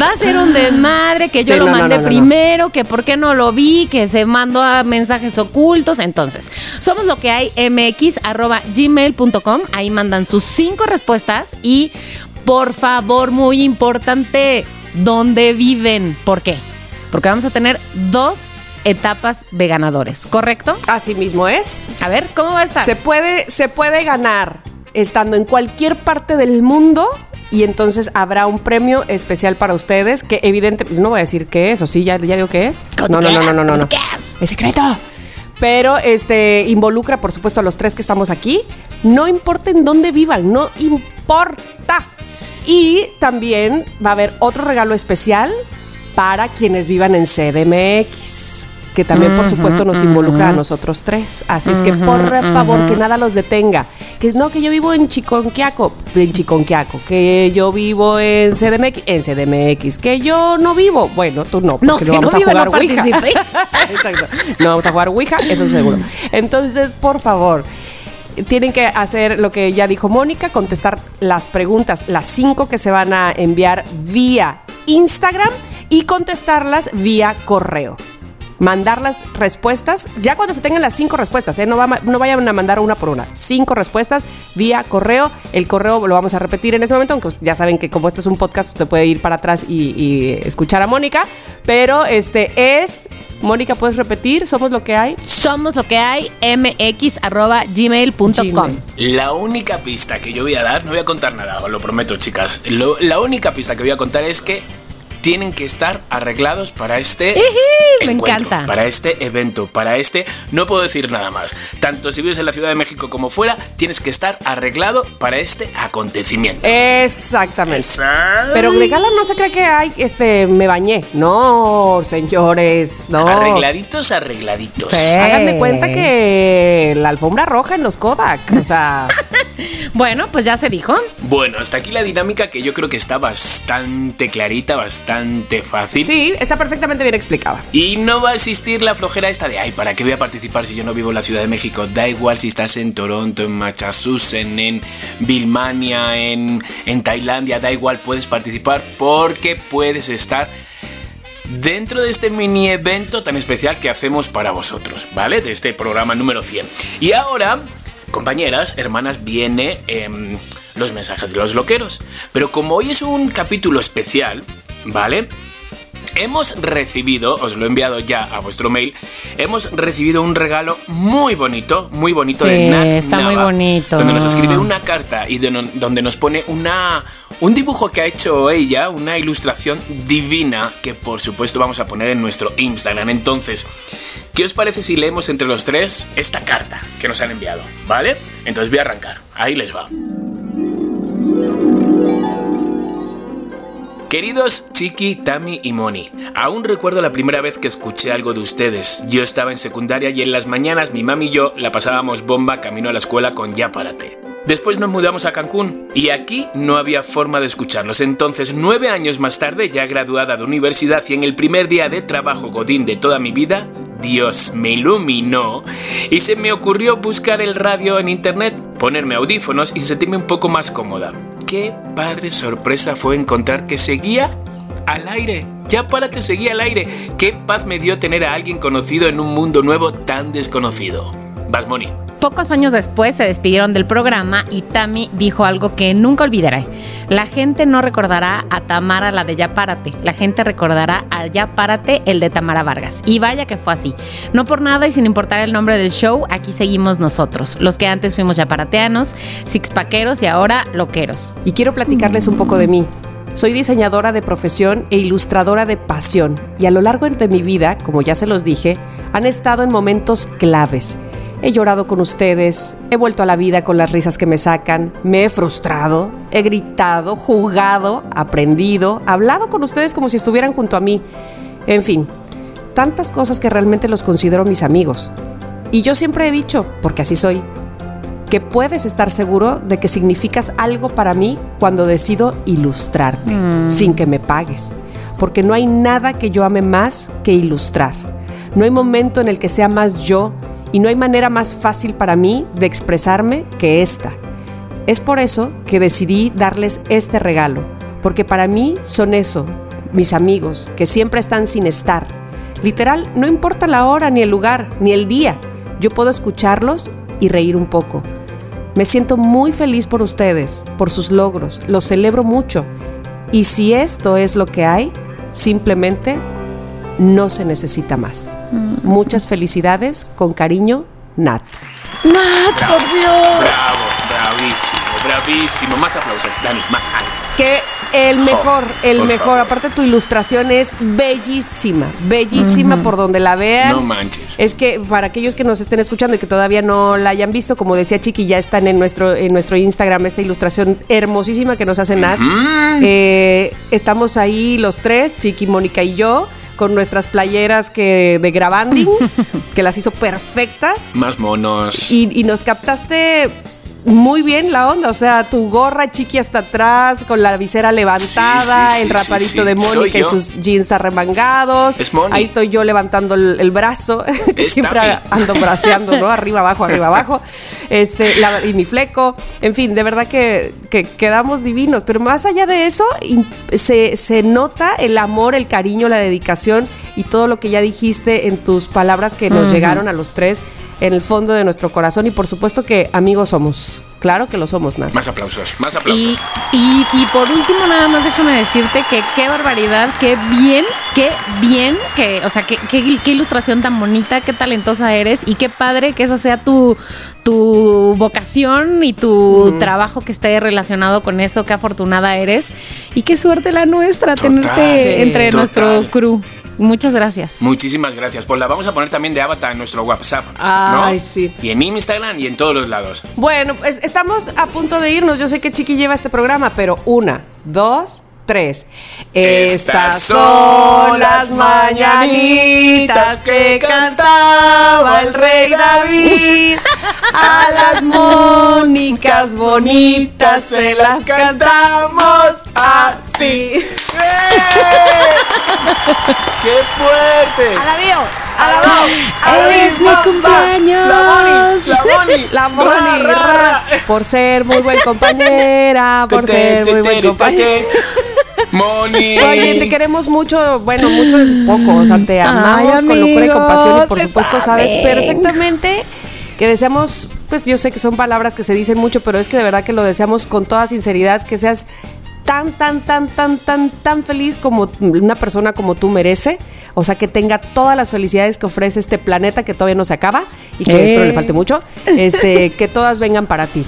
va a ser un desmadre que yo lo mandé primero, que por qué no lo vi, que se mandó a mensajes ocultos. Entonces, somos lo que hay mx arroba gmail.com. Ahí mandan sus cinco respuestas y por favor, muy importante, ¿dónde viven? ¿Por qué? Porque vamos a tener dos etapas de ganadores, ¿correcto? Así mismo es. A ver, ¿cómo va a estar? Se puede, se puede ganar estando en cualquier parte del mundo y entonces habrá un premio especial para ustedes que evidentemente no voy a decir qué es o sí ya, ya digo qué es. No, no, no, no, no, no, no. Es secreto. Pero este involucra por supuesto a los tres que estamos aquí. No importa en dónde vivan, no importa. Y también va a haber otro regalo especial para quienes vivan en CDMX que también por supuesto nos involucra a nosotros tres. Así es que por favor que nada los detenga. Que no, que yo vivo en Chiconquiaco, en Chiconquiaco, que yo vivo en CDMX, en CDMX, que yo no vivo. Bueno, tú no, porque no, vamos a jugar Ouija. Exacto. No vamos a jugar Ouija, eso es seguro. Entonces, por favor, tienen que hacer lo que ya dijo Mónica, contestar las preguntas, las cinco que se van a enviar vía Instagram y contestarlas vía correo. Mandar las respuestas, ya cuando se tengan las cinco respuestas, ¿eh? no, vayan a mandar una por una, cinco respuestas vía correo. El correo lo vamos a repetir en ese momento, aunque ya saben que como esto es un podcast, usted puede ir para atrás y escuchar a Mónica, pero este es Mónica, ¿puedes repetir? ¿Somos lo que hay? Somos lo que hay, mx arroba gmail.com. La única pista que yo voy a dar, no voy a contar nada, os lo prometo, chicas. la única pista que voy a contar es que tienen que estar arreglados para este me encanta. para este evento, para este, no puedo decir nada más. Tanto si vives en la Ciudad de México como fuera, tienes que estar arreglado para este acontecimiento. Exactamente. Pero de gala no se cree que hay, este, me bañé. No, señores, no. Arregladitos, arregladitos. Hagan de cuenta que la alfombra roja en los Kodak, o sea. bueno, pues ya se dijo. Bueno, hasta aquí la dinámica que yo creo que está bastante clarita, bastante fácil. Sí, está perfectamente bien explicada. Y no va a existir la flojera esta de, ay, ¿para qué voy a participar si yo no vivo en la Ciudad de México? Da igual si estás en Toronto, en Massachusetts, en Vilmania, en, en Tailandia, da igual, puedes participar porque puedes estar dentro de este mini evento tan especial que hacemos para vosotros, ¿vale? De este programa número 100. Y ahora, compañeras, hermanas, viene em, los mensajes de los loqueros. Pero como hoy es un capítulo especial, ¿vale? Hemos recibido, os lo he enviado ya a vuestro mail, hemos recibido un regalo muy bonito, muy bonito de Nat está muy bonito. Donde nos escribe una carta y donde nos pone una, un dibujo que ha hecho ella, una ilustración divina que por supuesto vamos a poner en nuestro Instagram. Entonces, ¿qué os parece si leemos entre los tres esta carta que nos han enviado? ¿Vale? Entonces voy a arrancar. Ahí les va. Queridos Chiqui, Tami y Moni, aún recuerdo la primera vez que escuché algo de ustedes. Yo estaba en secundaria y en las mañanas mi mami y yo la pasábamos bomba camino a la escuela con Ya Párate. Después nos mudamos a Cancún y aquí no había forma de escucharlos. Entonces, nueve años más tarde, ya graduada de universidad y en el primer día de trabajo godín de toda mi vida, Dios me iluminó y se me ocurrió buscar el radio en internet, ponerme audífonos y sentirme un poco más cómoda qué padre sorpresa fue encontrar que seguía al aire. Ya párate, seguí al aire. Qué paz me dio tener a alguien conocido en un mundo nuevo tan desconocido. Moni. Pocos años después se despidieron del programa y Tami dijo algo que nunca olvidaré. La gente no recordará a Tamara la de Ya Párate, la gente recordará a Ya Párate el de Tamara Vargas. Y vaya que fue así. No por nada y sin importar el nombre del show, aquí seguimos nosotros, los que antes fuimos Ya Parateanos, Sixpaqueros y ahora Loqueros. Y quiero platicarles un poco de mí. Soy diseñadora de profesión e ilustradora de pasión y a lo largo de mi vida, como ya se los dije, han estado en momentos claves He llorado con ustedes, he vuelto a la vida con las risas que me sacan, me he frustrado, he gritado, jugado, aprendido, hablado con ustedes como si estuvieran junto a mí. En fin, tantas cosas que realmente los considero mis amigos. Y yo siempre he dicho, porque así soy, que puedes estar seguro de que significas algo para mí cuando decido ilustrarte, mm. sin que me pagues. Porque no hay nada que yo ame más que ilustrar. No hay momento en el que sea más yo y no hay manera más fácil para mí de expresarme que esta. Es por eso que decidí darles este regalo, porque para mí son eso, mis amigos, que siempre están sin estar. Literal, no importa la hora, ni el lugar, ni el día, yo puedo escucharlos y reír un poco. Me siento muy feliz por ustedes, por sus logros, los celebro mucho. Y si esto es lo que hay, simplemente no se necesita más. Mm. Muchas felicidades, con cariño, Nat. Nat, por Dios. Bravo, bravísimo, bravísimo. Más aplausos, Dani, más. Que el mejor, el mejor. Aparte tu ilustración es bellísima, bellísima por donde la vean. No manches. Es que para aquellos que nos estén escuchando y que todavía no la hayan visto, como decía Chiqui, ya están en nuestro, en nuestro Instagram esta ilustración hermosísima que nos hace Nat. Eh, estamos ahí los tres, Chiqui, Mónica y yo con nuestras playeras que de grabanding, que las hizo perfectas. Más monos. Y, y nos captaste muy bien la onda, o sea, tu gorra chiqui hasta atrás, con la visera levantada, el raspadito de Mónica y sus jeans arremangados. Ahí estoy yo levantando el, brazo, siempre ando braceando, ¿no? Arriba, abajo, arriba, abajo. Este, y mi fleco. En fin, de verdad que, quedamos divinos. Pero más allá de eso, se, se nota el amor, el cariño, la dedicación y todo lo que ya dijiste en tus palabras que nos llegaron a los tres en el fondo de nuestro corazón y por supuesto que amigos somos. Claro que lo somos, Nat. Más aplausos, más aplausos. Y, y, por último, nada más déjame decirte que qué barbaridad, qué bien, qué bien, que, o sea, qué, qué, ilustración tan bonita, qué talentosa eres y qué padre que esa sea tu, tu vocación y tu trabajo que esté relacionado con eso, qué afortunada eres y qué suerte la nuestra tenerte entre nuestro crew. Muchas gracias. Muchísimas gracias. Pues la vamos a poner también de avatar en nuestro WhatsApp. Ay, sí. Y en Instagram y en todos los lados. Bueno, pues estamos a punto de irnos. Yo sé que Chiqui lleva este programa, pero una, dos, tres. Estas son las mañanitas que cantaba el rey David. A las mónicas bonitas se las cantamos así. ¡Qué fuerte! ¡Alabío! ¡Alabao! ¡Es mi cumpleaños! ¡La Moni! ¡La Moni! ¡La Moni! Por ser muy buen compañera, por ser muy buen compañera. Moni. Oye, te queremos mucho, bueno, mucho es poco, o sea, te amamos con locura y compasión y por supuesto sabes perfectamente que deseamos, pues yo sé que son palabras que se dicen mucho, pero es que de verdad que lo deseamos con toda sinceridad, que seas tan, tan, tan, tan, tan, tan feliz como una persona como tú merece. O sea, que tenga todas las felicidades que ofrece este planeta que todavía no se acaba y que espero le falte mucho. Este, que todas vengan para ti.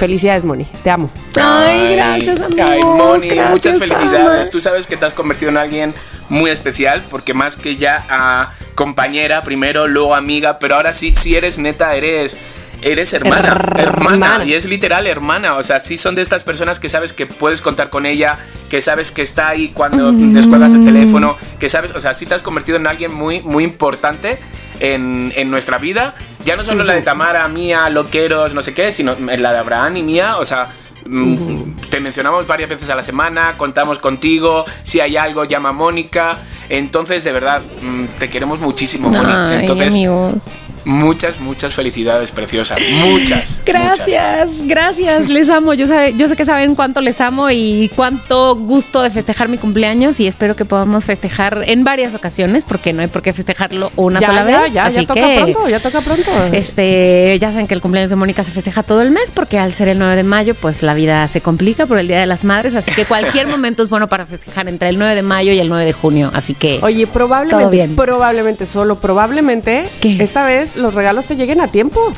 Felicidades, Moni. Te amo. Ay, gracias, amigos. Ay, Moni, muchas felicidades. Tú sabes que te has convertido en alguien muy especial porque más que ya a compañera primero, luego amiga, pero ahora sí, si eres neta, eres eres hermana, hermana, y es literal hermana, o sea, sí son de estas personas que sabes que puedes contar con ella, que sabes que está ahí cuando descuelgas el teléfono, que sabes, o sea, sí te has convertido en alguien muy, muy importante en, nuestra vida, ya no solo la de Tamara, mía, loqueros, no sé qué, sino la de Abraham y mía, o sea, mm, te mencionamos varias veces a la semana, contamos contigo, si hay algo llama a Mónica, entonces de verdad mm, te queremos muchísimo, Mónica. Entonces, amigos muchas, muchas felicidades, preciosa. Muchas. Gracias, muchas. gracias, les amo. Yo, sabe- yo sé que saben cuánto les amo y cuánto gusto de festejar mi cumpleaños y espero que podamos festejar en varias ocasiones porque no hay por qué festejarlo una ya, sola ya, vez. ya, así ya toca que, pronto, ya toca pronto. Este, ya saben que el cumpleaños de Mónica se festeja todo el mes porque al ser el 9 de mayo, pues la vida se complica por el Día de las Madres, así que cualquier momento es bueno para festejar entre el 9 de mayo y el 9 de junio, así que Oye, Todo probablemente, bien. probablemente, solo probablemente, ¿Qué? esta vez los regalos te lleguen a tiempo.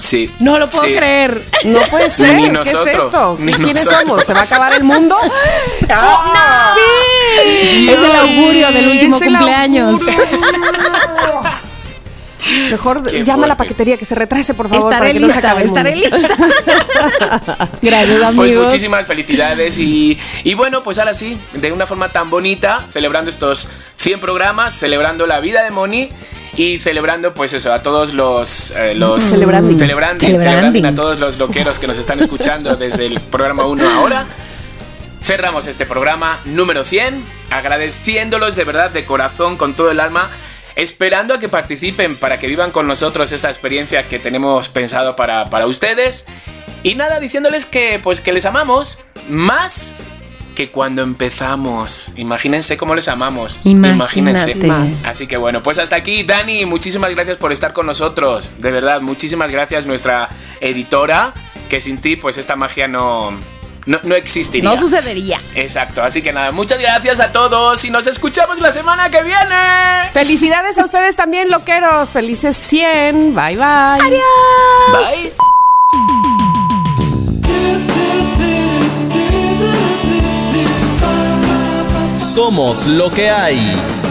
Sí. no lo puedo Sí. creer. No puede ser. Ni ¿Qué es nosotros, esto? ni ¿Quiénes nosotros. somos? ¿Se va a acabar el mundo? Sí, es el augurio del último Es cumpleaños. Mejor Qué llama a la paquetería que se retrase, por favor, Estaré para que no se lista, acabe el mundo. estaré lista. Gracias, Pues amigos. muchísimas felicidades y, y bueno, pues ahora sí, de una forma tan bonita, celebrando estos 100 programas, celebrando la vida de Moni y celebrando pues eso, a todos los... eh. Celebranding, Celebranding. celebranding, a todos los loqueros que nos están escuchando desde el programa 1 ahora. Cerramos este programa número 100, agradeciéndolos de verdad, de corazón, con todo el alma, esperando a que participen para que vivan con nosotros esa experiencia que tenemos pensado para, para ustedes. Y nada, diciéndoles que pues que les amamos más que cuando empezamos. Imagínense cómo les amamos. Imagínate. Imagínense. Así que bueno, pues hasta aquí, Dani, muchísimas gracias por estar con nosotros. De verdad, muchísimas gracias, nuestra editora, que sin ti, pues esta magia no, no, no existiría. No sucedería. Exacto, así que nada, muchas gracias a todos y nos escuchamos la semana que viene. Felicidades a ustedes también, loqueros. Felices 100. Bye, bye. Bye. Somos lo que hay.